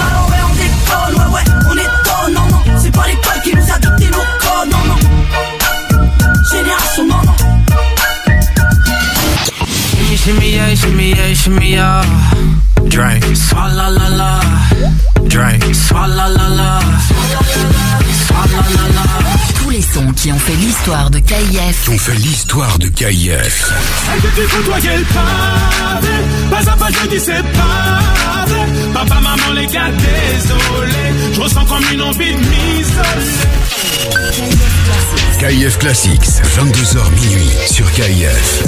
Ah ouais, on déconne, ouais, ouais, on étonne, non, non. C'est pas l'école qui nous a dicté nos codes, non, non. Génération, non, non. Shimmy, yeah, shimmy, yeah, shimmy, yeah. Drink. Swalla la la. Drink. Swalla la la. Swalla Tous les sons qui ont fait l'histoire de KIF. Qui ont fait l'histoire de KIF. Pas à pas je dis c'est pas vrai Papa, maman, les gars, désolé Je ressens comme une envie de m'isoler KIF Classics, 22h minuit sur KIF.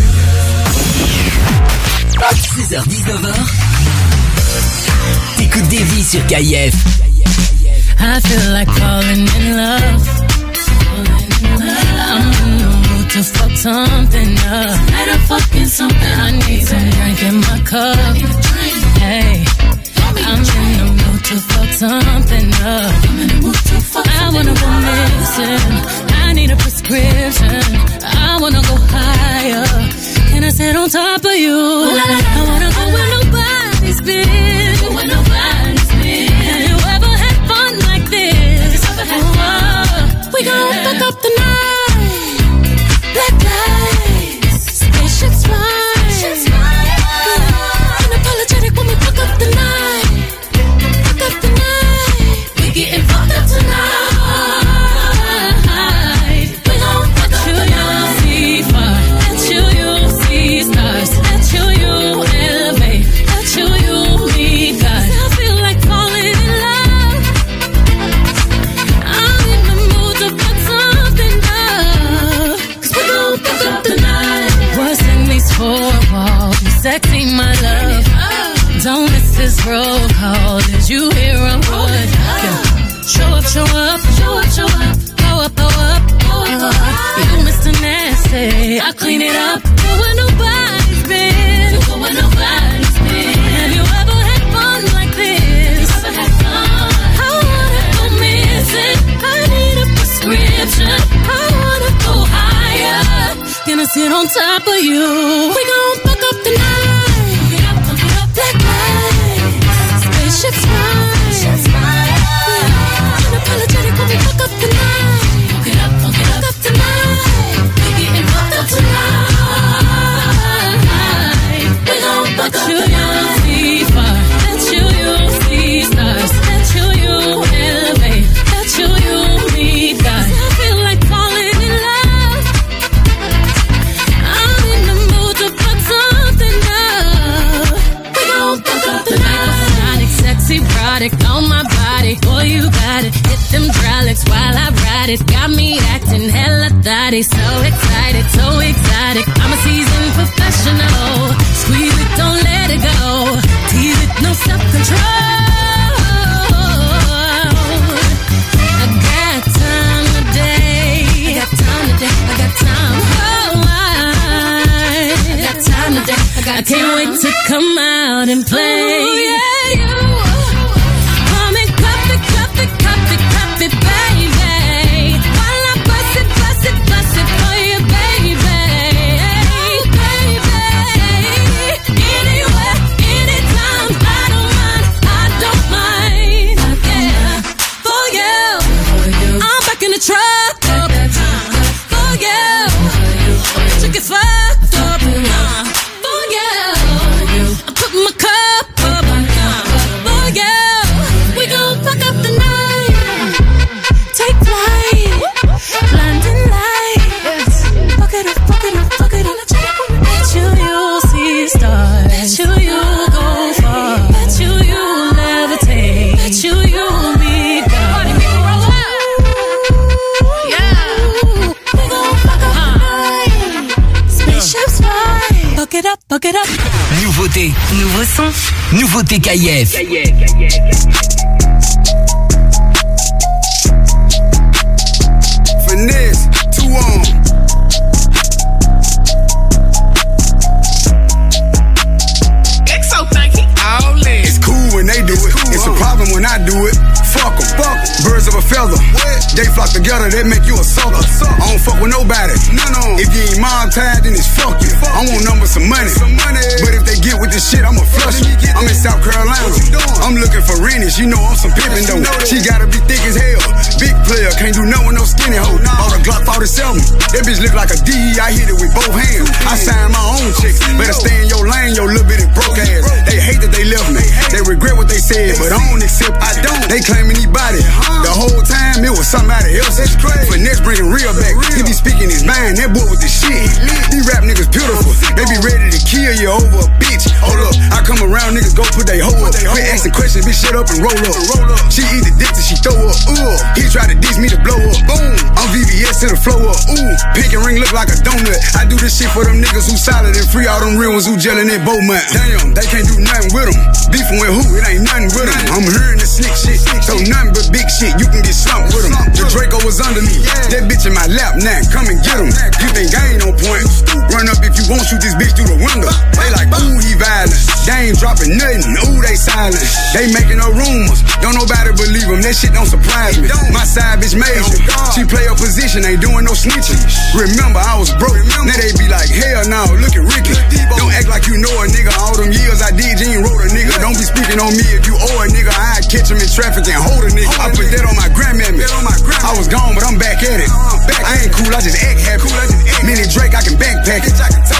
16h-19h, t'écoutes vies sur KIF. I feel like falling in love. I'm in the mood to fuck something up. Better fucking something. I need some drink in my cup. Hey, I'm in the mood to fuck something up. I wanna go missing. I need a prescription. I wanna go higher. Can I sit on top of you? I wanna go where nobody's we gon' fuck up the night. This roll call. Did you hear a word? Yeah. Show up, show up, show up, show up. Go up, go up, up. You Mr. Nasty. I clean it up. Go where nobody's been. Go where nobody's been. Have you ever had fun like this? I wanna go missing. I need a prescription. I wanna go higher. Gonna sit on top of you. We gon' fuck up the night. Got it. Hit them hydraulics while I ride it. Got me acting hella thotty. So excited, so exotic. I'm a seasoned professional. Squeeze it, don't let it go. Tease it, no self-control. I got time today. I got time today. I got time. Oh, I got time today. I, got I can't wait to come out and play. yeah, you. Nouveauté I hit it with both hands. I sign my own chicks. Better stay in your lane, your little bitty broke ass. They hate that they left me. They regret what they said, but I don't accept. I don't. They claiming he body. The whole time it was somebody else. That's crazy. Finesse bringing real back. He be speaking his mind. That boy with the shit. These rap niggas beautiful. They be ready kill you over a bitch. Hold up, I come around, niggas go put they hoe up. Quit asking questions, bitch, shut up and roll up. She eat the dick she throw up. Ooh, he try to diss me to blow up. Boom, I'm VVS to the flow up. Ooh, pink and ring look like a donut. I do this shit for them niggas who solid and free all them real ones who gelling in Beaumont. Damn, they can't do nothing with them. Beefing with who? It ain't nothing with them. I'm hearing the slick shit, so nothing but big shit. You can get slumped with them. The Draco was under me. That bitch in my lap now. Come and get him. You think I ain't on point? Run up if you want, shoot this bitch through the window. They like, ooh, he violent. They ain't dropping nothing. Ooh, they silent. They making no rumors. Don't nobody believe them. That shit don't surprise me. My side bitch major. She play her position, ain't doing no snitching. Remember, I was broke. Now they be like, hell no, look at Ricky. Don't act like you know a nigga. All them years I did, you ain't wrote a nigga. Don't be speaking on me if you owe a nigga. I catch him in traffic and hold a nigga. I put that on my grandmammy. I was gone, but I'm back at it. I ain't cool, I just act happy. Mini Drake, I can backpack it.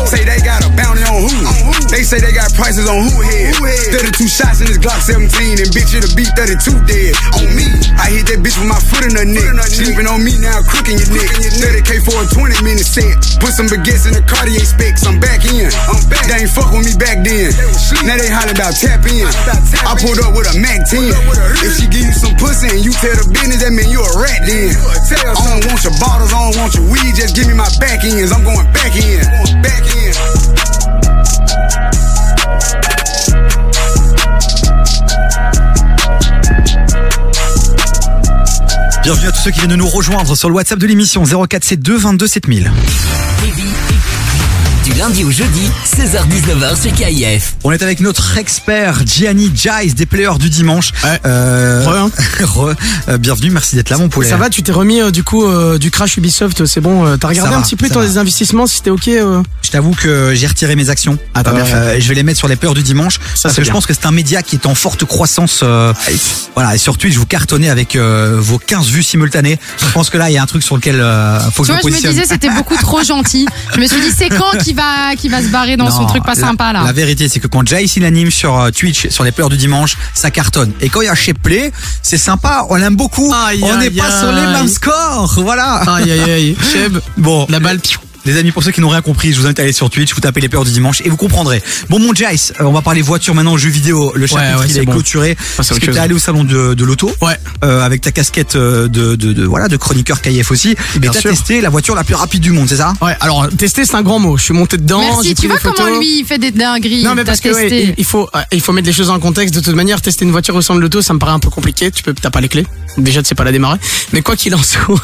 Say they got a bounty on who? They say they got prices on who head. 32 shots in this Glock 17, and bitch, it'll be 32 dead. On me, I hit that bitch with my foot in her neck. Sleeping on me now, crooking your neck. 30k for a 20 minute set. Put some baguettes in the Cartier specs. I'm back in. I'm back. They ain't fuck with me back then. Now they hollering about tap in. I pulled up with a Mac 10. If she give you some pussy and you tell the business, that mean you a rat then. I don't want your Bienvenue à tous ceux qui viennent de nous rejoindre sur le WhatsApp de l'émission 0472 22 7000. Du lundi au jeudi, 16h-19h sur KIF. On est avec notre expert Gianni Jice des players du dimanche. Euh, Re, hein. re. Euh, bienvenue, merci d'être là mon poulet. Ça va, tu t'es remis euh, du coup euh, du crash Ubisoft, c'est bon. euh, T'as regardé Ça un va, petit peu va. des investissements, si c'était ok. euh Je t'avoue que j'ai retiré mes actions. Ah, t'as bien Euh, et je vais les mettre sur les peurs du dimanche. parce que je pense que c'est un média qui est en forte croissance. euh, voilà, et sur Twitch, vous cartonnez avec euh, vos 15 vues simultanées. Je pense que là, il y a un truc sur lequel euh, faut que Tu vois, je je me me disais c'était beaucoup trop gentil. Je me suis dit c'est quand qui va qui va se barrer dans son Non, truc pas la- sympa là. La vérité, c'est que quand Jace il anime sur euh, Twitch, sur les peurs du dimanche, ça cartonne. Et quand il y a chez Play, c'est sympa, on l'aime beaucoup. on n'est aïe, pas sur les mêmes scores. Voilà. Aïe aïe aïe. Cheb, Bon. la balle, piou. Les amis, pour ceux qui n'ont rien compris, je vous invite à aller sur Twitch, vous tapez les peurs du dimanche et vous comprendrez. Bon, mon Jace, euh, on va parler voiture maintenant, jeux vidéo. Le chapitre, ouais, il c'est est bon. clôturé. Parce autre que t'es allé au salon de, de l'auto. Ouais. Euh, avec ta casquette euh, de, de, de- voilà, de chroniqueur KF aussi. Bien et t'as testé la voiture la plus rapide du monde, c'est ça? Ouais, alors tester c'est un grand mot. Je suis monté dedans. Merci, tu vois comment lui il fait des dingueries. Non mais parce que ouais, il, il faut euh, il faut mettre les choses en contexte. De toute manière, tester une voiture au centre de l'auto, ça me paraît un peu compliqué. Tu peux t'as pas les clés. Déjà, tu sais pas la démarrer. Mais quoi qu'il en soit,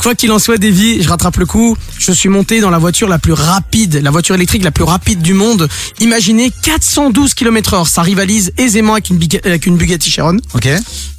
quoi qu'il en soit, Davy, je rattrape le coup. Je suis monté dans la voiture la plus rapide, la voiture électrique la plus rapide du monde. Imaginez 412 km heure. Ça rivalise aisément avec une, Biga- avec une Bugatti Chiron. Ok.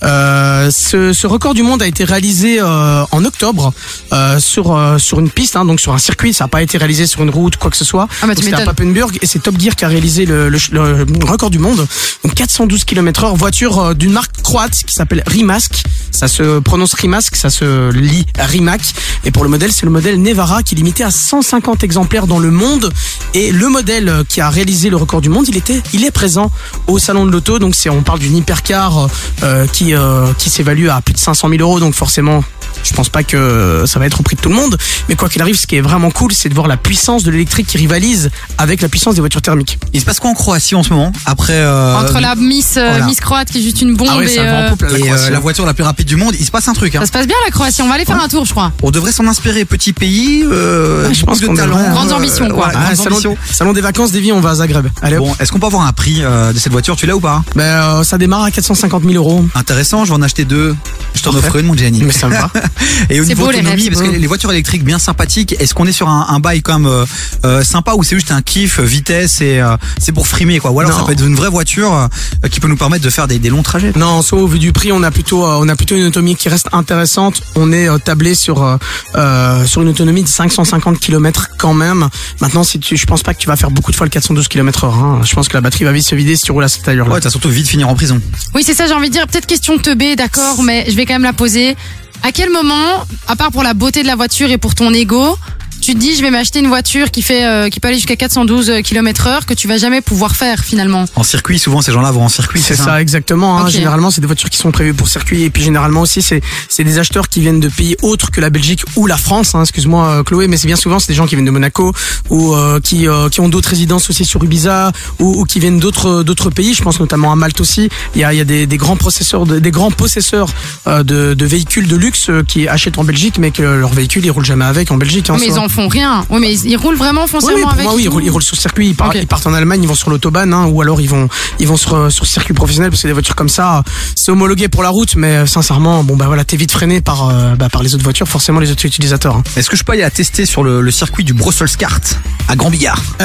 Euh, ce, ce record du monde a été réalisé euh, en octobre euh, sur euh, sur une piste, hein, donc sur un circuit. Ça n'a pas été réalisé sur une route, quoi que ce soit. Ah bah, C'était à. Papenburg et c'est Top Gear qui a réalisé le, le, le record du monde. Donc 412 km/h, voiture euh, d'une marque croate qui s'appelle Rimac. Ça se prononce Rimac, ça se lit Rimac. Et pour le modèle, c'est le modèle Nevara qui est limité à 150 exemplaires dans le monde. Et le modèle qui a réalisé le record du monde, il était, il est présent au salon de l'auto. Donc c'est, on parle d'une hypercar euh, qui euh, qui s'évalue à plus de 500 000 euros. Donc forcément. Je pense pas que ça va être au prix de tout le monde, mais quoi qu'il arrive, ce qui est vraiment cool, c'est de voir la puissance de l'électrique qui rivalise avec la puissance des voitures thermiques. Il se passe quoi en Croatie en ce moment? Après, euh, Entre la Miss euh, voilà. Miss Croate qui est juste une bombe Ah ouais, et un euh, la et, euh, la voiture la plus rapide du monde, il se passe un truc. Hein. ça se passe bien la Croatie. On va aller faire un tour, je crois. On devrait s'en inspirer, petit pays, euh, Ouais, je pense de talent. devrait. Grandes ambitions, quoi. ouais, Ah, grandes salon, ambitions. salon des vacances, Davy, on va à Zagreb. Allez. Bon, est-ce qu'on peut avoir un prix euh, de cette voiture? Tu l'as ou pas? Ben, euh, ça démarre à 450 000 euros. Intéressant, je vais en acheter deux. Je t'en offre une, mon Gianni. Mais ça me va. Et au niveau beau, autonomie, parce que les voitures électriques bien sympathiques, est-ce qu'on est sur un, un bail quand même euh, euh, sympa ou c'est juste un kiff, euh, vitesse et euh, c'est pour frimer quoi? Ou alors Non. ça peut être une vraie voiture euh, qui peut nous permettre de faire des, des longs trajets. Non, en soi, au vu du prix, on a plutôt, euh, on a plutôt une autonomie qui reste intéressante. On est euh, tablé sur euh, euh, sur une autonomie de 550 km quand même. Maintenant, si tu, je pense pas que tu vas faire beaucoup de fois le 412 km/h. Hein. Je pense que la batterie va vite se vider si tu roules à cette allure-là. Ouais, t'as surtout vite finir en prison. Oui, c'est ça, j'ai envie de dire. Peut-être question teubée, d'accord, mais je vais quand même la poser. À quel moment, à part pour la beauté de la voiture et pour ton ego, tu te dis je vais m'acheter une voiture qui fait euh, qui peut aller jusqu'à 412 km heure que tu vas jamais pouvoir faire finalement. En circuit, souvent ces gens-là vont en circuit. C'est ça, exactement. hein. Généralement, c'est des voitures qui sont prévues pour circuit. Et puis, généralement aussi, c'est c'est des acheteurs qui viennent de pays autres que la Belgique ou la France. Hein. Excuse-moi, euh, Chloé, mais c'est bien souvent, c'est des gens qui viennent de Monaco ou euh, qui euh, qui ont d'autres résidences aussi sur Ibiza ou, ou qui viennent d'autres d'autres pays. Je pense notamment à Malte aussi. Il y a il y a des, des grands processeurs, de- des grands possesseurs euh, de, de véhicules de luxe euh, qui achètent en Belgique, mais que leur véhicule ils roulent jamais avec en Belgique. hein, mais ça. ils en font rien. Oui, mais ils, ils roulent vraiment Oui, oui, foncièrement pour avec. moi, oui, ils roulent, ils roulent sur circuit, ils partent, ils partent en Allemagne, ils vont sur l'autobahn, hein, ou alors ils vont, ils vont sur, sur circuit professionnel, parce que des voitures comme ça, c'est homologué pour la route, mais euh, sincèrement, bon bah voilà, t'es vite freiné par, euh, bah, par les autres voitures, forcément les autres utilisateurs. hein. Est-ce que je peux aller la tester sur le, le circuit du Brussels Kart à Grand Billard?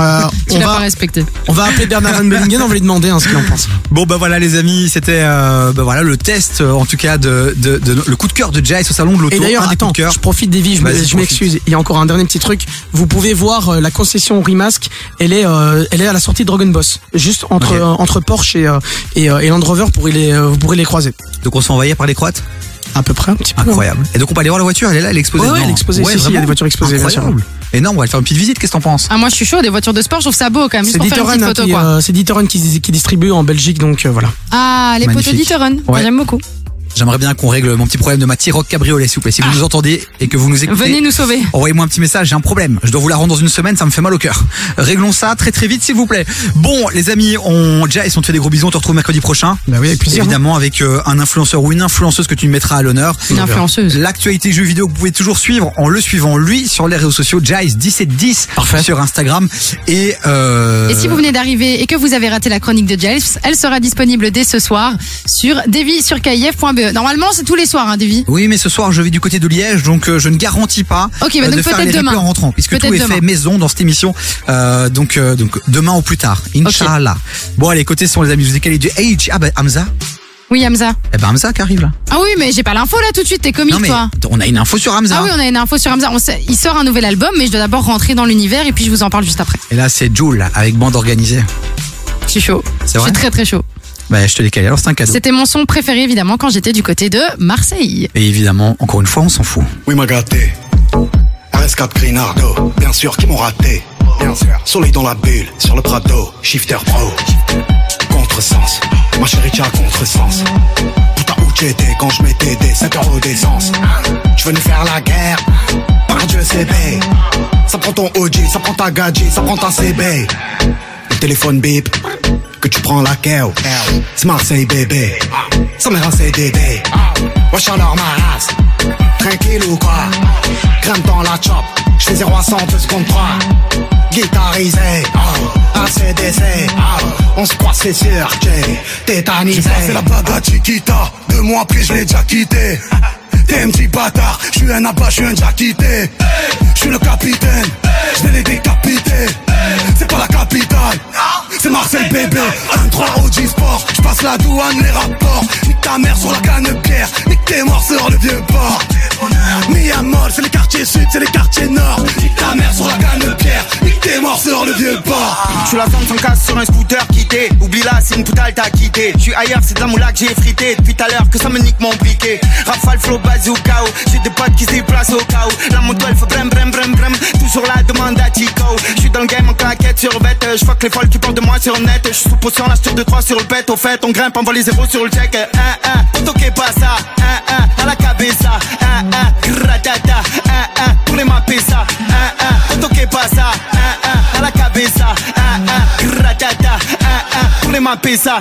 Euh, Tu on l'as va- pas respecté. On va appeler Bernard Van Bellingen, on va lui demander hein, ce qu'il en pense. Bon bah voilà les amis, c'était euh, bah voilà le test en tout cas de, de, de- le coup de cœur de Jais au salon de l'auto. Et d'ailleurs, attends, coups de cœur. je profite des vies, je me- Vas-y, je m'excuse. Il y a encore un dernier petit truc. Vous pouvez voir euh, la concession Rimask. Elle est, euh, elle est à la sortie de Dragon Boss, juste entre euh, entre Porsche et euh, et, euh, et Land Rover pour les, euh, vous pourrez les croiser. Donc on se fait envahir par les Croates À peu près, un petit peu. Incroyable. Et donc on peut aller voir la voiture, elle est là, elle est exposée. Ouais, ouais, elle est exposée. Si, si, il y a des voitures exposées, bien sûr. Incroyable. Énorme, on va aller faire une petite visite, qu'est-ce que t'en penses Ah moi je suis chaud des voitures de sport, je trouve ça beau quand même C'est petite hein, qui, euh, qui, qui distribue en Belgique, donc euh, voilà. Ah les poteaux Magnifique. d'Iteren, Ouais. j'aime beaucoup. J'aimerais bien qu'on règle mon petit problème de ma T-Rock cabriolet, s'il vous plaît. Si vous nous entendez et que vous nous écoutez. Venez nous sauver. Envoyez-moi un petit message, j'ai un problème. Je dois vous la rendre dans une semaine, ça me fait mal au cœur. Réglons ça très très vite, s'il vous plaît. Bon, les amis, on déjà ils sont fait des gros bisous. On te retrouve mercredi prochain. Bah oui, avec plaisir. Évidemment, avec euh, un influenceur ou une influenceuse que tu me mettras à l'honneur. Une influenceuse. L'actualité jeux vidéo que vous pouvez toujours suivre en le suivant lui sur les réseaux sociaux, Jice1710 sur Instagram et euh, Et si vous venez d'arriver et que vous avez raté la chronique de Giles, elle sera disponible dès ce soir sur devi-sur-kif.be. Normalement, c'est tous les soirs, hein, Devi. Oui, mais ce soir je vais du côté de Liège, donc euh, je ne garantis pas Ok, bah euh, donc de faire peut-être demain. en rentrant, puisque Peut-être tout est demain. fait maison dans cette émission. Euh, donc, euh, donc demain ou plus tard, Inch'Allah. Bon, allez, côté son les amis, je vous ai calé du Age. Ah bah Hamza. Oui, Hamza. Eh ben Hamza qui arrive là. Ah oui, mais j'ai pas l'info là tout de suite, t'es comique non mais toi. on a une info sur Hamza. Ah oui, on a une info sur Hamza. On sait- il sort un nouvel album, mais je dois d'abord rentrer dans l'univers et puis je vous en parle juste après. Et là c'est Joule avec bande organisée. Je suis chaud. C'est Je vrai suis très très chaud. Bah je te l'ai calé. Alors c'est un cadeau. C'était mon son préféré évidemment quand j'étais du côté de Marseille. Et évidemment, encore une fois, on s'en fout. Oui, m'a gâté. RS4 Grinardo, bien sûr, qui m'ont raté. Bien sûr. Soleil dans la bulle, sur le Prado, shifter pro. Contresens, ma chérie, as contresens. Putain, où t'étais quand je mettais des 5 euros d'essence Je venais faire la guerre, par Dieu CB. Ça prend ton OG, ça prend ta gadget, ça prend ta CB. Le téléphone bip, que tu prends la keo. C'est Marseille bébé, ça mère un CDD. Wesh alors ma race, tranquille ou quoi? Crème dans la chop, je fais 0 à 100 2 secondes 3 Guitarisé, oh, ACDC, oh, on se croit c'est sûr, j'ai tétanisé. J'ai passé la bague à Chiquita, deux mois puis je l'ai déjà quitté T'es un petit bâtard, je suis un abat, je suis un déjà quitté Je suis le capitaine, je vais les décapiter. C'est pas la capitale, c'est Marseille bébé. 1-3 OG Sport, je passe la douane, les rapports. Nique ta mère sur la canne pierre, nique tes morts sur le vieux port. Miamol, c'est les quartiers sud, c'est les quartiers nord. Nique ta mère sur la canne pierre, nique tes morts sur le vieux port. Je suis la femme sans casse sur un scooter quitté. Oublie c'est une pute, elle t'a quitté. Je suis ailleurs, c'est de la moula que j'ai frité. Depuis tout à l'heure que ça me nique mon briquet. Rafale, flow, bazooka. oh. J'ai des potes qui se déplacent au. La moto, elle fait. Toujours la demande à Tico. Je suis dans le game en claquette sur bête. Je fuck les folles qui parlent de moi sur net. Je suis sous potion, la sur de 3 sur le bête. Au fait, on grimpe, on voit les sur le check. Un, un, poto que pasa. Un, un, à la cabeza. Un, un, gratata. Un, un, pour les mapper ça. Un, un, poto que pasa. Un, un, à la cabeza. Un, un, gratata. Un, un, pour les ça.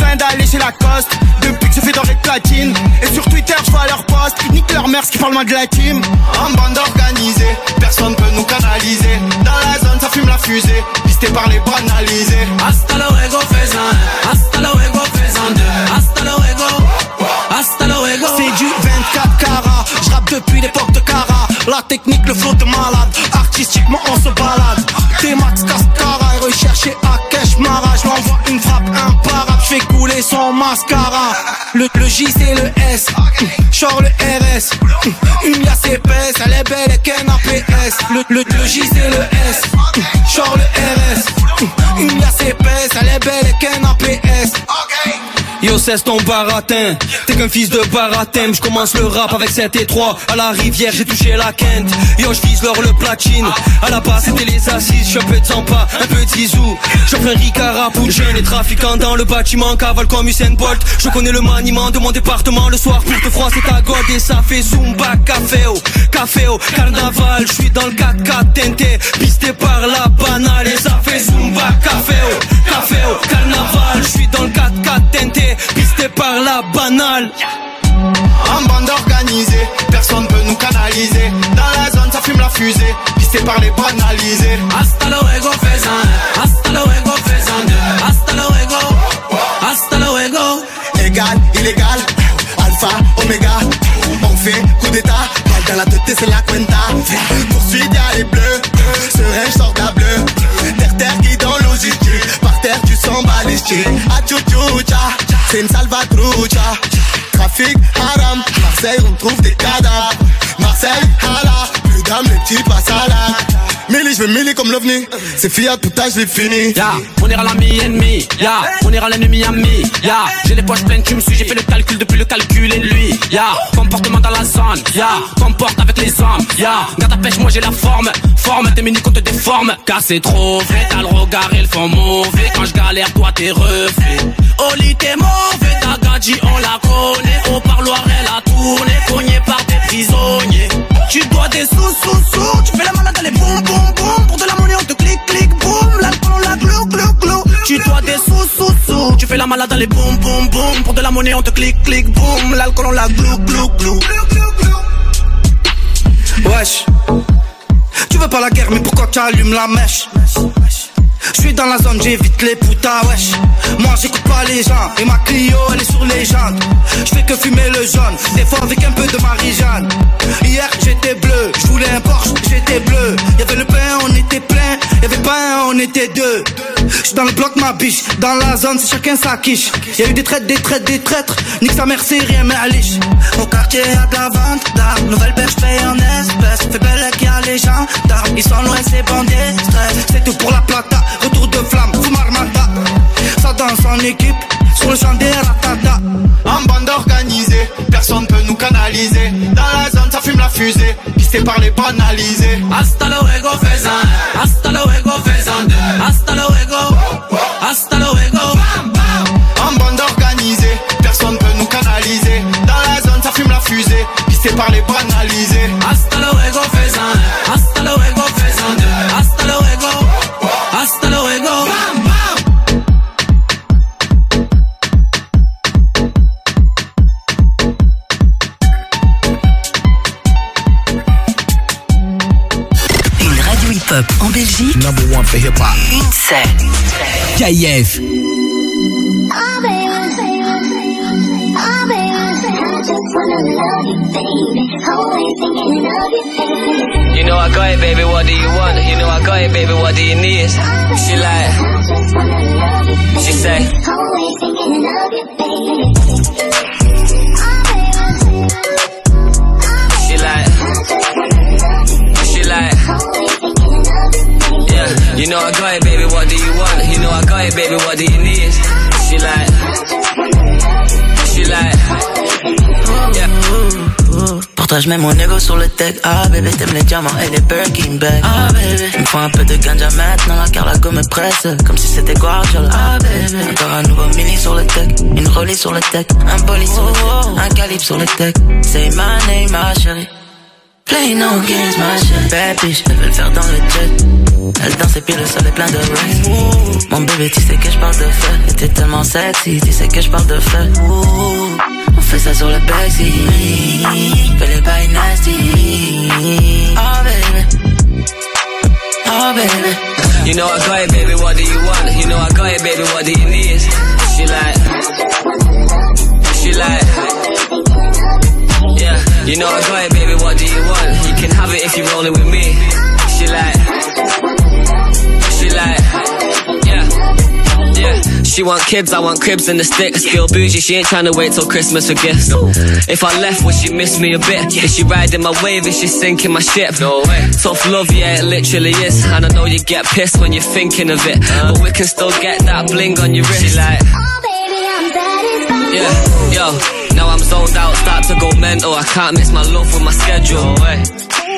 Besoin d'aller chez Lacoste Depuis que je fais doré de platine Et sur Twitter je vois leurs posts Nique leur mère qui parle moins de la team. En bande organisée Personne peut nous canaliser. Dans la zone ça fume la fusée. Pisté par les banalisés Hasta luego, faisan. Hasta luego, faisan deux. Hasta luego. Hasta luego. C'est du 24 carats. Je rappe depuis l'époque de Cara La technique, le flow de malade. Artistiquement on se balade. T-Max Cascara Et recherché à Cash Mara. Je m'envoie une frappe imparable Je fais couler son mascara. Le, le J c'est le S. Genre le RS Une liasse épaisse. Elle est belle et qu'un APS Le, le, le J c'est le S. Genre le RS Une liasse épaisse. Elle est belle et qu'un APS Yo cesse ton baratin. T'es qu'un fils de baratin. Je commence le rap avec 7 et 3 À la rivière j'ai touché la quinte Yo je vise l'or le platine. À la base c'était les assises. Je peu de un peu de Zizou J'offre un Ricard Les trafiquants dans le bâtiment. Cavale comme Usain Bolt. Je connais le maniement de mon département. Le soir pour te froisser ta gold. Et ça fait Zumba Café au Café au Carnaval Je suis dans le 4x4 tenté Pisté par la banale. Et ça fait Zumba Café au Café au Carnaval Je suis dans le 4x4 tenté Pisté par la banale En bande organisée, personne peut nous canaliser. Dans la zone, ça fume la fusée, pisté par les banalisés. Hasta luego, faisan. Hasta luego, faisan. Hasta luego. Hasta luego. Égal, illégal, alpha, oméga. On fait coup d'état, balle dans la tête, c'est la cuenta. Poursuite, y'a les bleus, serein, de la bleue. Terre, terre, qui dans logistique. Par terre, tu sens balistique. Achuchucha, c'est une salvatrucha. Trafic, haram, Marseille, on trouve des cadavres. Marseille, hala, plus d'âme, les petits la. Millie, je veux Millie comme l'ovni. C'est Fiat, âge, je l'ai fini. Ya, on ira l'ami ennemi, ya, on ira l'ennemi ami, ya, j'ai les poches pleines, tu me suis, j'ai fait le calcul depuis le calcul et lui, ya, comportement dans la zone, ya, comporte avec les hommes, ya, garde ta pêche, moi j'ai la forme, forme, tes mini qu'on te déforme, car c'est trop vrai, t'as le regard et le fond mauvais, quand je galère, toi t'es refait, Oli t'es mauvais, ta gadji on la connaît, au parloir elle a tourné, cogné par des prisonniers, tu dois des sous, sous, sous, tu fais la malade, allez boum, pour de la monnaie on te clique, clique, boum, l'alcool on la glou, glou, glou, tu dois des sous, sous, sous, tu fais la malade, allez boum, boum, boum, pour de la monnaie on te clique, clique, boum, l'alcool on la glou, glou, glou. Wesh. Tu veux pas la guerre mais pourquoi tu allumes la mèche? Je suis dans la zone, j'évite les putas, wesh. Moi j'écoute pas les gens, et ma Clio elle est sur les jantes. Je fais que fumer le jaune, des fois avec un peu de Marie-Jeanne. Hier j'étais bleu, je voulais un Porsche, j'étais bleu. Y'avait le pain, on était plein, y'avait pas un, on était deux. J'suis dans le bloc ma biche, dans la zone c'est chacun sa quiche. Y'a eu des traites, des traites, des traîtres, nique sa mère c'est rien mais à liche. Au quartier y'a de la vente d'armes, nouvelle perche paye en espèces. Fait belle qu'il y a les gens d'armes, ils sont loin ces bandits stress. C'est tout pour la plata, retour de flamme, fume armada. Ça danse en équipe, sur le champ des ratata. En bande organisée, personne peut nous canaliser. Dans la zone, ça fume la fusée, pisté par les banalisés. Hasta luego, faisan. Hasta luego, faisan. Hasta luego. Hasta luego. En bande organisée, personne peut nous canaliser. Dans la zone, ça fume la fusée, pisté par les banalisés. Hasta luego, for hip hop. Une scène. KF. You know I got it, baby. What do you want? You know I got it, baby. What do you need? She like, she say. She like, she like. Yeah, you know I got it, baby. What do you want? You know I got it, baby. What do you need? She like, she like. Pour toi, je mets mon ego sur le tech. Ah, bébé, t'aimes les diamants et les Birkin bags. Ah, bébé, il me faut un peu de ganja maintenant, car la gomme me presse. Comme si c'était Guardiola. Ah, bébé, encore un nouveau mini sur le tech. Une rollie sur le tech. Un bolide sur le tech. Un calibre sur le tech. Say my name, ma chérie. Play no games, ma chérie. Bad bitch, elle veut le faire dans le jet. Elle danse et puis le sol est plein de rain. Mon bébé, tu sais que je parle de feu. Et t'es tellement sexy, tu sais que je parle de feu. On fait ça sur le backseat. Fais les bails nasty. Oh baby. Oh baby. You know I got it, baby. What do you want? You know I got it, baby. What do you need? She like, she like. Yeah, you know I got it, baby. What do you want? You can have it if you're rolling with me. She like, yeah. She want kids, I want cribs and the sticks. Feel bougie, she ain't trying to wait till Christmas for gifts. If I left, would she miss me a bit? Is she riding my wave? Is she sinking my ship? No way. Tough love, yeah, it literally is. And I know you get pissed when you're thinking of it. But we can still get that bling on your wrist. She like, Oh, baby, I'm satisfied. Yeah, yo, now I'm zoned out, start to go mental. I can't mix my love with my schedule.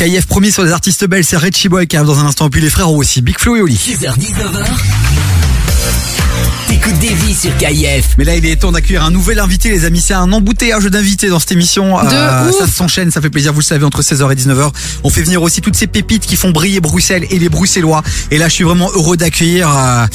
KF premier sur les artistes belges, c'est Richie Boy qui dans un instant, puis les frères aussi, Big Flo et Oli. 6h-19h, t'écoutes des vies sur KIF. Mais là, il est temps d'accueillir un nouvel invité, les amis. C'est un embouteillage d'invités dans cette émission. Euh, ouf. ça s'enchaîne, ça fait plaisir, vous le savez, entre 16h et 19h. On fait venir aussi toutes ces pépites qui font briller Bruxelles et les Bruxellois. Et là, je suis vraiment heureux d'accueillir euh,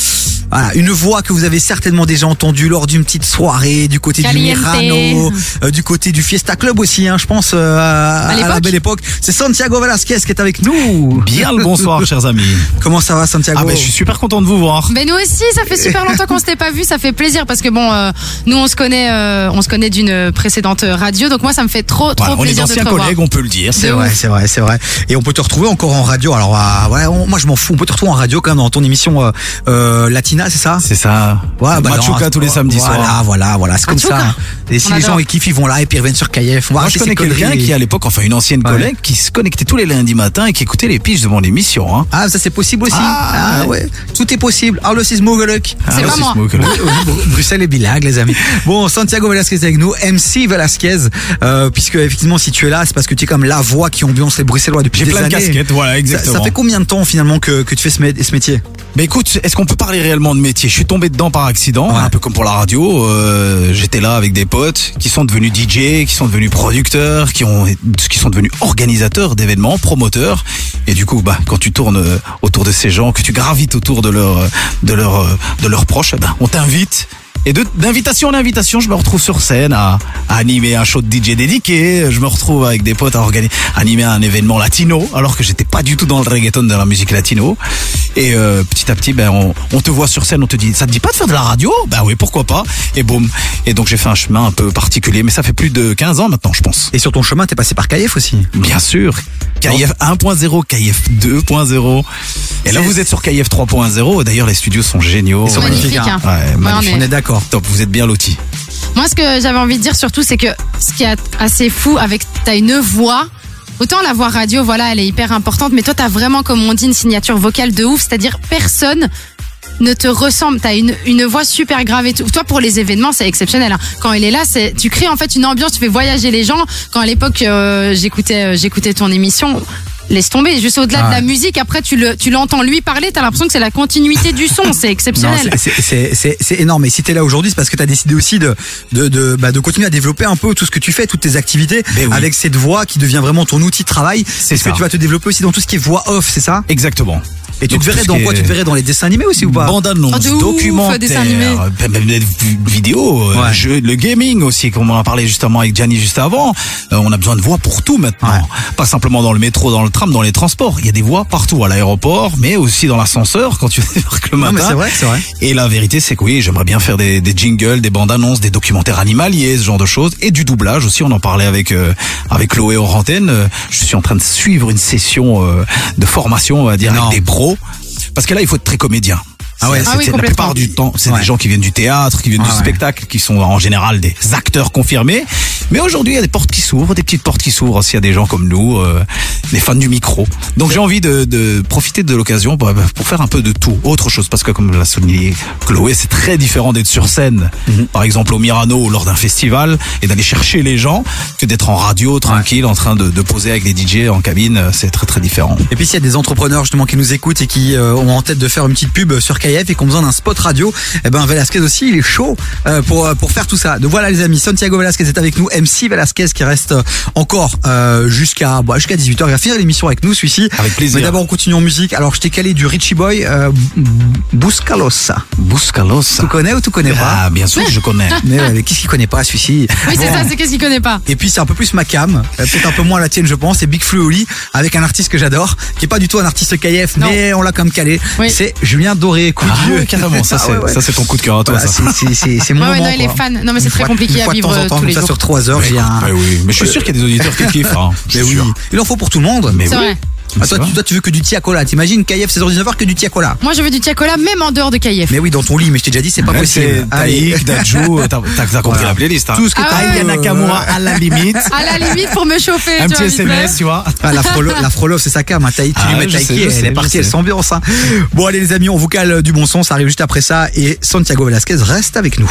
voilà, une voix que vous avez certainement déjà entendue lors d'une petite soirée du côté Caliente. du Mirano, euh, du côté du Fiesta Club aussi, hein, je pense, euh, à, à la belle époque. C'est Santiago Velasquez qui est avec nous. Bien le bonsoir, chers amis. Comment ça va, Santiago Ah ben, je suis super content de vous voir. Mais nous aussi, ça fait super longtemps qu'on s'était pas vu, ça fait plaisir parce que bon, euh, nous on se connaît, euh, on se connaît d'une précédente radio, donc moi ça me fait trop trop Voilà, on est plaisir de te revoir. collègues, on peut le dire. C'est vrai, c'est vrai, c'est vrai. Et on peut te retrouver encore en radio. Alors, euh, ouais, on- moi je m'en fous. On peut te retrouver en radio quand même dans ton émission euh, euh, Latina, c'est ça? C'est ça. Ouais, bah Machuca non, tous les samedis voilà. Voilà, voilà, c'est comme Machuca. ça. Et si On les gens ils kiffent, ils vont là et puis ils reviennent sur va Moi, je connais quelqu'un qui, à l'époque, enfin une ancienne Ouais. collègue, qui se connectait tous les lundis matins et qui écoutait les piges de mon émission. Hein. Ah, ça c'est possible aussi. Ah, Ah, ouais. Tout est possible. Alors le sismogeluk. C'est pas moi. Bruxelles est bilingue, les amis. Bon, Santiago Velasquez est avec nous, MC Velasquez, euh, puisque effectivement, si tu es là, c'est parce que tu es comme la voix qui ambiance les Bruxellois depuis J'ai des plein de casquettes, voilà, Ça, exactement. ça fait combien de temps finalement que, que tu fais ce, mé- ce métier? Mais écoute, est-ce qu'on peut parler réellement de métier? Je suis tombé dedans par accident, Ouais. un peu comme pour la radio. euh, J'étais là avec des potes qui sont devenus DJ, qui sont devenus producteurs, qui ont, qui sont devenus organisateurs d'événements, promoteurs. Et du coup, bah, quand tu tournes euh, autour de ces gens, que tu gravites autour de leurs, de leurs, de leurs proches, on t'invite. Et de- d'invitation en invitation, je me retrouve sur scène à, à animer un show de DJ dédié. Je me retrouve avec des potes à organiser, animer un événement latino, alors que j'étais pas du tout dans le reggaeton, dans la musique latino. Et euh, petit à petit, ben on, on te voit sur scène, on te dit, ça te dit pas de faire de la radio? Ben oui, pourquoi pas Et boum. Et donc j'ai fait un chemin un peu particulier, mais ça fait plus de 15 ans maintenant, je pense. Et sur ton chemin, t'es passé par KF aussi. Bien sûr. KIF 1.0, KIF 2.0 Et là, vous êtes sur KIF 3.0. D'ailleurs, les studios sont géniaux. Ils sont magnifiques, hein. Ouais, Ouais, magnifiques. on est- est d'accord. Top, vous êtes bien lotis. Moi, ce que j'avais envie de dire surtout, c'est que ce qui est assez fou avec t'as une voix. Autant la voix radio, voilà, elle est hyper importante, mais toi, t'as vraiment, comme on dit, une signature vocale de ouf, c'est-à-dire personne ne te ressemble. T'as une, une voix super grave et tout. Toi, pour les événements, c'est exceptionnel. hein. Quand il est là, c'est, tu crées en fait une ambiance, tu fais voyager les gens. Quand à l'époque, euh, j'écoutais, euh, j'écoutais ton émission. Laisse tomber, juste au-delà Ah de la musique, après tu le, tu l'entends lui parler, t'as l'impression que c'est la continuité du son, c'est exceptionnel. c'est- c'est- c'est c'est- c'est énorme. Et si t'es là aujourd'hui, c'est parce que t'as décidé aussi de de de, bah, de continuer à développer un peu tout ce que tu fais, toutes tes activités, oui. avec cette voix qui devient vraiment ton outil de travail. C'est ce ça. que tu vas te développer aussi dans tout ce qui est voix off, c'est ça? Exactement. Et tu te verrais dans quoi Tu te verrais dans les dessins animés aussi ou pas Bande annonce, ouf, documentaire, même vi- vidéos, euh, le gaming aussi, comme on en a parlé justement avec Gianni juste avant. Euh, on a besoin de voix pour tout maintenant. Pas simplement dans le métro, dans le tram, dans les transports. Il y a des voix partout, à l'aéroport, mais aussi dans l'ascenseur quand tu débarques le matin. c'est vrai, c'est vrai. Et la vérité, c'est que oui, j'aimerais bien faire des, des jingles, des bandes annonces, des documentaires animaliers, ce genre de choses, et du doublage aussi. On en parlait avec euh, avec Chloé Orantène. Euh, Je suis en train de suivre une session euh, de formation, on va dire, avec des pros, parce que là, il faut être très comédien. Ah ouais, C'est- Ah oui, la plupart du temps, c'est Ouais. des gens qui viennent du théâtre, qui viennent Ah du ouais. spectacle, qui sont en général des acteurs confirmés. Mais aujourd'hui, il y a des portes qui s'ouvrent, des petites portes qui s'ouvrent aussi à des gens comme nous, euh, les fans du micro. Donc j'ai envie de, de profiter de l'occasion pour, pour faire un peu de tout, autre chose, parce que comme l'a souligné Chloé, c'est très différent d'être sur scène, Mhm. par exemple au Mirano ou lors d'un festival, et d'aller chercher les gens, que d'être en radio, tranquille, en train de, de poser avec les DJ en cabine. C'est très très différent. Et puis s'il y a des entrepreneurs justement qui nous écoutent et qui euh, ont en tête de faire une petite pub sur KF et qui ont besoin d'un spot radio, eh ben Velasquez aussi il est chaud euh, pour euh, pour faire tout ça. Donc voilà les amis, Santiago Velasquez est avec nous, MC Velasquez qui reste euh, encore euh, jusqu'à bah, jusqu'à 18h. Il va finir l'émission avec nous, celui-ci. Avec plaisir. Mais d'abord, on continue en musique. Alors, je t'ai calé du Richie Boy, euh, Buscalos. Buscalos. Tu connais ou tu connais pas? Ah, bien sûr que je connais. Mais, qu'est-ce qu'il connaît pas, celui-ci? Oui, c'est Bon. ça, c'est qu'est-ce qu'il connaît pas. Et puis c'est un peu plus ma cam, euh, peut-être un peu moins la tienne je pense, c'est Big Flo Oli avec un artiste que j'adore, qui est pas du tout un artiste KF, mais on l'a quand même calé. C'est Julien Doré, coup de Ah vieux. ouais, carrément, ça, c'est- ouais, ouais. ton coup de cœur à toi, Voilà, ça. c'est- mon Ouais, moment. non, il est fan. Non, mais c'est très compliqué à fois de vivre, temps en temps, tous comme les ça jours. sur 3 j'ai un. bah oui, mais je suis sûr qu'il y a des auditeurs qui kiffent. hein. Mais oui, sûr. il en faut pour tout le monde. Mais C'est oui. vrai. Ah, toi, tu, toi, tu veux que du Tiakola. T'imagines KF 16h19 que du Tiakola. Moi, je veux du Tiakola, même en dehors de KF. Mais oui, dans ton lit, mais je t'ai déjà dit, c'est pas possible. c'est Taïk, Dajou, t'as compris Voilà. la playlist. Hein. Tout ce que Ah t'as ouais. Aya Nakamura à la limite. À la limite, pour me chauffer. Un tu petit vois, vite fait. SMS, tu vois. Ah, la Frollo, c'est sa cam. Hein. Taï- tu Ah, lui mets je Taïki, elle sais, est je partie, elle s'ambiance. Hein. Bon, allez, les amis, on vous cale du bon son. Ça arrive juste après ça. Et Santiago Velasquez reste avec nous.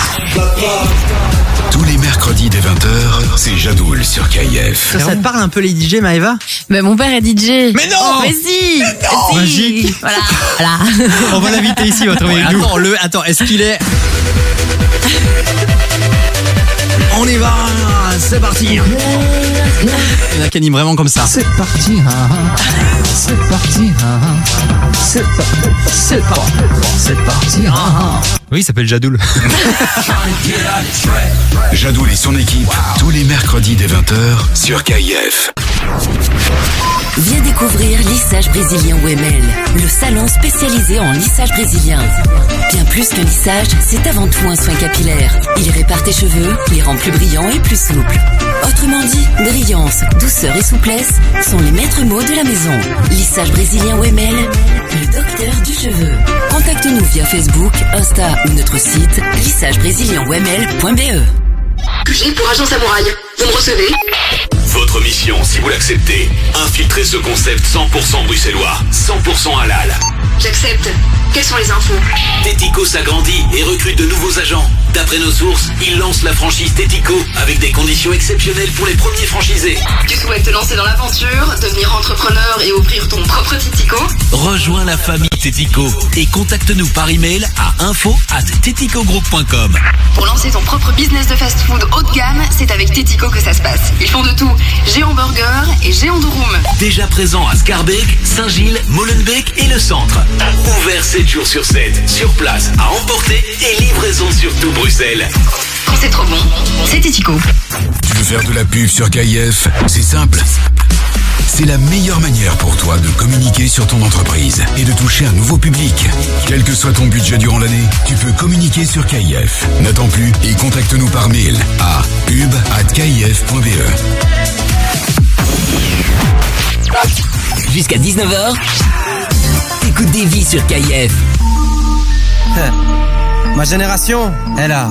Tous les mercredis dès 20h, c'est Jadoul sur KIF. Ça, ça te parle un peu les DJ, Maëva Mais mon père est DJ. Mais non Mais si, si. Magique. Voilà. voilà. On va l'inviter ici, on va travailler avec nous. Attends, le, attends, est-ce qu'il est On y va, c'est parti. Il y en a qui animent vraiment comme ça. C'est parti, hein, c'est parti, hein, c'est pas- c'est c'est parti. hein. Oui, il s'appelle Jadoul. Jadoul et son équipe, tous les mercredis dès 20h sur KIF. Viens découvrir Lissage Brésilien OML, le salon spécialisé en lissage brésilien. Bien plus que lissage, c'est avant tout un soin capillaire. Il répare tes cheveux, les rend plus brillants et plus souples. Autrement dit, brillance, douceur et souplesse sont les maîtres mots de la maison. Lissage Brésilien OML, le docteur du cheveu. Contacte-nous via Facebook, Insta ou notre site lissagebrésilien-oml.be. J'ai pour agent samouraï. Vous me recevez? Votre mission, si vous l'acceptez, infiltrer ce concept 100% bruxellois, 100% halal. J'accepte. Quelles sont les infos Tético s'agrandit et recrute de nouveaux agents. D'après nos sources, il lance la franchise Tético avec des conditions exceptionnelles pour les premiers franchisés. Tu souhaites te lancer dans l'aventure, devenir entrepreneur et ouvrir ton propre Titico Rejoins la famille Tético et contacte-nous par email à info at teticogroup.com. Pour lancer ton propre business de fast-food haut de gamme, c'est avec Tetico que ça se passe. Ils font de tout. Géant burger et géant de room. Déjà présent à Scarbeck, Saint-Gilles, Molenbeek et le centre. Ouvert 7 jours sur 7, sur place, à emporter et livraison sur tout Bruxelles. Quand c'est trop bon, c'est Tetico. Tu veux faire de la pub sur KIF C'est simple. C'est la meilleure manière pour toi de communiquer sur ton entreprise et de toucher un nouveau public. Quel que soit ton budget durant l'année, tu peux communiquer sur KIF. N'attends plus et contacte-nous par mail à pub@kif.be. Jusqu'à 19h, écoute des vies sur KIF. Ma génération, elle a,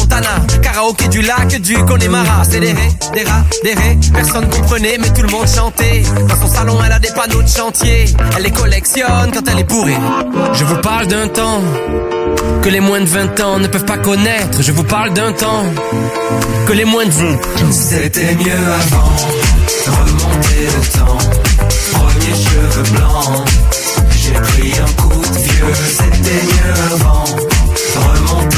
Montana, karaoké du lac du Connemara. C'est des ré, des rats, des ré. Personne comprenait, mais tout le monde chantait. Dans son salon, elle a des panneaux de chantier. Elle les collectionne quand elle est bourrée. Je vous parle d'un temps que les moins de 20 ans ne peuvent pas connaître. Je vous parle d'un temps que les moins de vous. C'était mieux avant, remonter le temps. Premier cheveux blancs, j'ai pris un coup de vieux. C'était mieux avant, remonter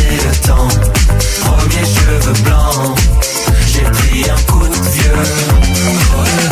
Premier cheveux blancs, j'ai pris un coup de vieux.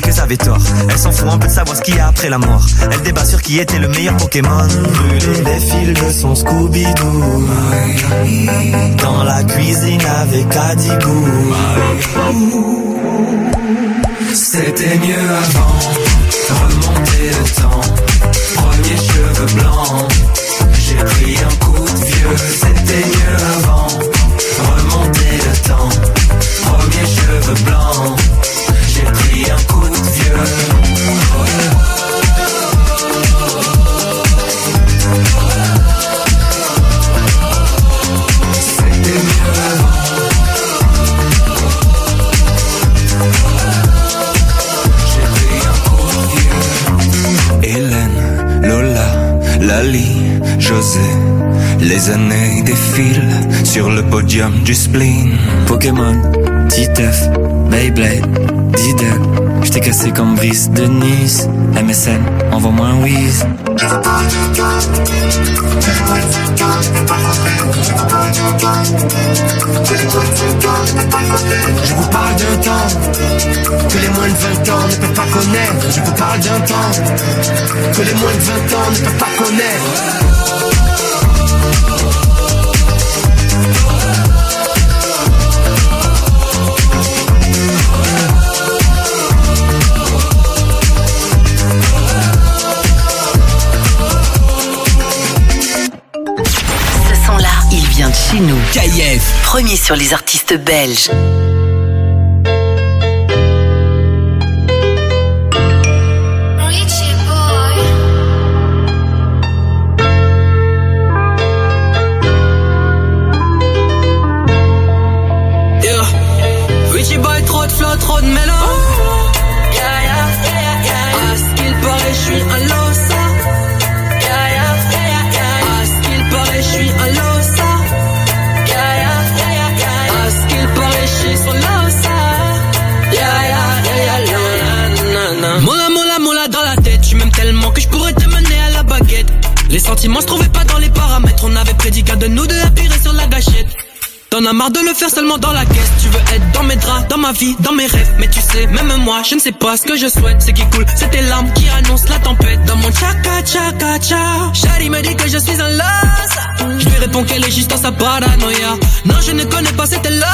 qu'ils avaient tort. Elle s'en fout un peu de savoir ce qu'il y a après la mort. Elle débat sur qui était le meilleur Pokémon. Brûler les fils de son Scooby-Doo. Dans la cuisine avec Adigou. C'était mieux avant. Remonter le temps. Premier cheveux blancs. J'ai pris un coup de vieux. C'était mieux avant. Remonter le temps. Premier cheveux blancs. José. Les années défilent sur le podium du spleen. Pokémon, Titeuf, Beyblade, Diddle. J't'ai cassé comme Brice de Nice. MSN, envoie-moi un whiz. Je vous parle d'un temps que les moins de 20 ans ne peuvent pas connaître. Je vous parle d'un temps que les moins de 20 ans ne peuvent pas connaître. Nous. KIF. Premier sur les artistes belges. Marre de le faire seulement dans la caisse. Tu veux être dans mes draps, dans ma vie, dans mes rêves. Mais tu sais, même moi, je ne sais pas ce que je souhaite. C'est qui coule, c'est tes larmes qui annoncent la tempête. Dans mon tchaka tchaka tcha Shari me dit que je suis un las Je lui réponds qu'elle est juste dans sa paranoïa. Non, je ne connais pas cette là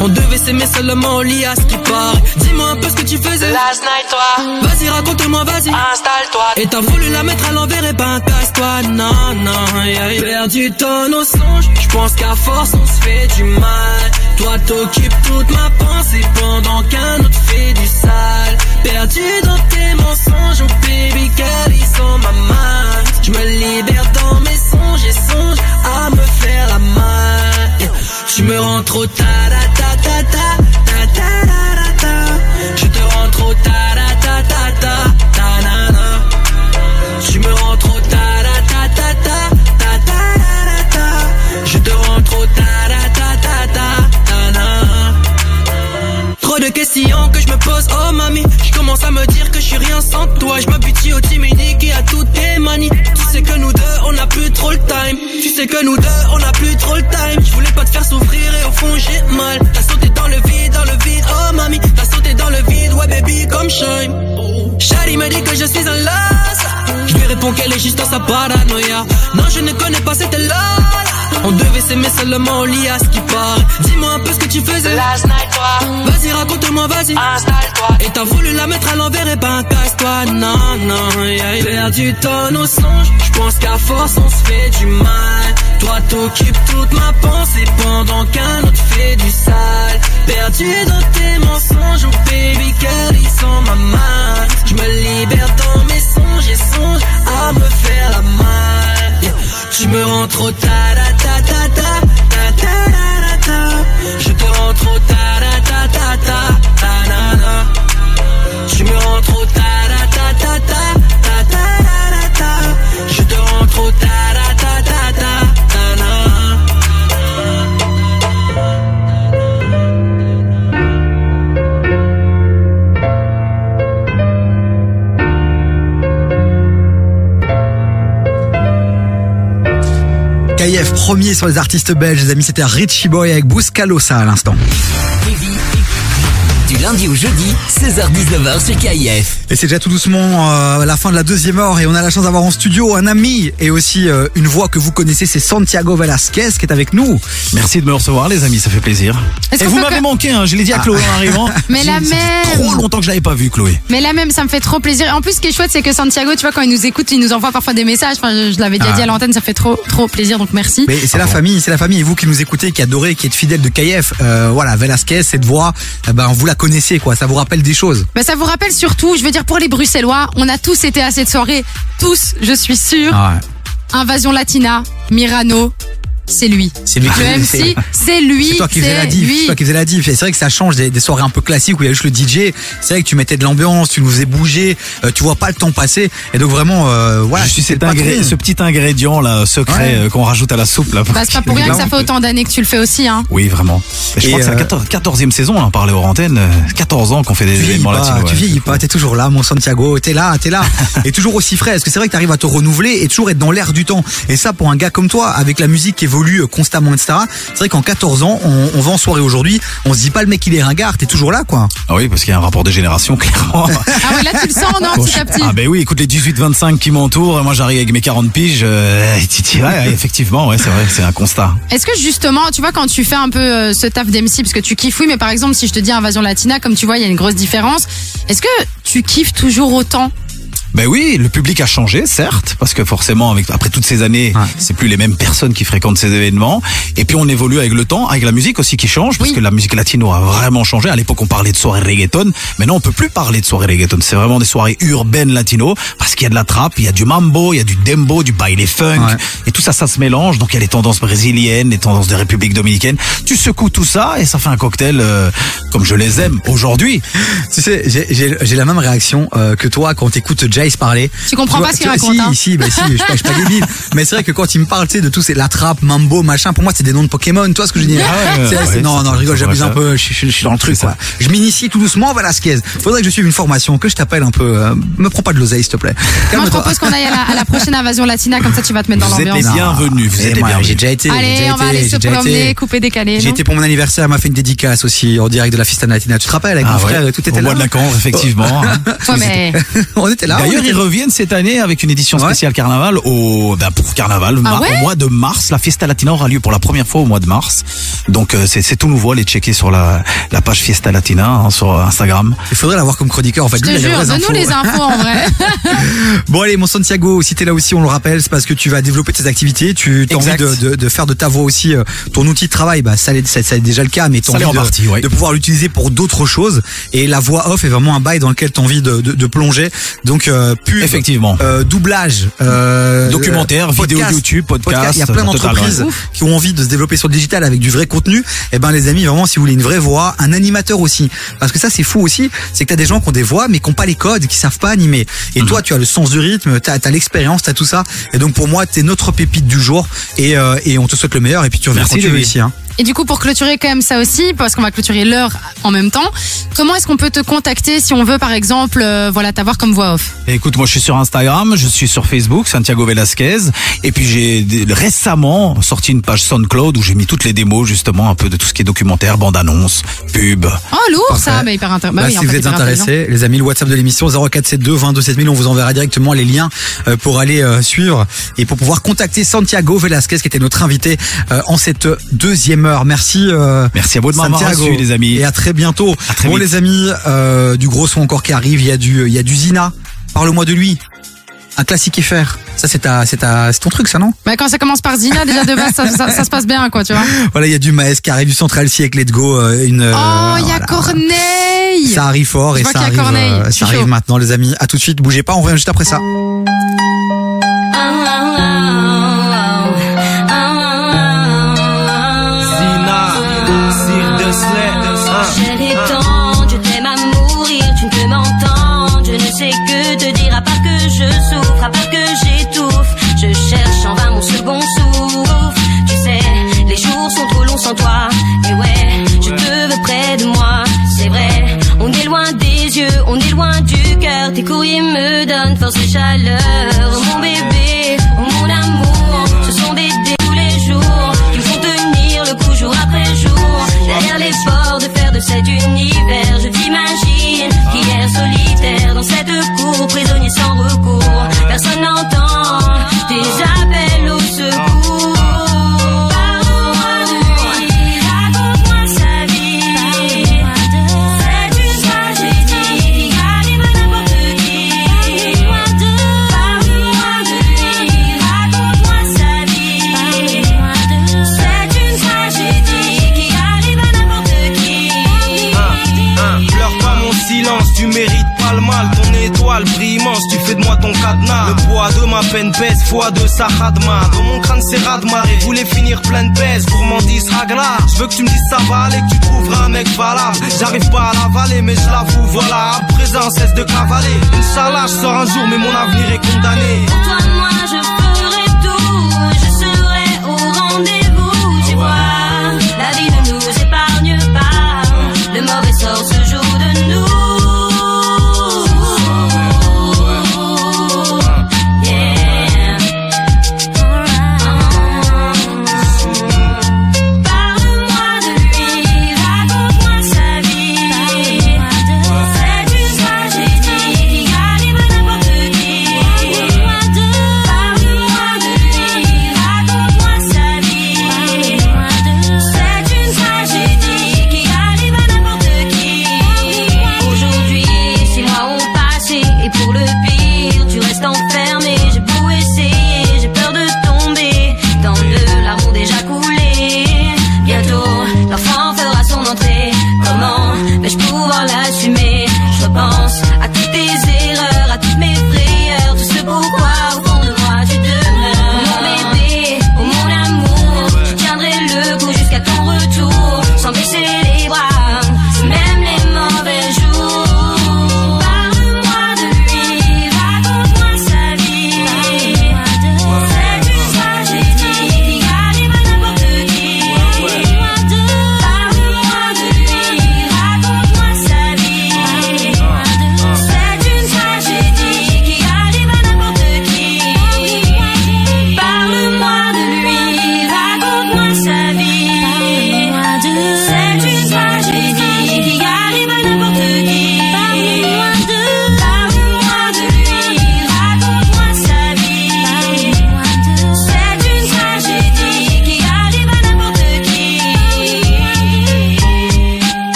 on devait s'aimer seulement au lit à ce qui paraît Dis-moi un peu ce que tu faisais. Last night toi. Vas-y raconte-moi vas-y. Installe-toi. Et t'as voulu la mettre à l'envers et ben casse-toi. Non non yeah, yeah. Perdu ton nos songes pense qu'à force on se fait du mal. Toi t'occupes toute ma pensée Pendant qu'un autre fait du sale. Perdu dans tes mensonges Oh baby sont ma main. Je me libère dans mes songes Et songe à me faire la main. Tu me rends trop ta ta ta ta ta ta ta ta Je te rends trop ta questions que je me pose, oh mamie Je commence à me dire que je suis rien sans toi. Je m'habitue au timide et à toutes tes manies. Tu sais que nous deux on a plus trop le time. Tu sais que nous deux on a plus trop le time. Je voulais pas te faire souffrir et au fond j'ai mal. T'as sauté dans le vide, dans le vide, oh mamie T'as sauté dans le vide, ouais baby comme Shine. Shari me dit que je suis un las Je lui réponds qu'elle est juste dans sa paranoïa. Non je ne connais pas cette là On devait s'aimer seulement au lit à ce qui paraît Dis-moi un peu ce que tu faisais. Last night toi. Vas-y raconte-moi vas-y. Installe-toi Et t'as voulu la mettre à l'envers et ben casse-toi. Non non yeah. Perdu ton nos songes Je pense qu'à force on se fait du mal. Toi t'occupes toute ma pensée Pendant qu'un autre fait du sale. Perdu dans tes mensonges Oh baby girl ils sont ma main Je me libère dans mes songes Et songe à me faire la Yeah. Tu me rends trop ta ta ta ta ta ta ta Je te rends trop ta ta ta ta ta ta na na Tu me rends trop ta premier sur les artistes belges, les amis, c'était Richie Boy avec Bouscalosa à l'instant. Du lundi au jeudi, 16h-19h sur KIF. Et c'est déjà tout doucement euh, la fin de la deuxième heure et on a la chance d'avoir en studio un ami et aussi euh, une voix que vous connaissez, c'est Santiago Velasquez qui est avec nous. Merci de me recevoir les amis, ça fait plaisir. Est-ce Et vous m'avez que- manqué, hein, je l'ai dit à Ah. Chloé en arrivant. Mais la J'ai- ça fait même. Trop longtemps que je l'avais pas vu Chloé. Mais là même, ça me fait trop plaisir. En plus, ce qui est chouette, c'est que Santiago, tu vois, quand il nous écoute, il nous envoie parfois des messages. Enfin, je, je l'avais déjà Ah. dit à l'antenne, ça fait trop, trop plaisir. Donc merci. Mais c'est la famille, c'est la famille. Et vous qui nous écoutez, qui adorez, qui êtes fidèles de KF, euh, voilà, Velasquez, cette voix, eh ben, vous la connaissez, quoi. Ça vous rappelle des choses. Bah, ça vous rappelle surtout, je veux dire, pour les Bruxellois, on a tous été à cette soirée. Tous, je suis sûre. Ah Invasion Latina, Mirano, c'est lui. C'est lui qui- Le MC, c'est lui. C'est toi qui faisais la diff. lui. C'est toi qui faisais la diff. Et c'est vrai que ça change des, des soirées un peu classiques où il y a juste le DJ. C'est vrai que tu mettais de l'ambiance, tu nous faisais bouger, euh, tu vois pas le temps passer. Et donc vraiment, euh, voilà. je suis c'est cet ingré- ce petit ingrédient là secret Ouais. euh, qu'on rajoute à la soupe là. Bah, c'est pas pour rien que ça fait autant d'années que tu le fais aussi, hein. Oui, vraiment. Et je Et crois que c'est la euh, 14, 14e saison, on parlait aux antennes. euh, 14 ans qu'on fait des Tu événements pas, latinos. tu vieillis pas, t'es toujours là, mon Santiago, t'es là, t'es là, et toujours aussi frais. Parce que c'est vrai que t'arrives à te renouveler et toujours être dans l'air du temps. Et ça, pour un gars comme toi, avec la musique qui évolue euh, constamment, etc. C'est vrai qu'en 14 ans, on, on va en soirée aujourd'hui, on se dit pas le mec il est ringard, t'es toujours là, quoi. Ah oui, parce qu'il y a un rapport de génération, clairement. Ah oui, là, tu le sens, non, Bon, petit à petit. Ah ben oui, écoute les 18-25 qui m'entourent, moi j'arrive avec mes 40 piges, euh, ouais, effectivement, ouais, c'est vrai, c'est un constat. Est-ce que justement, tu vois, quand tu fais un peu euh, ce taf d'MC, parce que tu kiffes, oui, mais par exemple, si je te dis Invasion Latina, comme tu vois, il y a une grosse différence. Est-ce que tu kiffes toujours autant Ben oui, le public a changé, certes, parce que forcément, avec, après toutes ces années, c'est plus les mêmes personnes qui fréquentent ces événements. Et puis on évolue avec le temps, avec la musique aussi qui change, parce que la musique latino a vraiment changé. À l'époque, on parlait de soirée reggaeton. Maintenant, on peut plus parler de soirée reggaeton. C'est vraiment des soirées urbaines latino, parce qu'il y a de la trappe, il y a du mambo, il y a du dembo, du baile funk, et tout ça, ça se mélange. Donc il y a les tendances brésiliennes, les tendances de République dominicaine. Tu secoues tout ça et ça fait un cocktail euh, comme je les aime aujourd'hui. Tu sais, j'ai- la même réaction euh, que toi quand t'écoutes Parler. Tu comprends vois, pas ce qu'il tu- raconte, Si, hein. si, bah si, je suis pas, je suis pas débile. Mais c'est vrai que quand il me parle, tu sais, de tout, c'est la trappe, mambo, machin. Pour moi, c'est des noms de Pokémon. Toi, ce que je dis. Ah ouais, ouais, non, non, je rigole, j'abuse un peu. Je, je- je suis dans le truc, quoi. Je m'initie tout doucement, Velasquez. Faudrait que je suive une formation, que je t'appelle un peu. euh, me prends pas de l'oseille, s'il te plaît. Moi, je propose qu'on aille à la, à la prochaine Invasion Latina, comme ça, tu vas te mettre dans Vous êtes les l'ambiance. bienvenus, vous êtes les moi, bienvenus. J'ai déjà été. Allez, on va aller se promener, couper, décaler. J'ai été pour mon anniversaire, elle m'a fait une dédicace aussi en direct de la Fiesta Latina. Tu te rappelles avec Ah mon ouais, frère, tout était au là. de la effectivement. hein. Ouais, mais on était là. D'ailleurs, ils reviennent cette année avec une édition spéciale carnaval au, ben, pour carnaval, Ah ouais au mois de mars. La Fiesta Latina aura lieu pour la première fois au mois de mars. Donc, euh, c'est c'est tout nouveau. Allez checker sur la, la page Fiesta Latina hein, sur Instagram. Il faudrait l'avoir comme chroniqueur. En fait, je lui, te il a les jure, vraies donne-nous les infos en vrai. Bon allez, mon Santiago, si t'es là aussi, on le rappelle, c'est parce que tu vas développer tes activités, tu as envie de, de, de faire de ta voix aussi euh, ton outil de travail. Bah ça, ça, ça est déjà le cas, mais t'as envie en de, partie, ouais. de pouvoir l'utiliser pour d'autres choses. Et la voix off est vraiment un bail dans lequel t'as envie de, de, de plonger. Donc euh, pub, Effectivement. euh, doublage, euh, Documentaire, euh, vidéo YouTube, podcast, Il y a plein d'entreprises qui ont envie de se développer sur le digital avec du vrai contenu. Et ben les amis, vraiment, si vous voulez une vraie voix, un animateur aussi, parce que ça c'est fou aussi, c'est que t'as des gens qui ont des voix mais qui ont pas les codes, qui savent pas animer. Et Mhm. toi, tu as le sens du rythme, t'as as, l'expérience, t'as tout ça. Et donc pour moi, t'es notre pépite du jour. Et, euh, et on te souhaite le meilleur. Et puis tu reviens Merci, quand tu veux ici. Hein. Et du coup, pour clôturer quand même ça aussi, parce qu'on va clôturer l'heure en même temps, comment est-ce qu'on peut te contacter si on veut, par exemple, euh, voilà, t'avoir comme voix off? Et Écoute, moi je suis sur Instagram, je suis sur Facebook, Santiago Velasquez, et puis j'ai récemment sorti une page SoundCloud où j'ai mis toutes les démos justement un peu de tout ce qui est documentaire, bande-annonce, pub. Oh, lourd ça, mais hyper intéressant. Bah, oui, si en vous fait, êtes intéressés, les amis, le WhatsApp de l'émission 0472 22 7000, on vous enverra directement les liens euh, pour aller euh, suivre et pour pouvoir contacter Santiago Velasquez qui était notre invité en cette deuxième Merci. euh, Merci à vous de m'avoir reçu, les amis. Et à très bientôt. À très bon vite. les amis, euh, du gros son encore qui arrive. Il y a du, il y a du Zina. Parle-moi de lui. Un classique FR. Ça c'est ta, c'est ta, c'est ton truc ça non? Bah, quand ça commence par Zina, déjà de base, ça, ça- ça se passe bien, quoi, tu vois. Voilà, il y a du Maes qui arrive, du Central C avec Let's Go. euh, une. Oh, il y a voilà. Corneille Ça arrive fort Je et ça qu'il y a arrive, euh, maintenant les amis. À tout de suite, bougez pas, on revient juste après ça. J'ai moi ton cadenas. Le poids de ma peine pèse, fois de sa radma. Dans mon crâne c'est radmar et voulait finir plein de pèse. Gourmandise ragla, je veux que tu me dises ça va aller, que tu trouveras un mec valable. J'arrive pas à l'avaler, mais je l'avoue, voilà. À présent, cesse de cavaler. Inch'Allah, je sors un jour, mais mon avenir est condamné.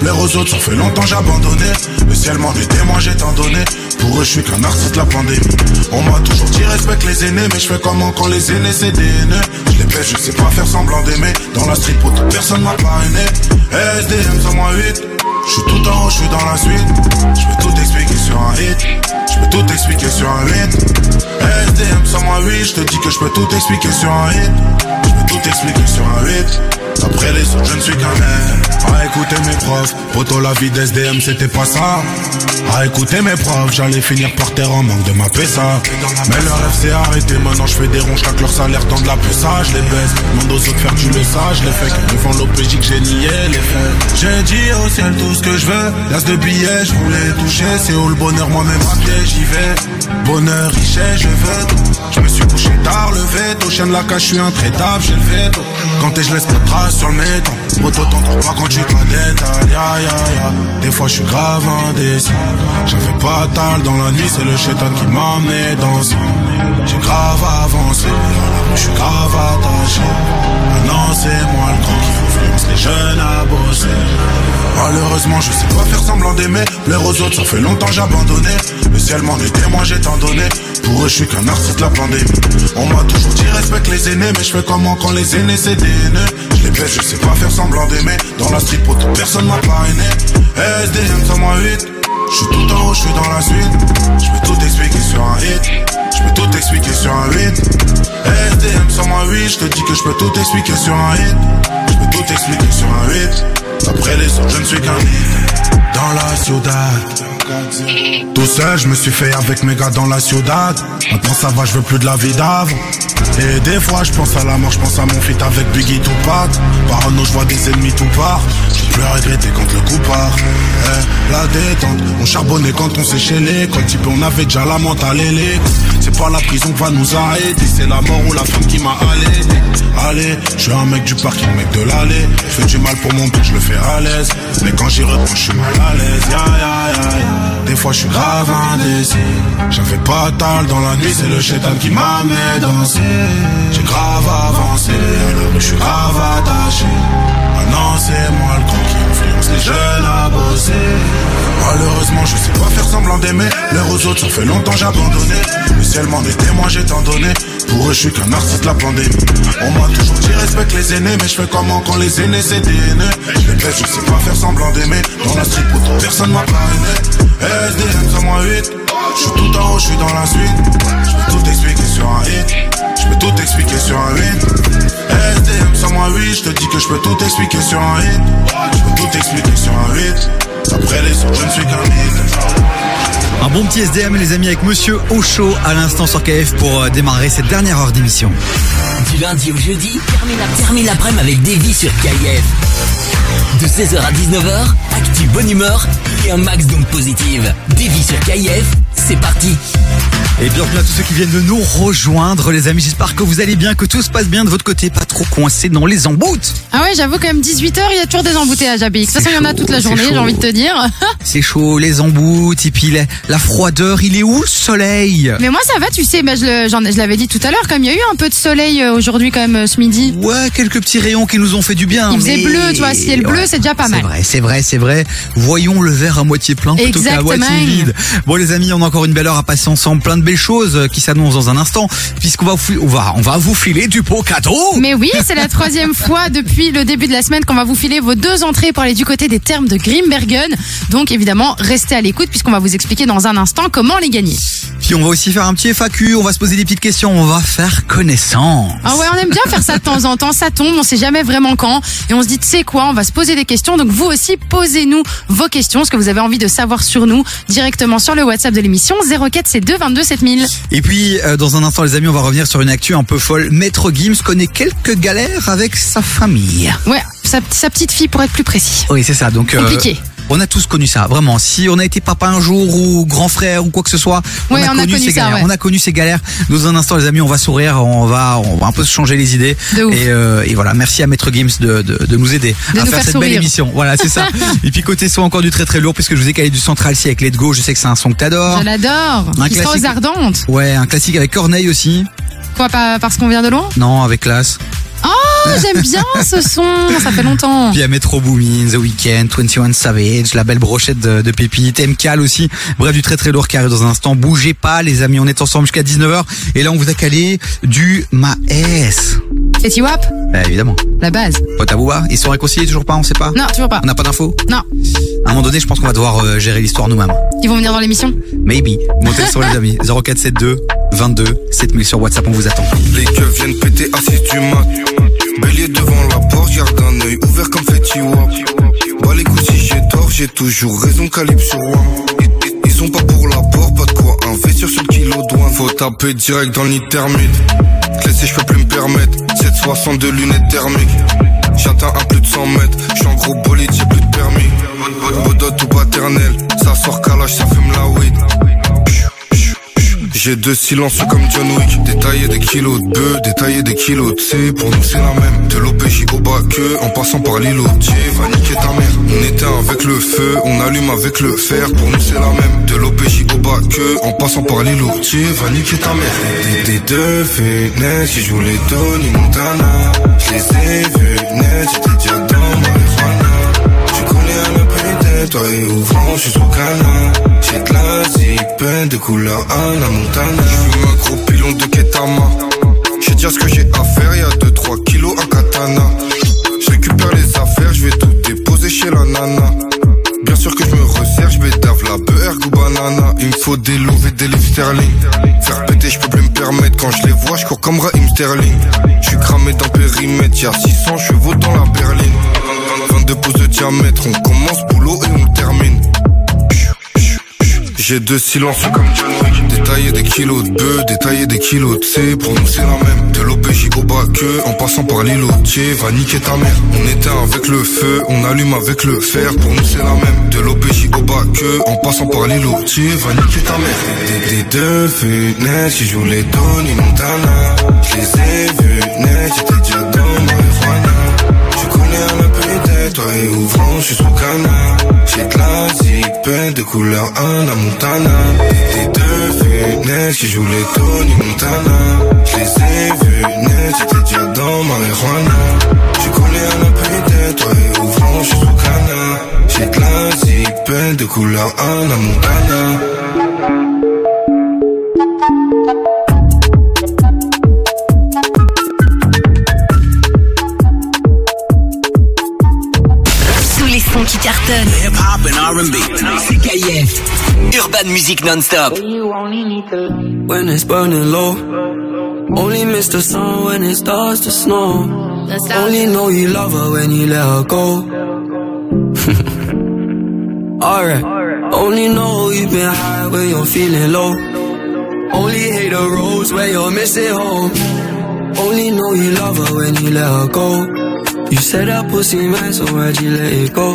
Plaire aux autres, ça fait longtemps j'ai abandonné. Le ciel m'en est témoin, j'ai tant donné. Pour eux, je suis qu'un artiste la pandémie. On m'a toujours dit respecte les aînés, mais je fais comment quand les aînés c'est des haineux. Je les baisse, je sais pas faire semblant d'aimer. Dans la street, pour toute personne m'a parrainé. SDM 108. Je suis tout en haut, je suis dans la suite. Je peux tout expliquer sur un hit. Je peux tout expliquer sur un hit. SDM 108, je te dis que je peux tout expliquer sur un hit. Je peux tout expliquer sur un hit. Après les autres, je ne suis qu'un mec. À écouter mes profs, poto la vie d'SDM, c'était pas ça. À écouter mes profs, j'allais finir par terre en manque de ma PSA. Mais le rêve s'est arrêté, maintenant je fais des ronds, chaque leur salaire tant de la ça, je les baisse. Demande aux autres faire du le sage, les fake. Devant l'OPJ que j'ai nié les faits. J'ai dit au ciel tout ce que je veux. L'as de billets, je voulais toucher. C'est où le bonheur, moi-même à pied, j'y vais. Bonheur, richesse, je veux tout. Je me suis couché tard, levé tôt. Chien de la cage, je suis intraitable, j'ai le veto. Quand je laisse pas traces sur le méton. Moto, t'en trouves pas quand tu te la détales. Ya, ya, ya. Des fois, je suis grave indécis. J'avais pas tal dans la nuit, c'est le chétan qui m'a amené dans ce J'ai grave avancé, je suis grave attaché. Maintenant, c'est moi le grand qui influence les jeunes à bosser. Malheureusement, je sais pas faire semblant d'aimer. Plaire aux autres, ça fait longtemps j'ai abandonné. Le ciel m'en j'ai tant donné. Pour eux, je suis qu'un artiste la pandémie. On m'a toujours dit respecte les aînés, mais je fais comment quand les aînés c'est des haineux. Je les baisse, je sais pas faire semblant d'aimer. Dans la street, pour personne m'a parrainé. SDM 108. Je suis tout en haut, je suis dans la suite. Je peux tout expliquer sur un hit. Je peux tout expliquer sur un hit. SDM 108, je te dis que je peux tout expliquer sur un hit. Je peux tout expliquer sur un hit. Après les autres, je ne suis qu'un hit. Dans la ciudad. Tout seul, je me suis fait avec mes gars dans la ciudad. Maintenant ça va, je veux plus de la vie. Et des fois, je pense à la mort, je pense à mon feat avec Biggie Tupac. Parano, je vois des ennemis tout part. J'ai plus à regretter quand le coup part. Eh, la détente, on charbonnait quand on séchait les Quand type, on avait déjà la mentale et C'est pas la prison qui va nous arrêter, c'est la mort ou la femme qui m'a allaité. Allez, je suis un mec du parking, mec de l'allée. Je fais du mal pour mon but, je le fais à l'aise. Mais quand j'y reprends, je suis mal à l'aise. Ya, ya, ya. Des fois, je suis grave indécis. J'avais pas tal dans la nuit, c'est le chétan qui m'a danser. J'ai grave avancé, alors je suis grave attaché. Maintenant, c'est moi le grand qui influence Malheureusement, je sais pas faire semblant d'aimer. L'heure aux autres, ça fait longtemps j'ai abandonné. Le ciel m'en est témoin, j'ai tant donné. Pour eux, je suis qu'un artiste la pandémie. On m'a toujours dit respecte les aînés, mais je fais comment quand les aînés c'est des aînés? Je les baisse, je sais pas faire semblant d'aimer. Dans la street, pourtant personne m'a parrainé. SDM, ça moi 8. Je suis tout en haut, je suis dans la suite. Je tout expliquer sur un hit. Je peux tout expliquer sur un hit. SDM, ça moi 8. Je te dis que je peux tout expliquer sur un hit. Je peux tout expliquer sur un hit. Après les autres, je ne suis qu'un mythe. Un bon petit SDM les amis avec Monsieur Ocho à l'instant sur KF pour euh, démarrer cette dernière heure d'émission. Du lundi au jeudi, termine la- termine l'après-midi avec Davy sur KIF. De 16h à 19h, actu bonne humeur et un max d'ondes positives. Davy sur KIF, c'est parti. Et bienvenue à tous ceux qui viennent de nous rejoindre les amis. J'espère que vous allez bien, que tout se passe bien de votre côté, pas trop coincé dans les emboutes. Ah ouais, j'avoue quand même 18h, il y a toujours des embouteillages à BX. De toute façon, il y en a toute la journée, j'ai envie de te dire. C'est chaud, les emboutes, et puis la, la froideur, il est où le soleil? Mais moi ça va, tu sais, bah, je l'avais dit tout à l'heure, comme il y a eu un peu de soleil euh, aujourd'hui quand même euh, ce midi. Ouais, quelques petits rayons qui nous ont fait du bien. Il faisait mais- bleu, tu vois, ciel bleu, c'est déjà pas mal. C'est vrai, c'est vrai, c'est vrai. Voyons le verre à moitié plein plutôt qu'à Exactement. moitié vide. Bon les amis, on a encore une belle heure à passer ensemble, plein de belles choses euh, qui s'annoncent dans un instant, puisqu'on va, on va, on va vous filer du beau cadeau. Mais oui, c'est la troisième fois depuis le début de la semaine qu'on va vous filer vos deux entrées pour aller du côté des termes de Grimbergen. Donc évidemment, restez à l'écoute puisqu'on va vous expliquer dans un instant comment les gagner. Puis on va aussi faire un petit FAQ, on va se poser des petites questions, on va faire connaissance. Ah ouais, on aime bien faire ça de temps en temps, ça tombe, on sait jamais vraiment quand. Et on se dit, tu sais quoi, on va se poser des questions. Donc vous aussi, posez-nous vos questions, ce que vous avez envie de savoir sur nous, directement sur le WhatsApp de l'émission 04 c'est 2 22 7000. Et puis, euh, dans un instant, les amis, on va revenir sur une actu un peu folle. Maître Gims connaît quelques galères avec sa famille. Ouais, sa, sa petite fille pour être plus précis. Oui, c'est ça. Donc, euh, Compliqué. On a tous connu ça, vraiment. Si on a été papa un jour ou grand frère ou quoi que ce soit, on a connu ces ça, galères. ouais. On a connu ces galères. Dans un instant, les amis, on va sourire, on va, on va un peu se changer les idées. De ouf. Et, euh, et voilà, merci à Maître Gims de, de, de nous aider De à nous faire, faire cette sourire. belle émission. Voilà, c'est ça. et puis côté son encore du très très lourd, puisque je vous ai calé du Central C avec Let's Go. Je sais que c'est un son que t'adores. Je l'adore. Un Qui sera aux classique. ardentes. Ouais, un classique avec Corneille aussi. Quoi, pas parce qu'on vient de loin? Non, avec classe. Oh, j'aime bien ce son, ça fait longtemps. Puis il y a Metro Boomin, The Weeknd, 21 Savage, la belle brochette de, de pépites, MKAL aussi. Bref, du très très lourd qui arrive dans un instant. Bougez pas, les amis, on est ensemble jusqu'à 19h. Et là, on vous a calé du Maes. C'est T-Wap, Bah, évidemment. la base. Potabouba, ils sont réconciliés toujours pas, on sait pas Non, toujours pas. On n'a pas d'infos Non, À un moment donné, je pense qu'on va devoir euh, gérer l'histoire nous-mêmes. ils vont venir dans l'émission. Maybe. Montez le son, les amis. 0472 22 7000 sur WhatsApp, on vous attend. Les keufs viennent péter assis du mat. Bélier devant la porte, garde un œil ouvert comme Fetty Wap. Bah les couilles si j'ai tort, j'ai toujours raison, calibre sur Wam. Ils, ils- sont pas pour la porte, pas de quoi investir sur le kilo douane. Faut taper direct dans thermite. Clé je peux plus me permettre. 762 lunettes thermiques. J'atteins à plus de 100 mètres. J'suis en gros bolide, j'ai plus de permis. Bodot ou paternel. Ça sort calage, ça fume la weed. J'ai deux silences comme John Wick. Détailler des kilos de bœufs, détailler des kilos de C. Pour nous c'est la même. De l'OPJ au bas que En passant par l'îlot. Va niquer ta mère. On éteint avec le feu, on allume avec le fer. Pour nous c'est la même. De l'OPJ au bas que En passant par l'îlot. Va niquer ta mère. Des, deux fenêtres Qui jouent les Tony Montana. Je les ai vus J'étais déjà toi et ouvrant, je suis sous canard. J'ai de la zipette de couleur Anna Montana. Je fume un gros pilon de Ketama. Je dire ce que j'ai à faire, y'a 2-3 kilos à katana. Je récupère les affaires, je vais tout déposer chez la nana. Bien sûr que je me resserre, je bédave la beurre ou banana. Il me faut des louvres et des livres sterling. Faire péter, je peux plus me permettre. Quand je les vois, je cours comme Raheem Sterling. Je suis cramé dans le périmètre, y'a 600 chevaux dans la berline. 22 pouces de diamètre, on commence boulot et on termine. J'ai deux silences comme John Wick. Détailler des kilos de bœufs, détailler des kilos de C. Pour nous c'est la même. De l'OPJ au bas que, en passant par l'îlotier, va niquer ta mère. On éteint avec le feu, on allume avec le fer. Pour nous c'est la même. De l'OPJ au bas que, en passant par l'îlotier, va niquer ta mère. Des, des deux fenêtres qui jouent les Tony Montana. Je les ai vus net, j'étais déjà toi et ouvrant, je suis sous canard. J'ai la zipette de couleur Anna Montana. Des deux fenêtres qui jouent les Tony Montana. Je les ai vus net, j'étais déjà dans marijuana. Tu connais un peu tête, toi et ouvrant, je suis sous canard. J'ai la zipette miel de couleur Anna Montana. And R&B. C'est KIF. Urban Music Non-Stop. when it's burning low. Only miss the sun when it starts to snow. Only know you love her when you let her go. Alright. Only know you've been high when you're feeling low. Only hate the roads where you're missing home. Only know you love her when you let her go. You said that pussy man, so why'd you let it go?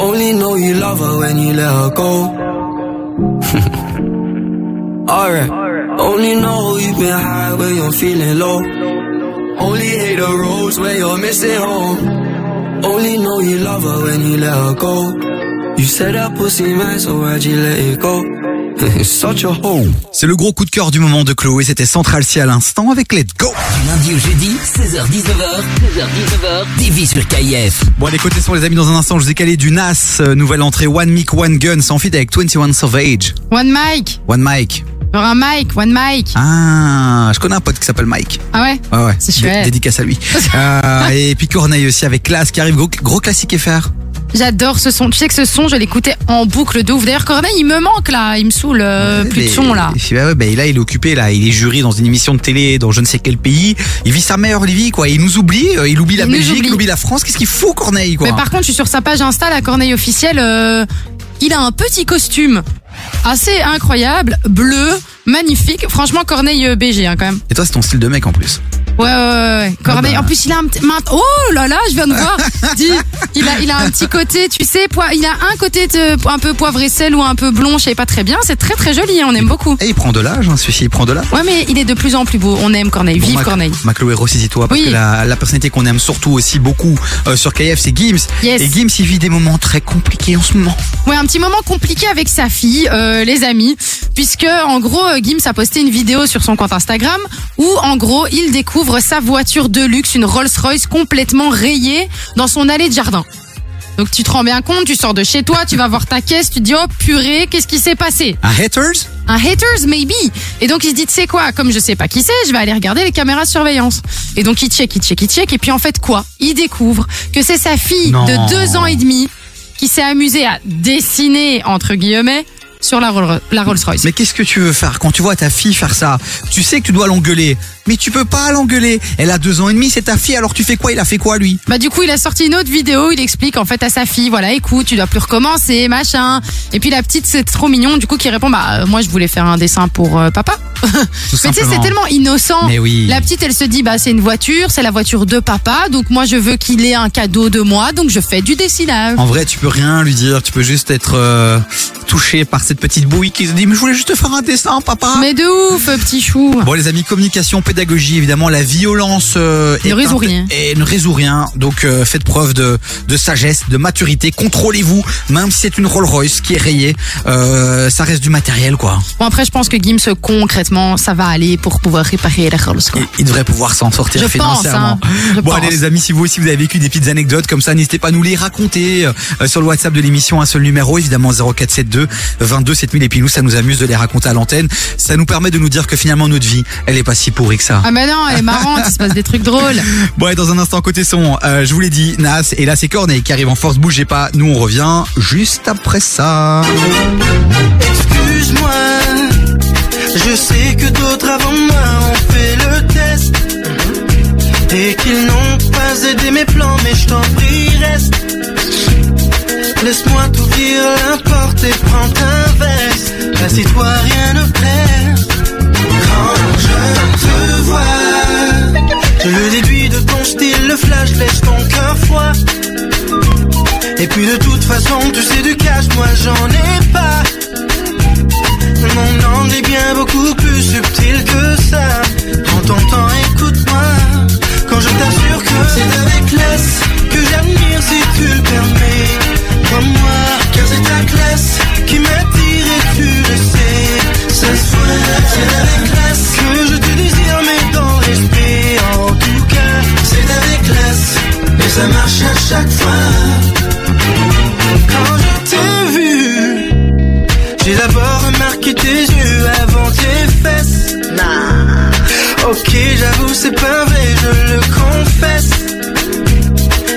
Only know you love her when you let her go. Alright. Only know you've been high when you're feeling low. Only hate the roads where you're missing home. Only know you love her when you let her go. You said that pussy man, so why'd you let it go? It's such a hole. C'est le gros coup de cœur du moment de Chloé, c'était Central C à l'instant avec Let's Go. Du lundi au jeudi, 16h-19h, 16h-19h, TV sur KIF. Bon allez, côté son les amis, dans un instant je vous ai calé du NAS, euh, nouvelle entrée One Mic One Gun, sans fit avec 21 Savage. One Mike. One Mike. Genre un Mike, One Mike. Ah, je connais un pote qui s'appelle Mike. Ah ouais Ouais ouais. C'est chouette. Dé- Dédicace à lui. Euh, et puis Corneille aussi avec Classe qui arrive, gros, gros classique FR. J'adore ce son. Tu sais que ce son, je l'écoutais en boucle de ouf. D'ailleurs, Corneille, il me manque là. Il me saoule. euh, plus de son là. Ouais, bah, là, il est occupé, là. Il est jury dans une émission de télé dans je ne sais quel pays. Il vit sa meilleure vie, quoi. Il nous oublie. euh, Il oublie la Il nous Belgique, oublie. il oublie la France. Qu'est-ce qu'il fout, Corneille, quoi? Mais par contre, je suis sur sa page Insta, la Corneille officielle. euh, il a un petit costume assez incroyable, bleu, magnifique. Franchement, Corneille euh, BG hein, quand même. Et toi, c'est ton style de mec en plus. Ouais, ouais, ouais, ouais. Corneille. Ah bah. En plus, il a un petit. Oh là là, je viens de voir. Dis, il a, il a un petit côté, tu sais, poi- il a un côté de- un peu poivre et sel ou un peu blond, je sais pas très bien. C'est très très joli, hein, on aime beaucoup. Et il prend de l'âge, hein, celui-ci, il prend de l'âge. Ouais, mais il est de plus en plus beau. On aime Corneille. Bon, Vive ma- Corneille. Ma Chloé, ressaisis-toi, parce Oui. que la, la personnalité qu'on aime surtout aussi beaucoup euh, sur KF, c'est Gims. Yes. Et Gims, il vit des moments très compliqués en ce moment. Ouais, un petit moment compliqué avec sa fille, euh, les amis, puisque en gros, euh, Gims a posté une vidéo sur son compte Instagram où en gros, il découvre sa voiture de luxe, une Rolls-Royce complètement rayée dans son allée de jardin. Donc tu te rends bien compte, tu sors de chez toi, tu vas voir ta caisse, tu te dis oh purée, qu'est-ce qui s'est passé? Un haters? Un haters maybe. Et donc il se dit, tu sais quoi, comme je sais pas qui c'est, je vais aller regarder les caméras de surveillance. Et donc il check, il check, il check. Et puis en fait quoi? Il découvre que c'est sa fille Non. de deux ans et demi qui s'est amusée à dessiner, entre guillemets, sur la, Roll- la Rolls Royce. Mais qu'est-ce que tu veux faire quand tu vois ta fille faire ça? Tu sais que tu dois l'engueuler, mais tu peux pas l'engueuler. Elle a deux ans et demi, c'est ta fille. Alors tu fais quoi? Il a fait quoi lui? Bah du coup il a sorti une autre vidéo, il explique en fait à sa fille, voilà écoute tu dois plus recommencer, machin. Et puis la petite c'est trop mignon du coup qui répond bah euh, moi je voulais faire un dessin pour euh, papa. Mais tu sais c'est tellement innocent. Mais oui. La petite elle se dit bah c'est une voiture, c'est la voiture de papa, donc moi je veux qu'il ait un cadeau de moi, donc je fais du dessinage. En vrai, tu peux rien lui dire. Tu peux juste être euh, touché par cette petite bouille qui se dit mais je voulais juste te faire un dessin, papa. Mais de ouf petit chou. Bon les amis, communication, pédagogie, évidemment la violence euh, Ne résout rien. et ne résout rien. Donc euh, faites preuve de, de sagesse, de maturité, contrôlez-vous, même si c'est une Rolls Royce qui est rayée, euh, ça reste du matériel quoi. Bon après je pense que Gims concrètement ça va aller pour pouvoir réparer la Rolls quoi. Il devrait pouvoir s'en sortir Je pense, financièrement. hein. Je bon pense. allez les amis, si vous aussi vous avez vécu des petites anecdotes comme ça, n'hésitez pas à nous les raconter euh, sur le WhatsApp de l'émission, un seul numéro évidemment 0472 22 7000 et puis nous ça nous amuse de les raconter à l'antenne. Ça nous permet de nous dire que finalement notre vie, elle est pas si pourrie que ça. Ah bah non elle est marrante, il se passe des trucs drôles. Bon, et dans un instant, côté son, euh, je vous l'ai dit, Nas, et là c'est Corneille qui arrive en force, bougez pas, nous on revient juste après ça. Excuse-moi, je sais que d'autres avant moi ont fait le test et qu'ils n'ont pas aidé mes plans, mais je t'en prie, reste. Laisse-moi t'ouvrir la porte et prends ta veste. Assieds-toi, rien ne presse. Quand je te vois, je le déduis de ton style, le flash laisse ton cœur froid. Et puis de toute façon, tu sais du cash, moi j'en ai pas. Mon angle est bien beaucoup plus subtil que ça. Prends ton écoute-moi. Car c'est ta classe qui m'attire et tu le sais. Ça se voit, c'est avec classe que je te désire, mais dans l'esprit. En tout cas, c'est avec classe. Et ça marche à chaque fois. Quand je t'ai vu, j'ai d'abord remarqué tes yeux avant tes fesses. Ok, j'avoue, c'est pas vrai, je le confesse.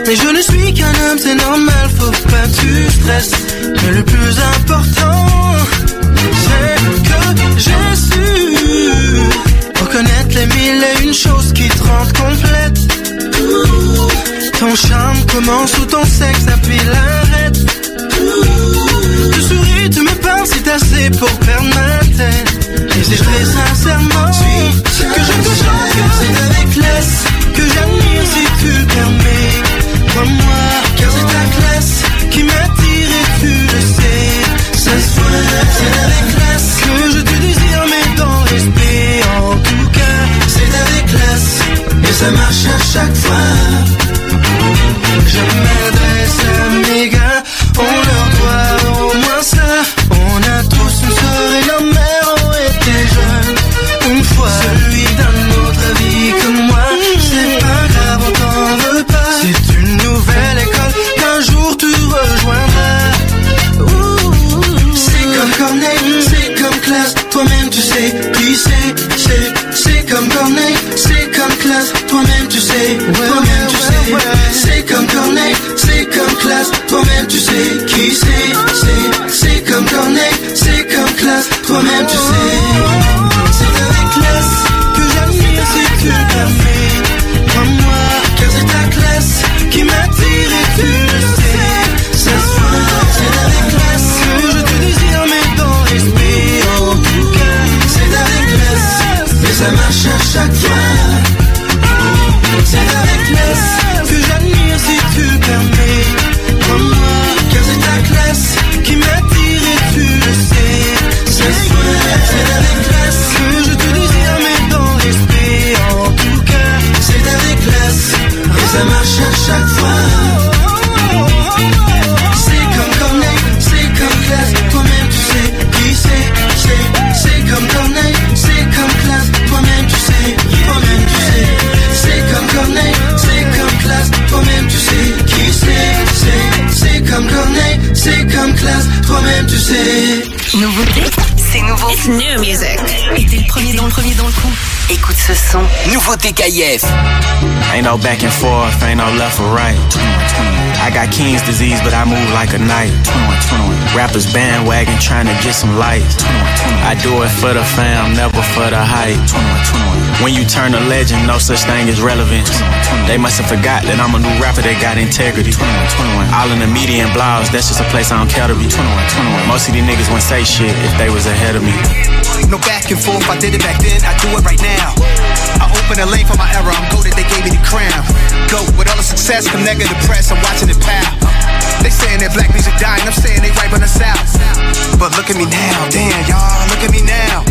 Mais je ne suis qu'un homme, c'est normal, faut pas que tu stresses. Mais le plus important, c'est que j'ai su reconnaître les mille et une choses qui te rendent complète. Ton charme commence où ton sexe appuie l'arrête. Tu souris, tu me parles, c'est assez pour perdre ma tête. Et c'est très sincèrement que je te chante c'est avec laisse ça marche à chaque fois. Je toi-même tu sais. C'est comme Corneille, c'est comme classe, toi-même tu sais qui c'est, c'est, c'est comme Corneille, c'est comme classe, toi-même tu sais. C'est avec classe que j'admire si tu le permets. Crois-moi, car c'est ta classe qui m'attire et tu le sais. Ça se c'est avec classe que je te désire, mais dans l'esprit. En tout cas, c'est avec classe, mais ça marche à chaque fois. Ça marche à chaque fois. C'est comme Corneille, c'est comme classe, toi-même tu sais qui c'est, c'est, c'est comme Corneille, c'est comme classe, toi-même tu sais, toi-même tu sais. C'est comme Corneille, c'est comme classe, toi-même tu sais qui c'est, c'est, c'est comme Corneille, c'est comme classe, toi-même tu sais. Nouveauté, c'est nouveau. It's new music. Et t'es le premier dans le premier dans le coup. Écoute ce son. Nouveauté KF. Ain't no back and forth, ain't no left or right. I I got King's disease, but I move like a knight. 21, 21. Rappers bandwagon trying to get some lights. 21, 21. I do it for the fam, never for the hype. 21, 21. When you turn a legend, no such thing as relevance. They must have forgot that I'm a new rapper that got integrity. 21, 21. All in the media and blogs, that's just a place I don't care to be. 21, 21. Most of these niggas wouldn't say shit if they was ahead of me. No back and forth, I did it back then, I do it right now. I open a lane for my era, I'm goaded, they gave me the crown. Go with all the success, come negative press, I'm watching it pow. They saying that black music dying, I'm saying they right on the south. But look at me now, damn y'all, look at me now.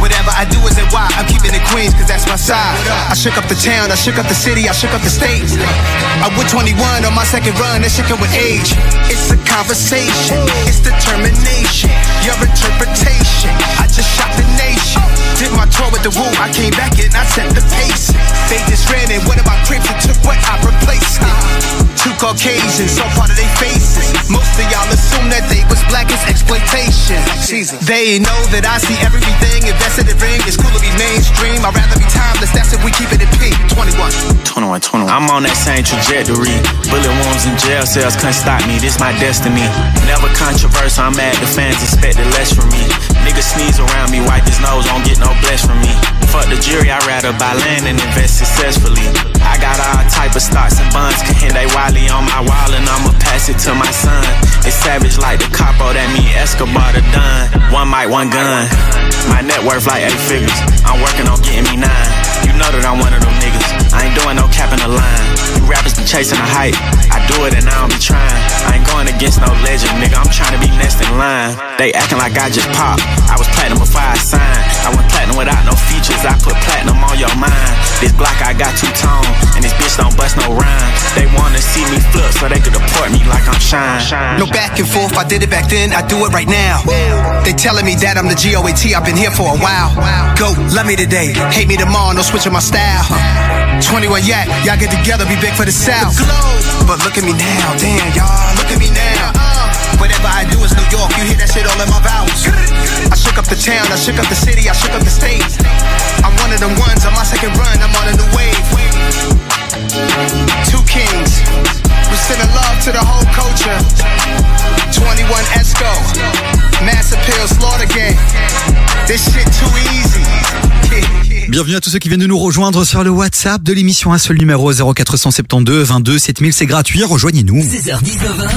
Whatever I do is why I'm keeping it Queens, cause that's my side. I shook up the town, I shook up the city, I shook up the state. I went 21 on my second run, that shit with age. It's a conversation, it's determination, your interpretation. I just shot the nation. Did my tour with the Woo, I came back and I set the pace. They just ran and one of my cribs and took what I replaced it. Two Caucasians, so part of their faces. Most of y'all assume that they was black as exploitation. They know that I see everything invested in ring. It's cool to be mainstream. I'd rather be timeless. That's if we keep it in P. 21. 21, 21. I'm on that same trajectory. Bullet wounds and jail cells couldn't stop me. This my destiny. Never controversial. I'm mad the fans expected less from me. Niggas sneeze around me, wipe his nose, won't get no bless from me. Fuck the jury, I'd rather buy land and invest successfully. I got all type of stocks and bonds, can they Wiley on my wall and I'ma pass it to my son. It's savage like the capo, that mean Escobar the done. One mic, one gun. My net worth like eight figures. I'm working on getting me nine. You know that I'm one of them niggas. I ain't doing no cap in the line. You rappers be chasing the hype. I do it and I don't be trying. I ain't going against no legend, nigga. I'm trying to be next in line. They acting like I just popped. I was platinum before I signed. I went platinum without no features. I put platinum on your mind. This block I got two tone, and this bitch don't bust no rhyme. They wanna see me flip so they could deport me like I'm shine. No back and forth, I did it back then, I do it right now. They telling me that I'm the GOAT, I've been here for a while. Go, love me today, hate me tomorrow, no switching my style. 21 yak, y'all get together, be big for the South. But look at me now, damn y'all, look at me now. Whatever I do is New York, you hear that shit all in my vowels. I shook up the town, I shook up the city, I shook up the state. I'm one of them ones on my second run, I'm on a new wave. Two kings, we sending love to the whole culture. 21 Esco, Mass Appeal, Slaughter Gang. This shit too easy. Bienvenue à tous ceux qui viennent de nous rejoindre sur le WhatsApp de l'émission Un seul numéro 0472 22 7000, c'est gratuit, rejoignez-nous. 16h19h.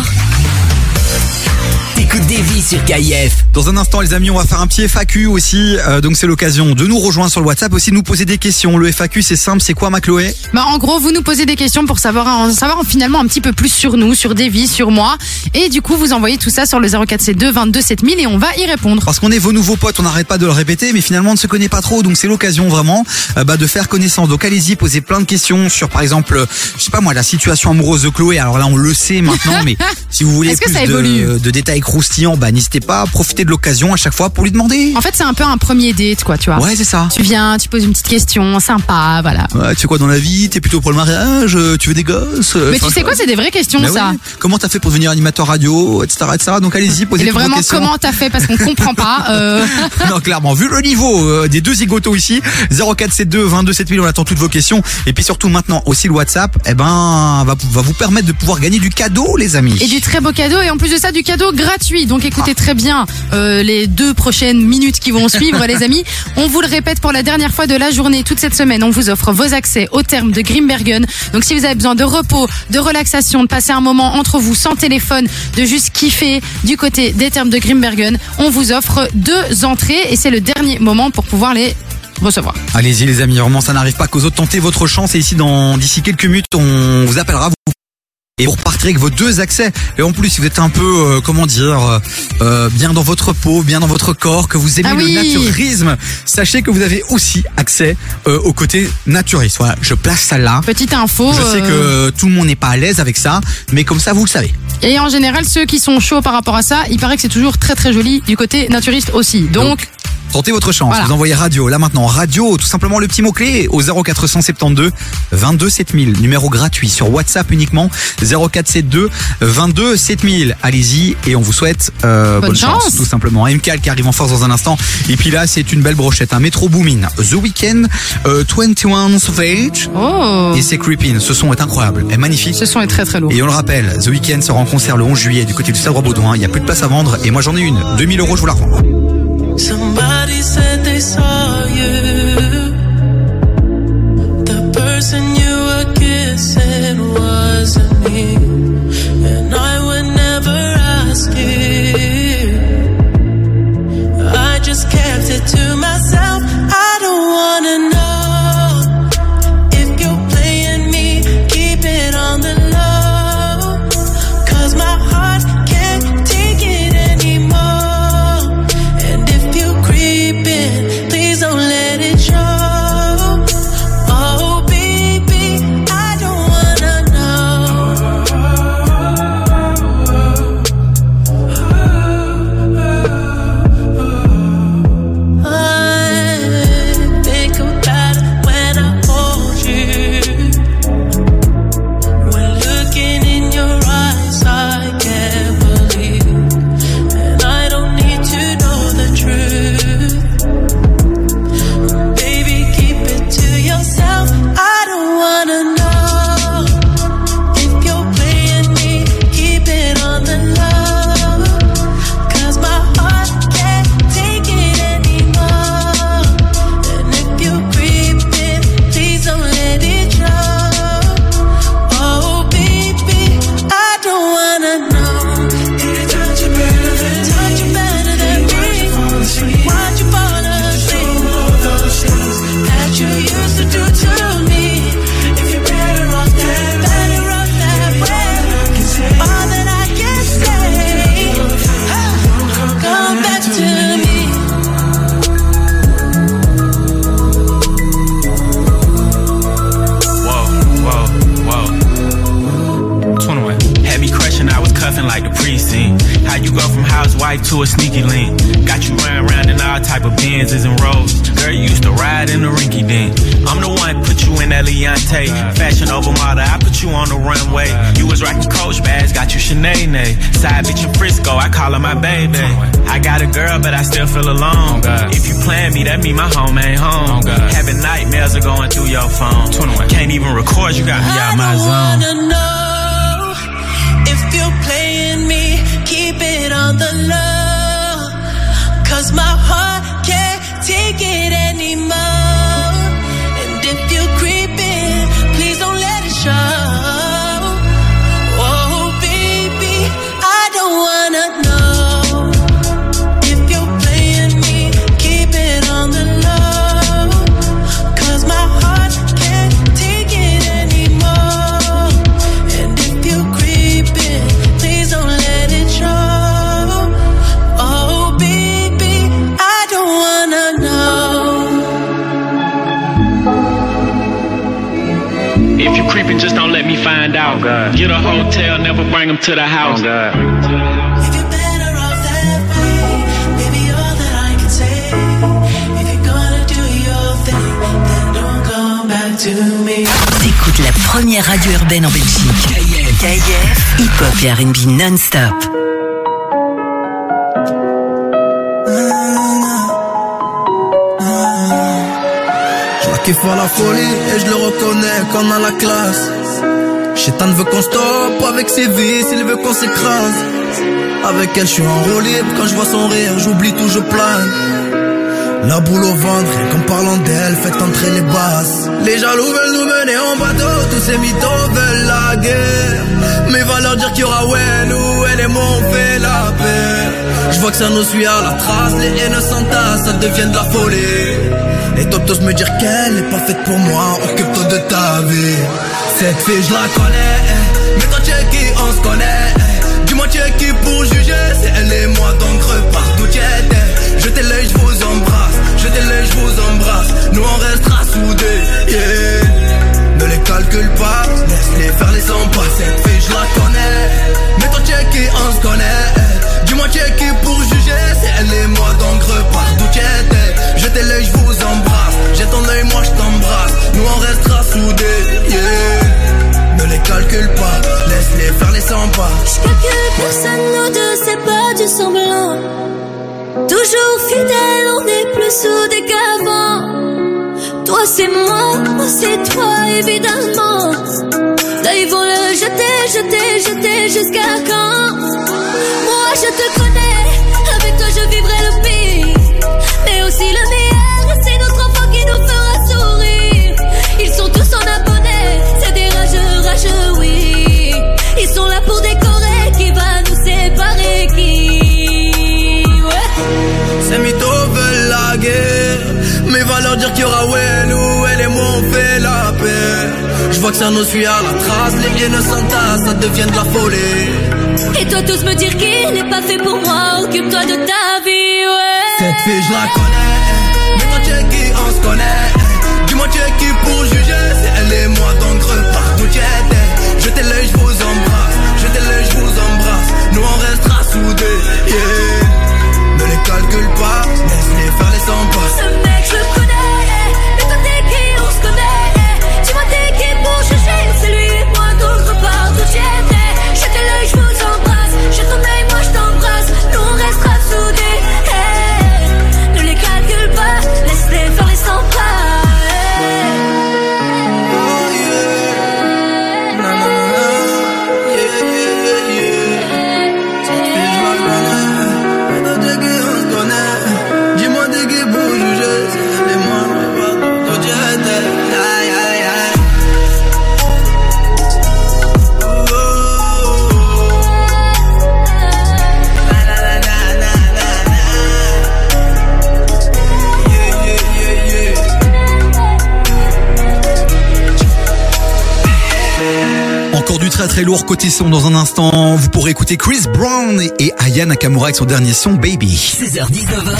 T'écoutes des vies sur KIF. Dans un instant les amis, on va faire un petit FAQ aussi, euh, donc c'est l'occasion de nous rejoindre sur le WhatsApp, aussi de nous poser des questions. Le FAQ c'est simple, c'est quoi ma Chloé? Bah, en gros, vous nous posez des questions pour savoir, en savoir finalement un petit peu plus sur nous, sur Davy, sur moi. Et du coup, vous envoyez tout ça sur le 04C2 22 7000 et on va y répondre. Parce qu'on est vos nouveaux potes, on n'arrête pas de le répéter, mais finalement on ne se connaît pas trop, donc c'est l'occasion vraiment euh, bah, de faire connaissance. Donc allez-y, posez plein de questions sur par exemple, euh, je sais pas moi, la situation amoureuse de Chloé. Alors là on le sait maintenant, mais si vous voulez Est-ce que plus ça de, de détails croustillants, bah n'hésitez pas à profiter de l'occasion à chaque fois pour lui demander. En fait, c'est un peu un premier date, quoi, tu vois. Ouais, c'est ça. Tu viens, tu poses une petite question, sympa, voilà. Ouais, tu fais quoi dans la vie? T'es plutôt pour le mariage? Euh, Tu veux des gosses? Euh, Mais tu sais quoi, c'est des vraies questions, Bah ça. ouais. Comment t'as fait pour devenir animateur radio, etc., etc. Donc allez-y, posez vos vraiment, questions. comment t'as fait? Parce qu'on comprend pas. euh. non, clairement, vu le niveau euh, des deux zigotos ici, 0472 22 7000, on attend toutes vos questions. Et puis surtout maintenant aussi le WhatsApp, eh ben, va, va vous permettre de pouvoir gagner du cadeau, les amis. Et du très beau cadeau, et en plus de ça, du cadeau gratuit. Donc écoutez très bien euh, les deux prochaines minutes qui vont suivre, les amis. On vous le répète pour la dernière fois de la journée, toute cette semaine, on vous offre vos accès au terme de Grimbergen. Donc si vous avez besoin de repos, de relaxation, de passer un moment entre vous sans téléphone, de juste kiffer du côté des termes de Grimbergen, on vous offre deux entrées et c'est le dernier moment pour pouvoir les recevoir. Allez-y les amis, vraiment ça n'arrive pas qu'aux autres. Tentez votre chance et ici dans d'ici quelques minutes on vous appellera. Vous et vous repartirez avec vos deux accès. Et en plus, si vous êtes un peu, euh, comment dire, euh, euh, bien dans votre peau, bien dans votre corps, que vous aimez Ah le naturisme, sachez que vous avez aussi accès euh, au côté naturiste. Voilà, je place ça là. Petite info. Je sais euh, que tout le monde n'est pas à l'aise avec ça, mais comme ça, vous le savez. Et en général, ceux qui sont chauds par rapport à ça, il paraît que c'est toujours très très joli du côté naturiste aussi. Donc, Tentez votre chance. Voilà. Vous envoyez radio. Là maintenant, radio, tout simplement le petit mot-clé au 0472 22 7000. Numéro gratuit sur WhatsApp uniquement. 0472 22 7000. Allez-y et on vous souhaite euh, Bonne bonne, chance. chance. Tout simplement. MCAL qui arrive en force dans un instant. Et puis là, c'est une belle brochette. Un métro Boomin. The Weeknd, euh, 21 Savage. Oh. Et c'est Creepin. Ce son est incroyable. est magnifique. Ce son est très très lourd. Et on le rappelle, The Weeknd sera en concert le 11 juillet du côté du Stade Roi-Baudouin. Il n'y a plus de place à vendre et moi j'en ai une. 2000 euros, je vous la revends. Somebody said they saw you. The person you were Side bitch in Frisco, I call her my baby. I got a girl, but I still feel alone. If you plan me, that mean my home ain't home. Having nightmares are going through your phone. Can't even record, you got me out my zone. Then don't come back to me. T'écoutes la première radio urbaine en Belgique. KIF, hip-hop et R&B non-stop. Je la kiffe à la folie et je le reconnais comme à la classe. Chétan veut qu'on stoppe avec ses vices, il veut qu'on s'écrase. Avec elle, je suis en roue libre. Quand je vois son rire, j'oublie tout, je plane. La boule au ventre, rien qu'en parlant d'elle, faites entrer les basses. Les jaloux veulent nous mener en bateau, tous ces mythos veulent la guerre. Mais va leur dire qu'il y aura ouais, nous les mots on fait la paix. Je vois que ça nous suit à la trace, les haines s'entassent, ça devient de la folie. Et t'oses me dire qu'elle n'est pas faite pour moi, occupe-toi de ta vie. Cette fille, je la connais, mais toi tu es qui, on se connaît. Dis-moi tu es qui pour juger, c'est elle et moi donc repars d'où tu étais. Jetez l'œil, je vous embrasse, jetez l'œil, je vous embrasse. Nous on restera soudés. Ne les calcule pas, laisse-les faire les 100 pas. Je calcule personne, nous deux, c'est pas du semblant. Toujours fidèle, on est plus soudés qu'avant. Toi c'est moi, moi c'est toi évidemment. Là ils vont le jeter, jeter, jeter jusqu'à quand? Moi je te connais, avec toi je vivrai le pire. Mais aussi le meilleur, dire qu'il y aura Wellou Elle et moi on fait la paix Je vois que ça nous suit à la trace Les haines s'entassent, ça devient de la folie Et toi tous me dire qu'il n'est pas fait pour moi, occupe-toi de ta vie, ouais. Cette fille je la connais Mais tu es qui on son dans un instant. Vous pourrez écouter Chris Brown et Aya Nakamura avec son dernier son Baby. 16h-19h.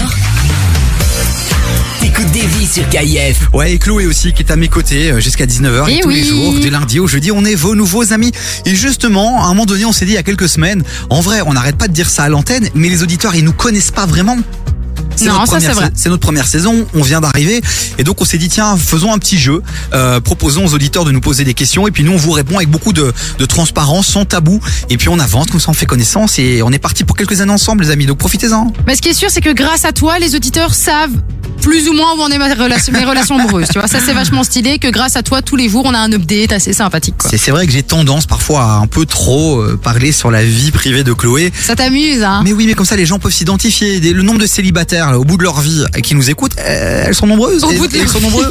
T'écoutes Davy sur KIF. Ouais, et Chloé aussi qui est à mes côtés euh, jusqu'à 19h et, Eh tous les jours, du lundi au jeudi, on est vos nouveaux amis. Et justement, à un moment donné, on s'est dit il y a quelques semaines, en vrai, on n'arrête pas de dire ça à l'antenne, mais les auditeurs, ils nous connaissent pas vraiment. Non, notre ça, première c'est vrai. sa- C'est notre première saison, on vient d'arriver. Et donc on s'est dit tiens faisons un petit jeu, euh, proposons aux auditeurs de nous poser des questions. Et puis nous on vous répond avec beaucoup de, de transparence, sans tabou. Et puis on avance comme ça on fait connaissance. Et on est parti pour quelques années ensemble les amis. Donc profitez-en. Mais ce qui est sûr, c'est que grâce à toi, les auditeurs savent plus ou moins où en est ma relation, mes relations amoureuses. Tu vois, ça c'est vachement stylé que grâce à toi, tous les jours, on a un update assez sympathique. C'est vrai que j'ai tendance parfois à un peu trop euh, parler sur la vie privée de Chloé. Ça t'amuse, hein Mais oui, mais comme ça, les gens peuvent s'identifier. Le nombre de célibataires là, au bout de leur vie qui nous écoutent, euh, elles sont nombreuses. Au Et- bout de elles sont nombreux.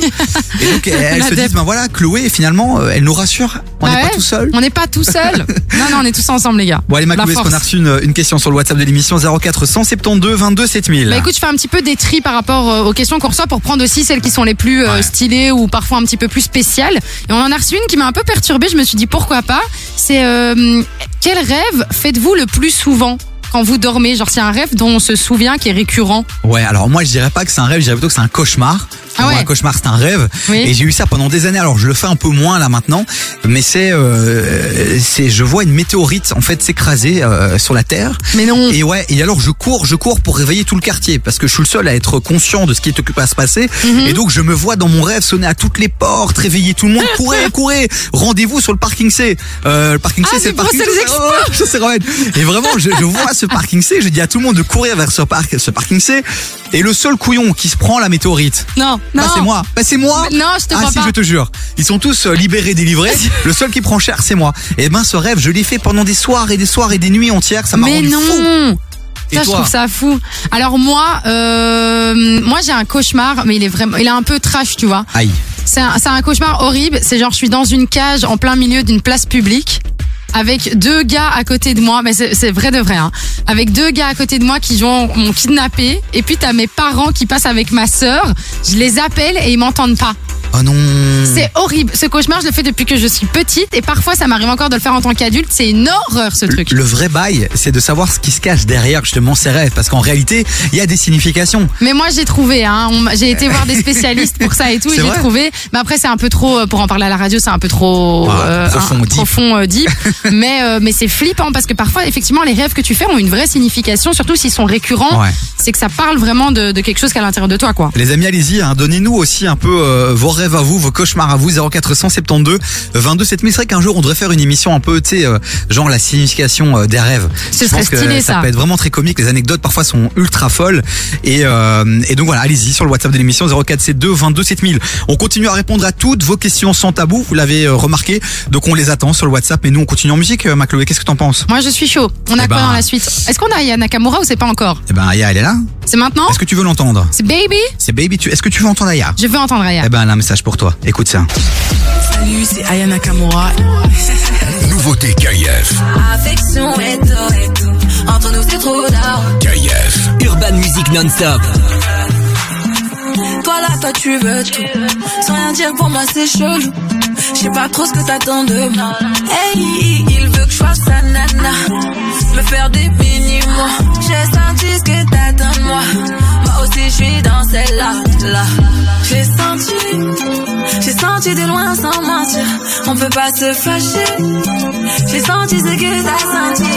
Et donc elles se disent, ben voilà, Chloé, finalement, euh, elle nous rassure. On n'est pas tout seul. On n'est pas tout seul. non, non, on est tous ensemble, les gars. Bon allez, ma La Chloé, est-ce qu'on a reçu une, une question sur le WhatsApp de l'émission? 04 172 22 7000 Bah écoute, je fais un petit peu des tris par rapport euh, aux questions qu'on reçoit pour prendre aussi celles qui sont les plus euh, stylées ou parfois un petit peu plus spéciales. Et on en a reçu une qui m'a un peu perturbée. Je me suis dit pourquoi pas? C'est euh, quel rêve faites-vous le plus souvent? Quand vous dormez Genre, c'est un rêve dont on se souvient qui est récurrent. Ouais, alors moi je dirais pas que c'est un rêve, je dirais plutôt que c'est un cauchemar. Ah ouais. Un cauchemar, c'est un rêve. Oui. Et j'ai eu ça pendant des années. Alors je le fais un peu moins là maintenant, mais c'est, euh, c'est, je vois une météorite en fait s'écraser euh, sur la Terre. Mais non. Et ouais. Et alors je cours, je cours pour réveiller tout le quartier parce que je suis le seul à être conscient de ce qui est occupé à se passer. Mhm. Et donc je me vois dans mon rêve sonner à toutes les portes, réveiller tout le monde, courez, courez, rendez-vous sur le parking C. Euh, le parking C, Ah, c'est c'est le parking C. Expo. Oh, je sais, Romain. Et vraiment, je, je vois ce parking C, je dis à tout le monde de courir vers ce, parc, ce parking C. Et le seul couillon qui se prend la météorite, Non, non. bah, c'est moi. Bah, c'est moi. Mais non, je te ah crois si, pas. je te jure. Ils sont tous euh, libérés, délivrés. le seul qui prend cher, c'est moi. Et ben, ce rêve, je l'ai fait pendant des soirs et des soirs et des nuits entières. Ça m'a Mais rendu non. fou. Et Ça, je trouve ça fou. Alors moi, euh, moi j'ai un cauchemar, mais il est vraiment, il est un peu trash, tu vois. Aïe. C'est un, c'est un cauchemar horrible. C'est genre, je suis dans une cage en plein milieu d'une place publique. Avec deux gars à côté de moi, mais c'est vrai de vrai, hein. Avec deux gars à côté de moi qui m'ont kidnappé. Et puis t'as mes parents qui passent avec ma sœur. Je les appelle et ils m'entendent pas. Oh non. C'est horrible. Ce cauchemar, je le fais depuis que je suis petite. Et parfois, ça m'arrive encore de le faire en tant qu'adulte. C'est une horreur, ce truc. Le vrai bail, c'est de savoir ce qui se cache derrière justement ces rêves, parce qu'en réalité, il y a des significations. Mais moi j'ai trouvé, hein. On j'ai été voir des spécialistes pour ça et tout, et C'est j'ai vrai trouvé. Mais après c'est un peu trop euh, pour en parler à la radio, c'est un peu trop Ah, profond, deep. profond, euh, deep. mais euh, mais c'est flippant parce que parfois effectivement les rêves que tu fais ont une vraie signification, surtout s'ils sont récurrents. Ouais. C'est que ça parle vraiment de, de quelque chose qui est à l'intérieur de toi, quoi. Les amis, allez-y, hein, donnez-nous aussi un peu euh, vos rêves rêves à vous, vos cauchemars à vous, 0472 22 7000. C'est vrai qu'un jour on devrait faire une émission un peu, tu sais, euh, genre la signification euh, des rêves. Ce Je serait pense que stylé, ça ça. peut être vraiment très comique. Les anecdotes parfois sont ultra folles. Et, euh, et donc voilà, allez-y sur le WhatsApp de l'émission 0472 22 7000. On continue à répondre à toutes vos questions sans tabou. Vous l'avez remarqué. Donc on les attend sur le WhatsApp. Et nous on continue en musique. Macloé, qu'est-ce que t'en penses? Moi, je suis chaud. On a Eh quoi ben- dans la suite? Est-ce qu'on a Aya Nakamura ou c'est pas encore? Eh ben Aya, elle est là. C'est maintenant? Est-ce que tu veux l'entendre? C'est Baby? C'est Baby. Tu... Est-ce que tu veux entendre Aya? Je veux entendre Aya. Eh ben a un message pour toi. Écoute ça. Salut, c'est Aya Nakamura. Nouveauté KIF. Affection et tout, et tout. Entre nous, c'est trop d'art. KIF. Urban Music Non-Stop. Toi là, toi tu veux tout. Sans rien dire pour moi, c'est chelou. Je sais pas trop ce que t'attends de moi. Hey, il veut que je fasse sa nana. Me faire des mini-mois. J'ai senti ce que t'attends de moi. Aussi, je suis dans celle-là. Là. J'ai senti. J'ai senti de loin sans mentir. On peut pas se fâcher. J'ai senti ce que t'as senti.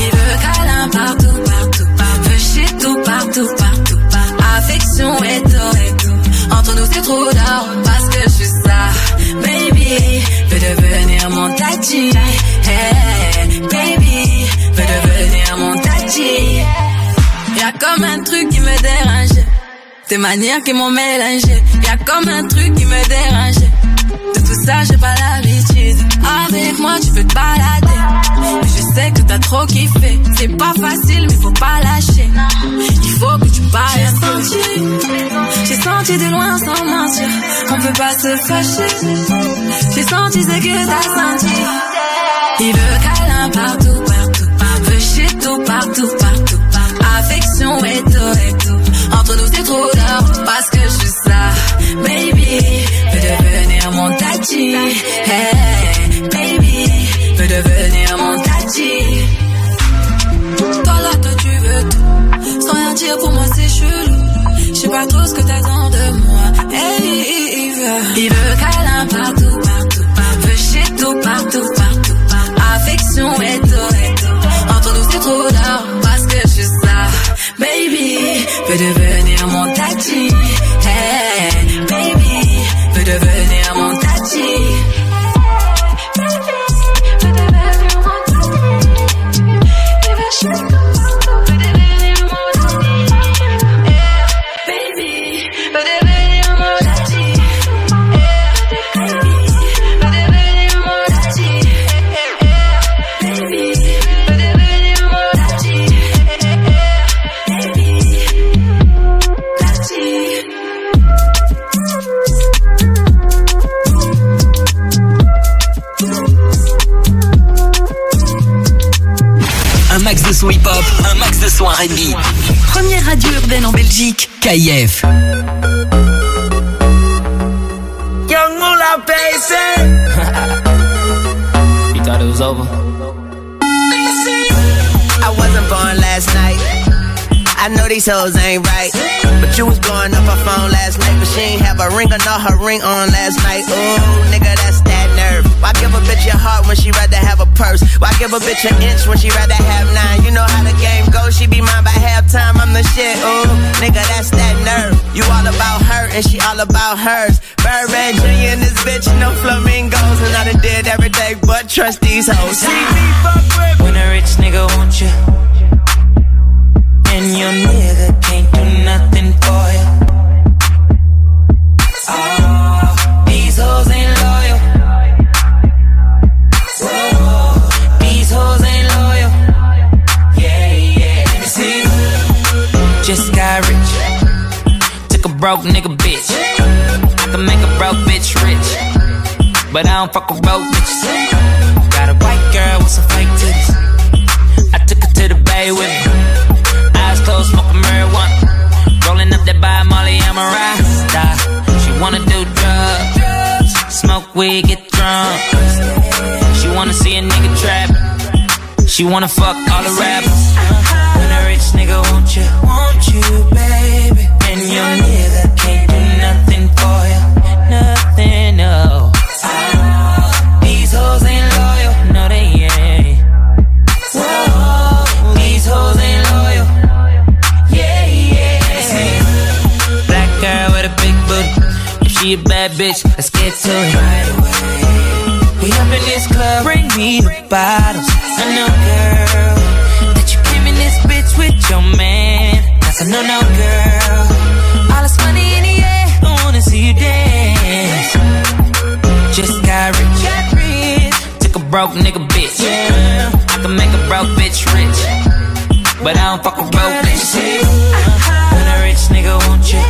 Il veut câlin partout, partout, partout. Veut shit tout, partout, partout, partout. Affection et tout, et tout. Entre nous, c'est trop d'art parce que je suis ça. Baby, veut devenir mon tati. Hey, baby, veut devenir mon tati. Y'a comme un truc qui me dérange. Tes manières qui m'ont mélangé. Y'a comme un truc qui me dérange. De tout ça, j'ai pas l'habitude. Avec moi, tu peux te balader. Mais je sais que t'as trop kiffé. C'est pas facile, mais faut pas lâcher. Il faut que tu parles un peu. J'ai senti de loin sans mentir. On peut pas se fâcher. J'ai senti ce que t'as senti. Il veut câlin partout, partout, partout. Shit tout, partout, partout, Entre nous, c'est trop d'or parce que je suis ça. Baby, veut devenir mon tati. Hey, baby, veut devenir mon tati. Toi là, toi tu veux tout. Sans rien dire pour moi, c'est chelou. Je sais pas trop ce que t'attends de moi. Hey, il veut, il câlin partout, partout, partout. Shit tout, partout. Baby, veut devenir mon tati. Hey, R&B. Première radio urbaine en Belgique. KIF. Young Moolah, baby. You thought it was over? I wasn't born last night. I know these hoes ain't right. But you was blowing up her phone last night. But she ain't have a ring or not her ring on last night. Ooh, nigga, that's that nerve. Why give a bitch your heart when she rather have a purse? Why give a bitch an inch when she rather have nine? You know how the game goes. She be mine by halftime. I'm the shit. Ooh, nigga, that's that nerve. You all about her and she all about hers. Birdman Jr. and this bitch, no flamingos. And I done did everything but trust these hoes. See me fuck with When a rich nigga want you, and your nigga can't do nothing for you. Oh, ah, these hoes ain't loyal. Broke nigga bitch. I can make a broke bitch rich. But I don't fuck with broke bitches. Got a white girl with some fake titties. I took her to the bay with me. Eyes closed, smoking marijuana. Rolling up that by Molly, I'm a rasta. She wanna do drugs, smoke weed, get drunk. She wanna see a nigga trap. She wanna fuck all the rappers. When a rich nigga want you, want you, baby. Can't do nothing for you, nothing, no. These hoes ain't loyal, no they ain't. Whoa, these hoes ain't loyal. Yeah, yeah. Black girl with a big booty. If she a bad bitch. Let's get to it right away. We up in this club, bring me the bottles. I know, girl, that you came in this bitch with your man. That's a no, no, girl. This money in the air, I wanna see you dance. Just got rich, got rich. Took a broke nigga bitch. Yeah, I can make a broke bitch rich, but I don't fuck a broke bitch. When a rich nigga want you,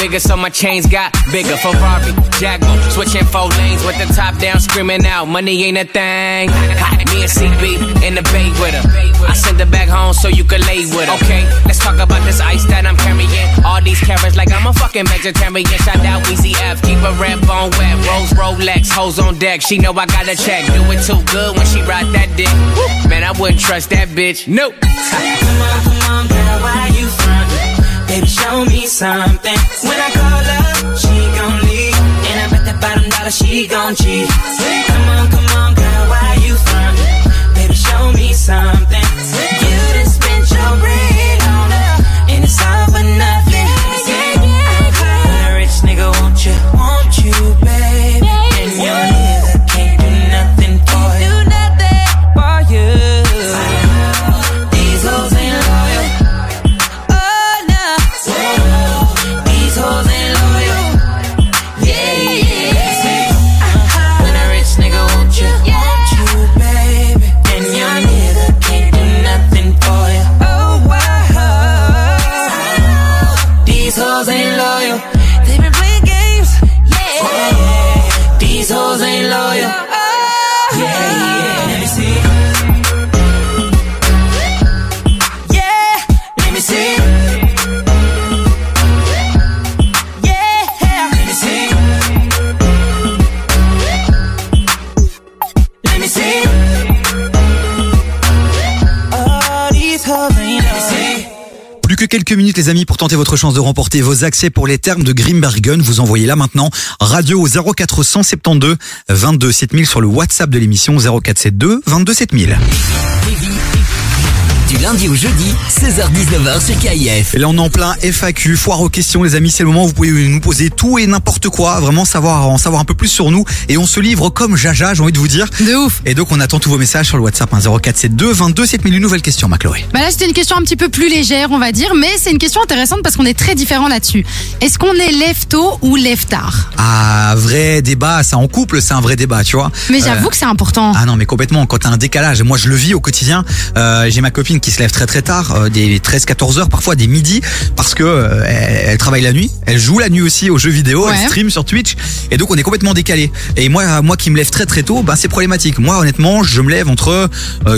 bigger, so my chains got bigger. Ferrari, Jaguar, switching four lanes with the top down, screaming out, money ain't a thing. Me and CB in the bay with her. I send her back home so you can lay with her. Okay, let's talk about this ice that I'm carrying. All these carrots like I'm a fucking vegetarian. Shout out Weezy F, keep a red bone wet. Rose Rolex, hoes on deck. She know I got a check. Do it too good when she ride that dick. Man, I wouldn't trust that bitch. Nope. Come on, come on, girl, why you frontin'? Baby, show me something. When I call her, she gon' leave. And I bet that bottom dollar she gon' cheat. Come on, come on, girl, why you frontin'? Baby, show me something. Quelques minutes les amis pour tenter votre chance de remporter vos accès pour les termes de Grimbergen. Vous envoyez là maintenant radio au 0472 22 7000 sur le WhatsApp de l'émission 0472 22 7000. Du lundi au jeudi, 16h-19h sur KIF. Et là on est en plein FAQ, foire aux questions les amis, c'est le moment où vous pouvez nous poser tout et n'importe quoi, vraiment savoir en savoir un peu plus sur nous et on se livre comme Jaja, j'ai envie de vous dire. De ouf. Et donc on attend tous vos messages sur le WhatsApp hein, 0472 22 7000. Une nouvelle question, Macloé. Bah là, c'était une question un petit peu plus légère, on va dire, mais c'est une question intéressante parce qu'on est très différents là-dessus. Est-ce qu'on est lève tôt ou lève tard Ah, vrai débat, ça en couple, c'est un vrai débat, tu vois. Mais j'avoue Euh, que c'est important. Ah non, mais complètement. Quand t'as un décalage, moi je le vis au quotidien. Euh, J'ai ma copine qui se lève très très tard, euh, des 13-14 heures, parfois des midis, parce que euh, elle, elle travaille la nuit. Elle joue la nuit aussi aux jeux vidéo, Ouais. elle stream sur Twitch, et donc on est complètement décalé. Et moi, moi qui me lève très très tôt, bah c'est problématique. Moi, honnêtement, je me lève entre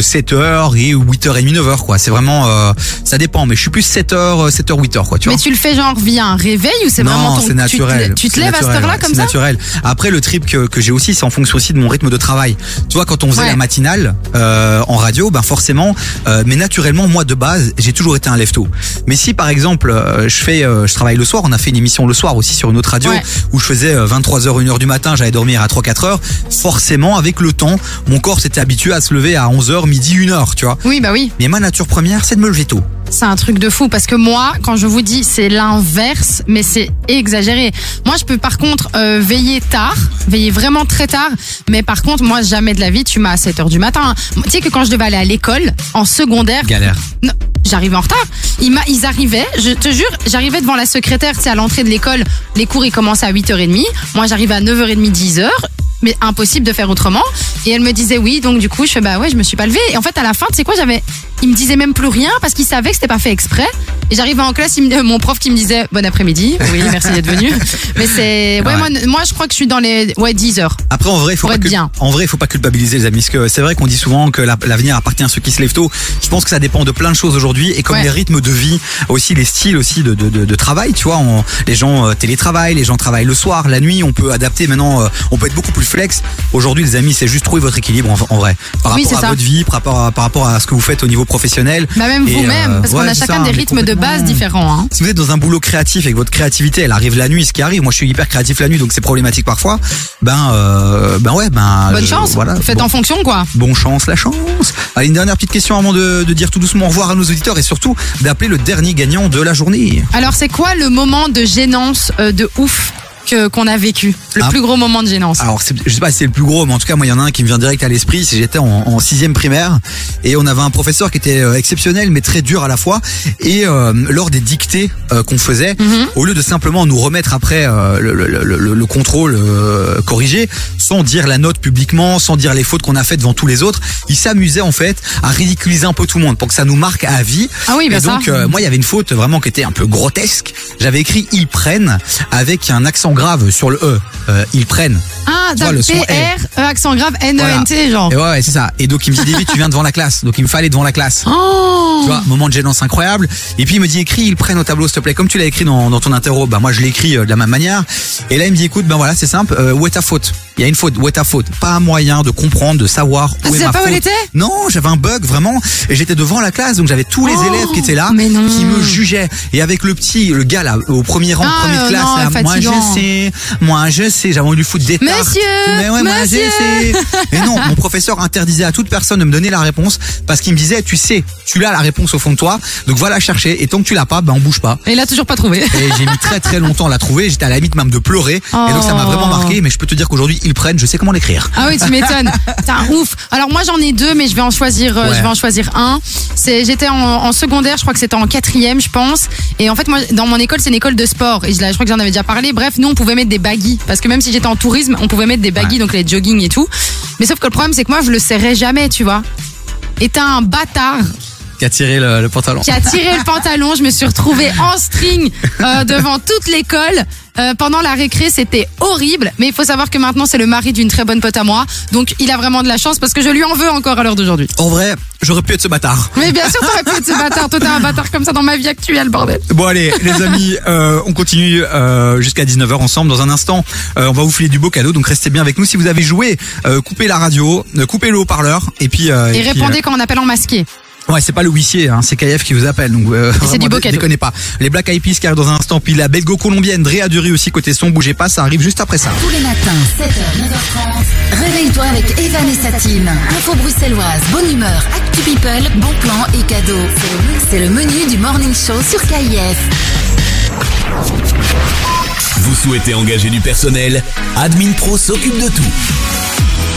7h et 8h30, 9h, quoi. C'est vraiment, euh, ça dépend, mais je suis plus 7h, 7h, 8h, quoi. Tu vois. Mais tu le fais genre via un réveil ou c'est vraiment Non, ton c'est tu te- naturel. Tu te, C'est lèves à cette heure-là ouais, comme c'est ça naturel. Après, le trip que, que j'ai aussi, c'est en fonction aussi de mon rythme de travail. Tu vois, quand on faisait Ouais. la matinale euh, en radio, ben forcément, euh, mais naturellement, moi de base, j'ai toujours été un lève-tôt. Mais si par exemple, euh, je fais, euh, je travaille le soir, on a fait une émission le soir aussi sur une autre radio Ouais. où je faisais 23h, 1h du matin, j'allais dormir à 3-4 heures. Forcément, avec le temps, mon corps s'était habitué à se lever à 11h, midi, 1h, tu vois. Oui, bah oui. Mais ma nature première, c'est de me lever tôt. C'est un truc de fou parce que moi, quand je vous dis c'est l'inverse, mais c'est exagéré. Moi, je peux par contre euh, veiller tard, veiller vraiment très tard, mais par contre, moi, jamais de la vie, tu m'as à 7 heures du matin. Tu sais que quand je devais aller à l'école, en secondaire, Galère. non, j'arrivais en retard. Ils, ils arrivaient, je te jure, j'arrivais devant la secrétaire, sais, à l'entrée de l'école, les cours ils commençaient à 8h30. Moi, j'arrivais à 9h30, 10h. Mais impossible de faire autrement. Et elle me disait oui, donc du coup, je fais bah ouais, je me suis pas levée. Et en fait, à la fin, tu sais quoi, j'avais, il me disait même plus rien parce qu'il savait que c'était pas fait exprès. Et j'arrivais en classe, il me- mon prof qui me disait bon après-midi. Oui, merci d'être venu. Mais c'est, ouais, Ouais. Moi, moi, je crois que je suis dans les, ouais, 10 heures. Après, en vrai, il faut Pour pas être cul- bien. en vrai, faut pas culpabiliser les amis, parce que c'est vrai qu'on dit souvent que la- l'avenir appartient à ceux qui se lèvent tôt. Je pense que ça dépend de plein de choses aujourd'hui, et comme Ouais. les rythmes de vie, aussi les styles aussi de, de, de, de travail, tu vois, on- les gens euh, télétravaillent, les gens travaillent le soir, la nuit, on peut adapter maintenant, euh, on peut être beaucoup plus flex. Aujourd'hui, les amis, c'est juste trouver votre équilibre en, en vrai. Par Oui, rapport à ça. votre vie, par rapport à, par rapport à ce que vous faites au niveau professionnel. Bah même vous-même, euh, parce qu'on a chacun ça, des rythmes de base différents. Hein. si vous êtes dans un boulot créatif et que votre créativité elle arrive la nuit, ce qui arrive, moi je suis hyper créatif la nuit donc c'est problématique parfois. Ben euh, ben ouais ben Bonne chance, voilà. faites Bon, en fonction quoi. bon chance la chance. Allez une dernière petite question avant de, de tout doucement au revoir à nos auditeurs et surtout d'appeler le dernier gagnant de la journée. Alors c'est quoi le moment de gênance euh, de ouf qu'on a vécu Le Ah. plus gros moment de gênance Alors je sais pas si c'est le plus gros mais en tout cas moi il y en a un qui me vient direct à l'esprit. C'est j'étais en, en sixième primaire et on avait un professeur qui était euh, exceptionnel mais très dur à la fois et euh, lors des dictées euh, qu'on faisait Mhm. au lieu de simplement nous remettre après euh, le, le- le- le- le contrôle corrigé, sans dire la note publiquement, sans dire les fautes qu'on a faites devant tous les autres, il s'amusait en fait à ridiculiser un peu tout le monde pour que ça nous marque à vie. Ah oui, bah Et donc ça. moi il y avait une faute vraiment qui était un peu grotesque. J'avais écrit ils prennent avec un accent grave sur le e. Euh, ils prennent. Ah, Tu vois, t'as le son PR, euh, accent grave, N-E-N-T, Voilà. genre. Et ouais, ouais, c'est ça. Et donc il me dit David, tu viens devant la classe. Donc il me fallait devant la classe. Oh Tu vois, moment de gênance incroyable. Et puis il me dit écris, ils prennent au tableau s'il te plaît. Comme tu l'as écrit dans, dans ton interro, bah moi je l'ai écrit euh, de la même manière. Et là il me dit écoute, ben voilà, c'est simple. Euh, où est ta faute? Il y a une faute. Où est ta faute? Pas moyen de comprendre, de savoir Ah, où tu est ma pas où faute. elle était? Non, j'avais un bug vraiment. Et j'étais devant la classe, donc j'avais tous les Oh, élèves qui étaient là, mais qui me jugeaient. Et avec le petit, le gars là, au premier rang, Ah, première euh, classe, non, là, moi. Sais, moi je sais, j'avais envie de lui foutre des tartes. Monsieur, Mais ouais, moi je sais. Et non, mon professeur interdisait à toute personne de me donner la réponse parce qu'il me disait, tu sais, tu l'as la réponse au fond de toi, donc va la chercher. Et tant que tu l'as pas, ben on bouge pas. Et il a toujours pas trouvé. Et j'ai mis très très longtemps à la trouver. J'étais à la limite même de pleurer. Et donc ça m'a Oh. vraiment marqué. Mais je peux te dire qu'aujourd'hui ils prennent. Je sais comment l'écrire. Ah oui, tu m'étonnes. T'as ouf. Alors moi j'en ai deux, mais je vais en choisir, euh, Ouais. je vais en choisir un. C'est, j'étais en, en secondaire, je crois que c'était en quatrième, je pense. Et en fait moi, dans mon école, c'est une école de sport. Et je, je crois que j'en avais déjà parlé. Bref, nous on pouvait mettre des baggies parce que même si j'étais en tourisme, on pouvait mettre des baggies, donc les jogging et tout. Mais sauf que le problème, c'est que moi je le serrais jamais, tu vois. Et t'as un bâtard Qui a tiré le, le pantalon. qui a tiré le pantalon. Je me suis retrouvée en string euh, devant toute l'école. Euh, pendant la récré, c'était horrible. Mais il faut savoir que maintenant, c'est le mari d'une très bonne pote à moi. Donc, il a vraiment de la chance parce que je lui en veux encore à l'heure d'aujourd'hui. En vrai, j'aurais pu être ce bâtard. Mais bien sûr, t'aurais pu être ce bâtard. Toi, t'es un bâtard comme ça dans ma vie actuelle, bordel. Bon allez les amis, euh, on continue euh, jusqu'à 19h ensemble. Dans un instant, euh, on va vous filer du beau cadeau, donc restez bien avec nous. Si vous avez joué, euh, coupez la radio, euh, coupez le haut-parleur et puis... euh, Et, puis, répondez quand on appelle en masqué. Ouais, c'est pas le huissier, hein, c'est KF qui vous appelle. Donc euh, c'est du vraiment, beau cadeau. déconnez pas. Les Black Eyed Peas qui arrivent dans un instant, puis la belgo-colombienne Drea Dury aussi côté son, bougez pas, ça arrive juste après ça. Tous les matins, 7h, 9h30. Réveille-toi avec Evan et Satine. Info bruxelloise, bonne humeur, actu people, bon plan et cadeaux. C'est le menu du morning show sur KIF. Vous souhaitez engager du personnel Admin Pro s'occupe de tout.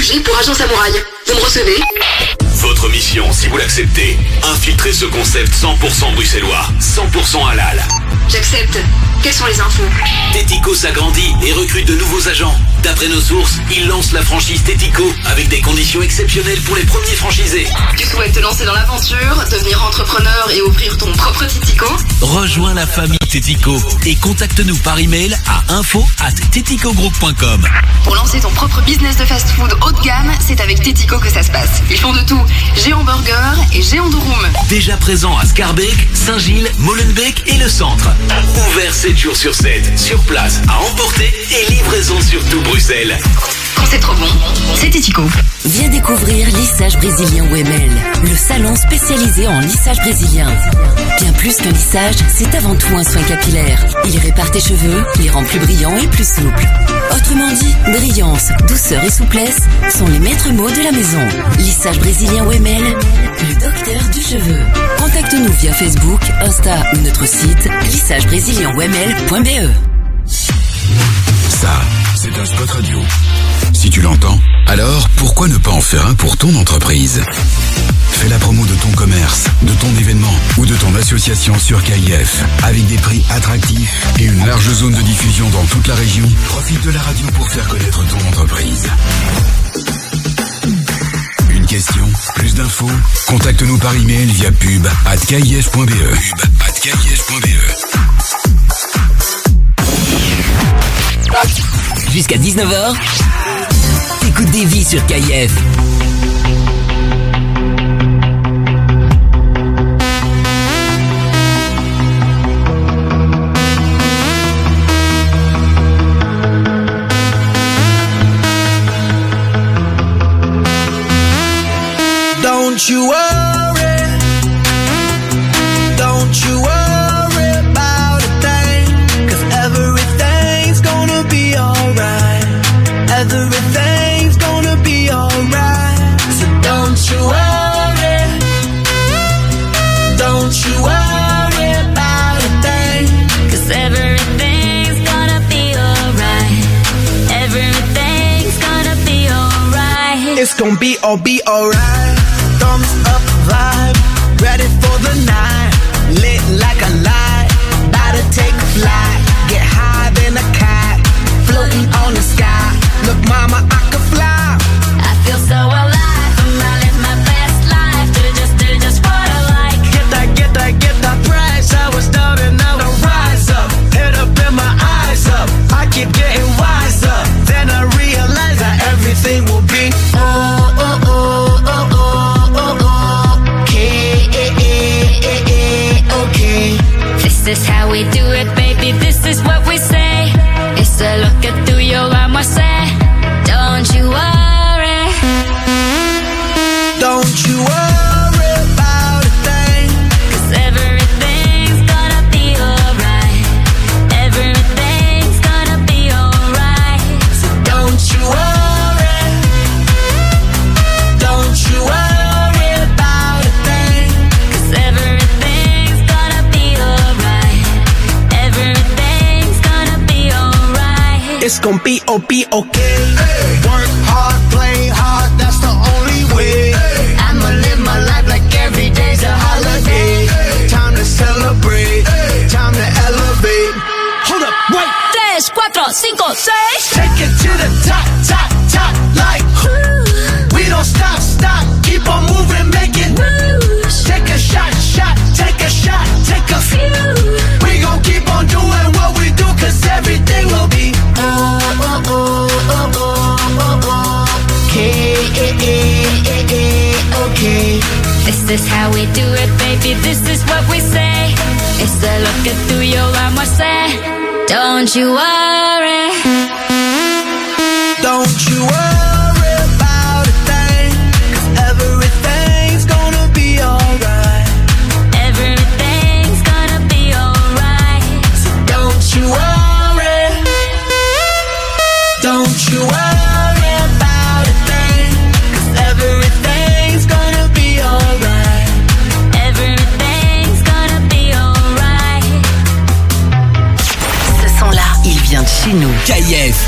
J'ai pour agent samouraï. Vous me recevez Votre mission, si vous l'acceptez, infiltrer ce concept 100% bruxellois, 100% halal. J'accepte. Quelles sont les infos Tético s'agrandit et recrute de nouveaux agents. D'après nos sources, il lance la franchise Tético avec des conditions exceptionnelles pour les premiers franchisés. Tu souhaites te lancer dans l'aventure, devenir entrepreneur et ouvrir ton propre Titico Rejoins la famille Tético et contacte-nous par email à info at téticogroup.com. Pour lancer ton propre business de fast-food haut de gamme, c'est avec Tetico que ça se passe. Ils font de tout. Géant Burger et Géant de Room. Déjà présent à Scarbeck, Saint-Gilles, Molenbeek et le centre. Ouvert 7 jours sur 7, sur place, à emporter et livraison sur tout Bruxelles. C'est trop bon, c'est Tetico. Viens découvrir Lissage Brésilien WML, le salon spécialisé en lissage brésilien. Bien plus qu'un lissage, c'est avant tout un soin capillaire. Il répare tes cheveux, les rend plus brillants et plus souples. Autrement dit, brillance, douceur et souplesse sont les maîtres mots de la maison. Lissage Brésilien WML, le docteur du cheveu. Contacte-nous via Facebook, Insta ou notre site lissagebrésilien.wml.be. Ça, c'est un spot radio. Si tu l'entends, alors pourquoi ne pas en faire un pour ton entreprise? Fais la promo de ton commerce, de ton événement ou de ton association sur KIF. Avec des prix attractifs et une large zone de diffusion dans toute la région, profite de la radio pour faire connaître ton entreprise. Une question Plus d'infos? Contacte-nous par email via pub Jusqu'à 19h, t'écoutes des vies sur KIF. Don't you worry gonna be all be alright. I'll be okay. this how we do it, baby, this is what we say. It's the look through your arm, what's that? Don't you worry.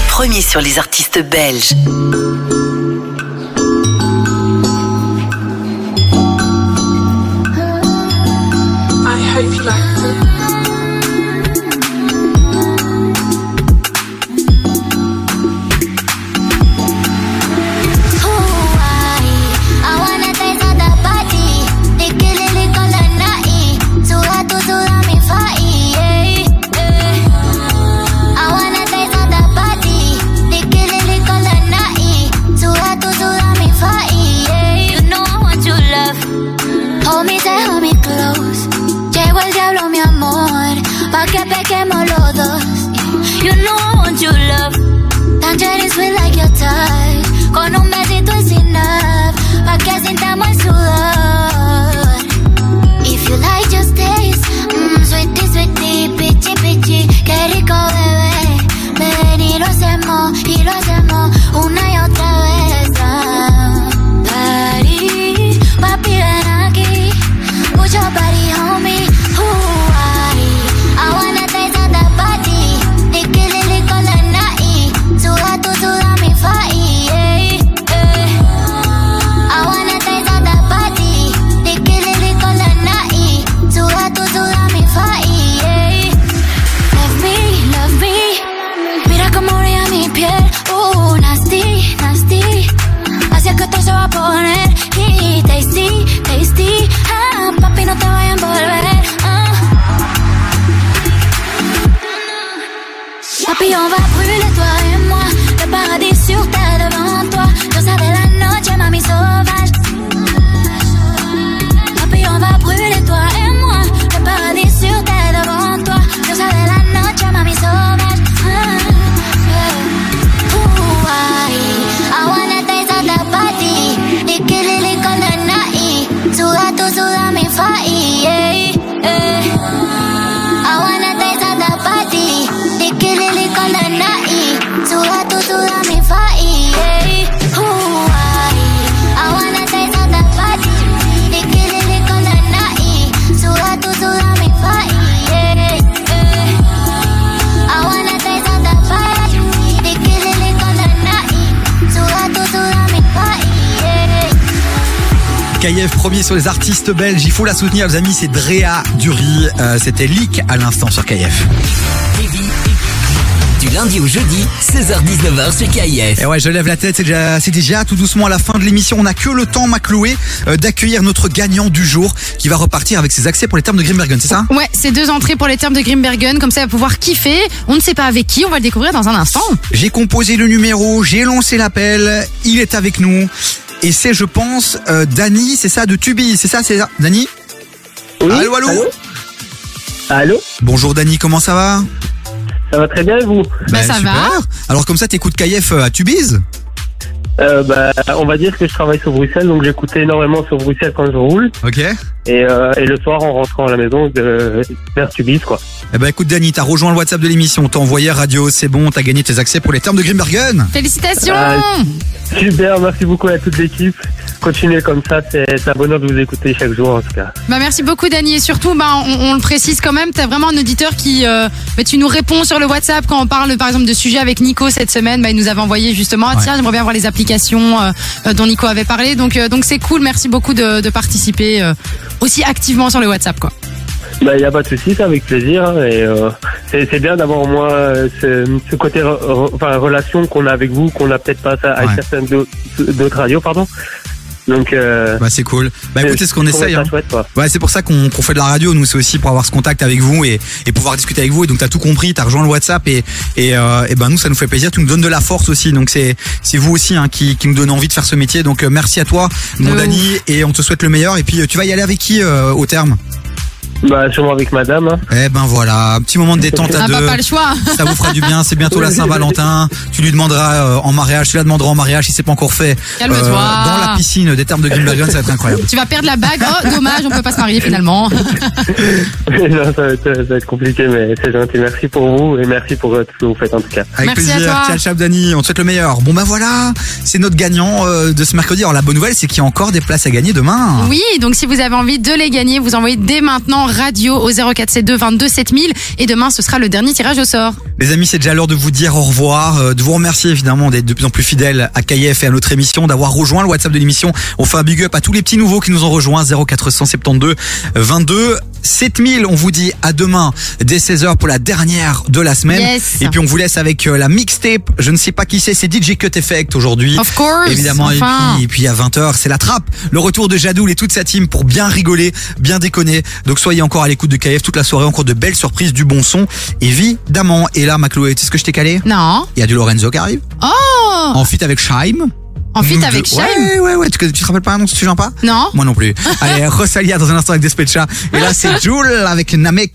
Premier sur les artistes belges. Belges, il faut la soutenir les amis, c'est Drea Dury, Euh, c'était Leak à l'instant sur KF. Du lundi au jeudi, 16h-19h sur KIF. Et ouais, je lève la tête, c'est déjà, c'est déjà tout doucement à la fin de l'émission. On n'a que le temps, Macloué, euh, d'accueillir notre gagnant du jour qui va repartir avec ses accès pour les termes de Grimbergen, c'est ça? Ouais, c'est deux entrées pour les termes de Grimbergen, comme ça il va pouvoir kiffer. On ne sait pas avec qui, on va le découvrir dans un instant. J'ai composé le numéro, j'ai lancé l'appel, il est avec nous. Et c'est, je pense, euh, Dany, c'est ça, de Tubi, c'est ça, c'est ça Dany Allô, allô Allô Bonjour Dany, comment ça va Ça va très bien et vous Bah, ça va. Alors comme ça, t'écoutes KF à Tubize euh, bah, On va dire que je travaille sur Bruxelles, donc j'écoute énormément sur Bruxelles quand je roule. Ok. Et, euh, et le soir, en rentrant à la maison, de, vers Tubize, quoi. Eh ben écoute Dany, t'as rejoint le WhatsApp de l'émission, t'as envoyé radio, c'est bon, t'as gagné tes accès pour les termes de Grimbergen. Félicitations Ah, Super, merci beaucoup à toute l'équipe. Continuez comme ça, c'est un bonheur de vous écouter chaque jour en tout cas. Bah merci beaucoup Dani et surtout bah on, on le précise quand même t'as vraiment un auditeur qui euh, bah, tu nous réponds sur le WhatsApp quand on parle par exemple de sujets avec Nico cette semaine bah il nous avait envoyé justement ah, tiens j'aimerais bien voir les applications euh, euh, dont Nico avait parlé donc euh, donc c'est cool merci beaucoup de, de participer euh, aussi activement sur le WhatsApp quoi. Bah, il n'y a pas de souci, c'est avec plaisir. hein, Et euh, c'est c'est bien d'avoir au moins euh, ce, ce côté re- re- enfin, relation qu'on a avec vous, qu'on n'a peut-être pas avec Ouais. certaines d'au- d'autres radios, pardon. Donc, euh, Bah c'est cool. Bah écoutez ce qu'on essaye. hein. chouette. Ouais, c'est pour ça qu'on qu'on fait de la radio. Nous, c'est aussi pour avoir ce contact avec vous et, et pouvoir discuter avec vous. Et donc, t'as tout compris, t'as rejoint le WhatsApp et et, euh, et ben nous, ça nous fait plaisir. Tu nous donnes de la force aussi. Donc, c'est c'est vous aussi hein, qui qui nous donne envie de faire ce métier. Donc, euh, merci à toi, mon Dani, et on te souhaite le meilleur. Et puis, euh, tu vas y aller avec qui euh, au terme? Bah, sûrement avec madame. hein. Eh ben voilà, un petit moment de détente à Ah deux. bah pas le choix. Ça vous fera du bien. C'est bientôt la Saint-Valentin. Tu lui demanderas euh, en mariage. Tu la demanderas en mariage si c'est pas encore fait. euh, Calme-toi. dans la piscine des termes de Grimbergen, ça va être incroyable. Tu vas perdre la bague oh dommage on peut pas se marier finalement. non, ça va, être, ça va être compliqué, mais c'est gentil. Merci pour vous et merci pour euh, tout ce que vous faites en tout cas. Avec plaisir. Ciao, ciao, Dani. On te souhaite le meilleur. Bon, ben voilà. C'est notre gagnant euh, de ce mercredi. Alors, la bonne nouvelle, c'est qu'il y a encore des places à gagner demain. Oui, donc si vous avez envie de les gagner, vous envoyez dès maintenant radio au 0472 22 7000 et demain ce sera le dernier tirage au sort. Les amis, c'est déjà l'heure de vous dire au revoir, euh, de vous remercier évidemment d'être de plus en plus fidèles à KF et à notre émission, d'avoir rejoint le WhatsApp de l'émission. On fait un big up à tous les petits nouveaux qui nous ont rejoints 0472 22 7000. On vous dit à demain dès 16h pour la dernière de la semaine. Yes. Et puis on vous laisse avec euh, la mixtape. Je ne sais pas qui c'est, c'est DJ Cut Effect aujourd'hui. Of course, Évidemment. Et enfin. puis, et puis à 20h, c'est la trappe. Le retour de Jadoul et toute sa team pour bien rigoler, bien déconner. Donc soyez encore à l'écoute de KF toute la soirée, encore de belles surprises, du bon son, évidemment. Et là, Macloé, tu sais ce que je t'ai calé? Non. Il y a du Lorenzo qui arrive. Oh En fit avec Shaim. En feat Nous avec Shaim Ouais, ouais, ouais. Tu, tu te rappelles pas un nom, tu te souviens pas? Non. Moi non plus. Allez, Rosalia dans un instant avec Despecha. Et là, c'est Jules avec Namek.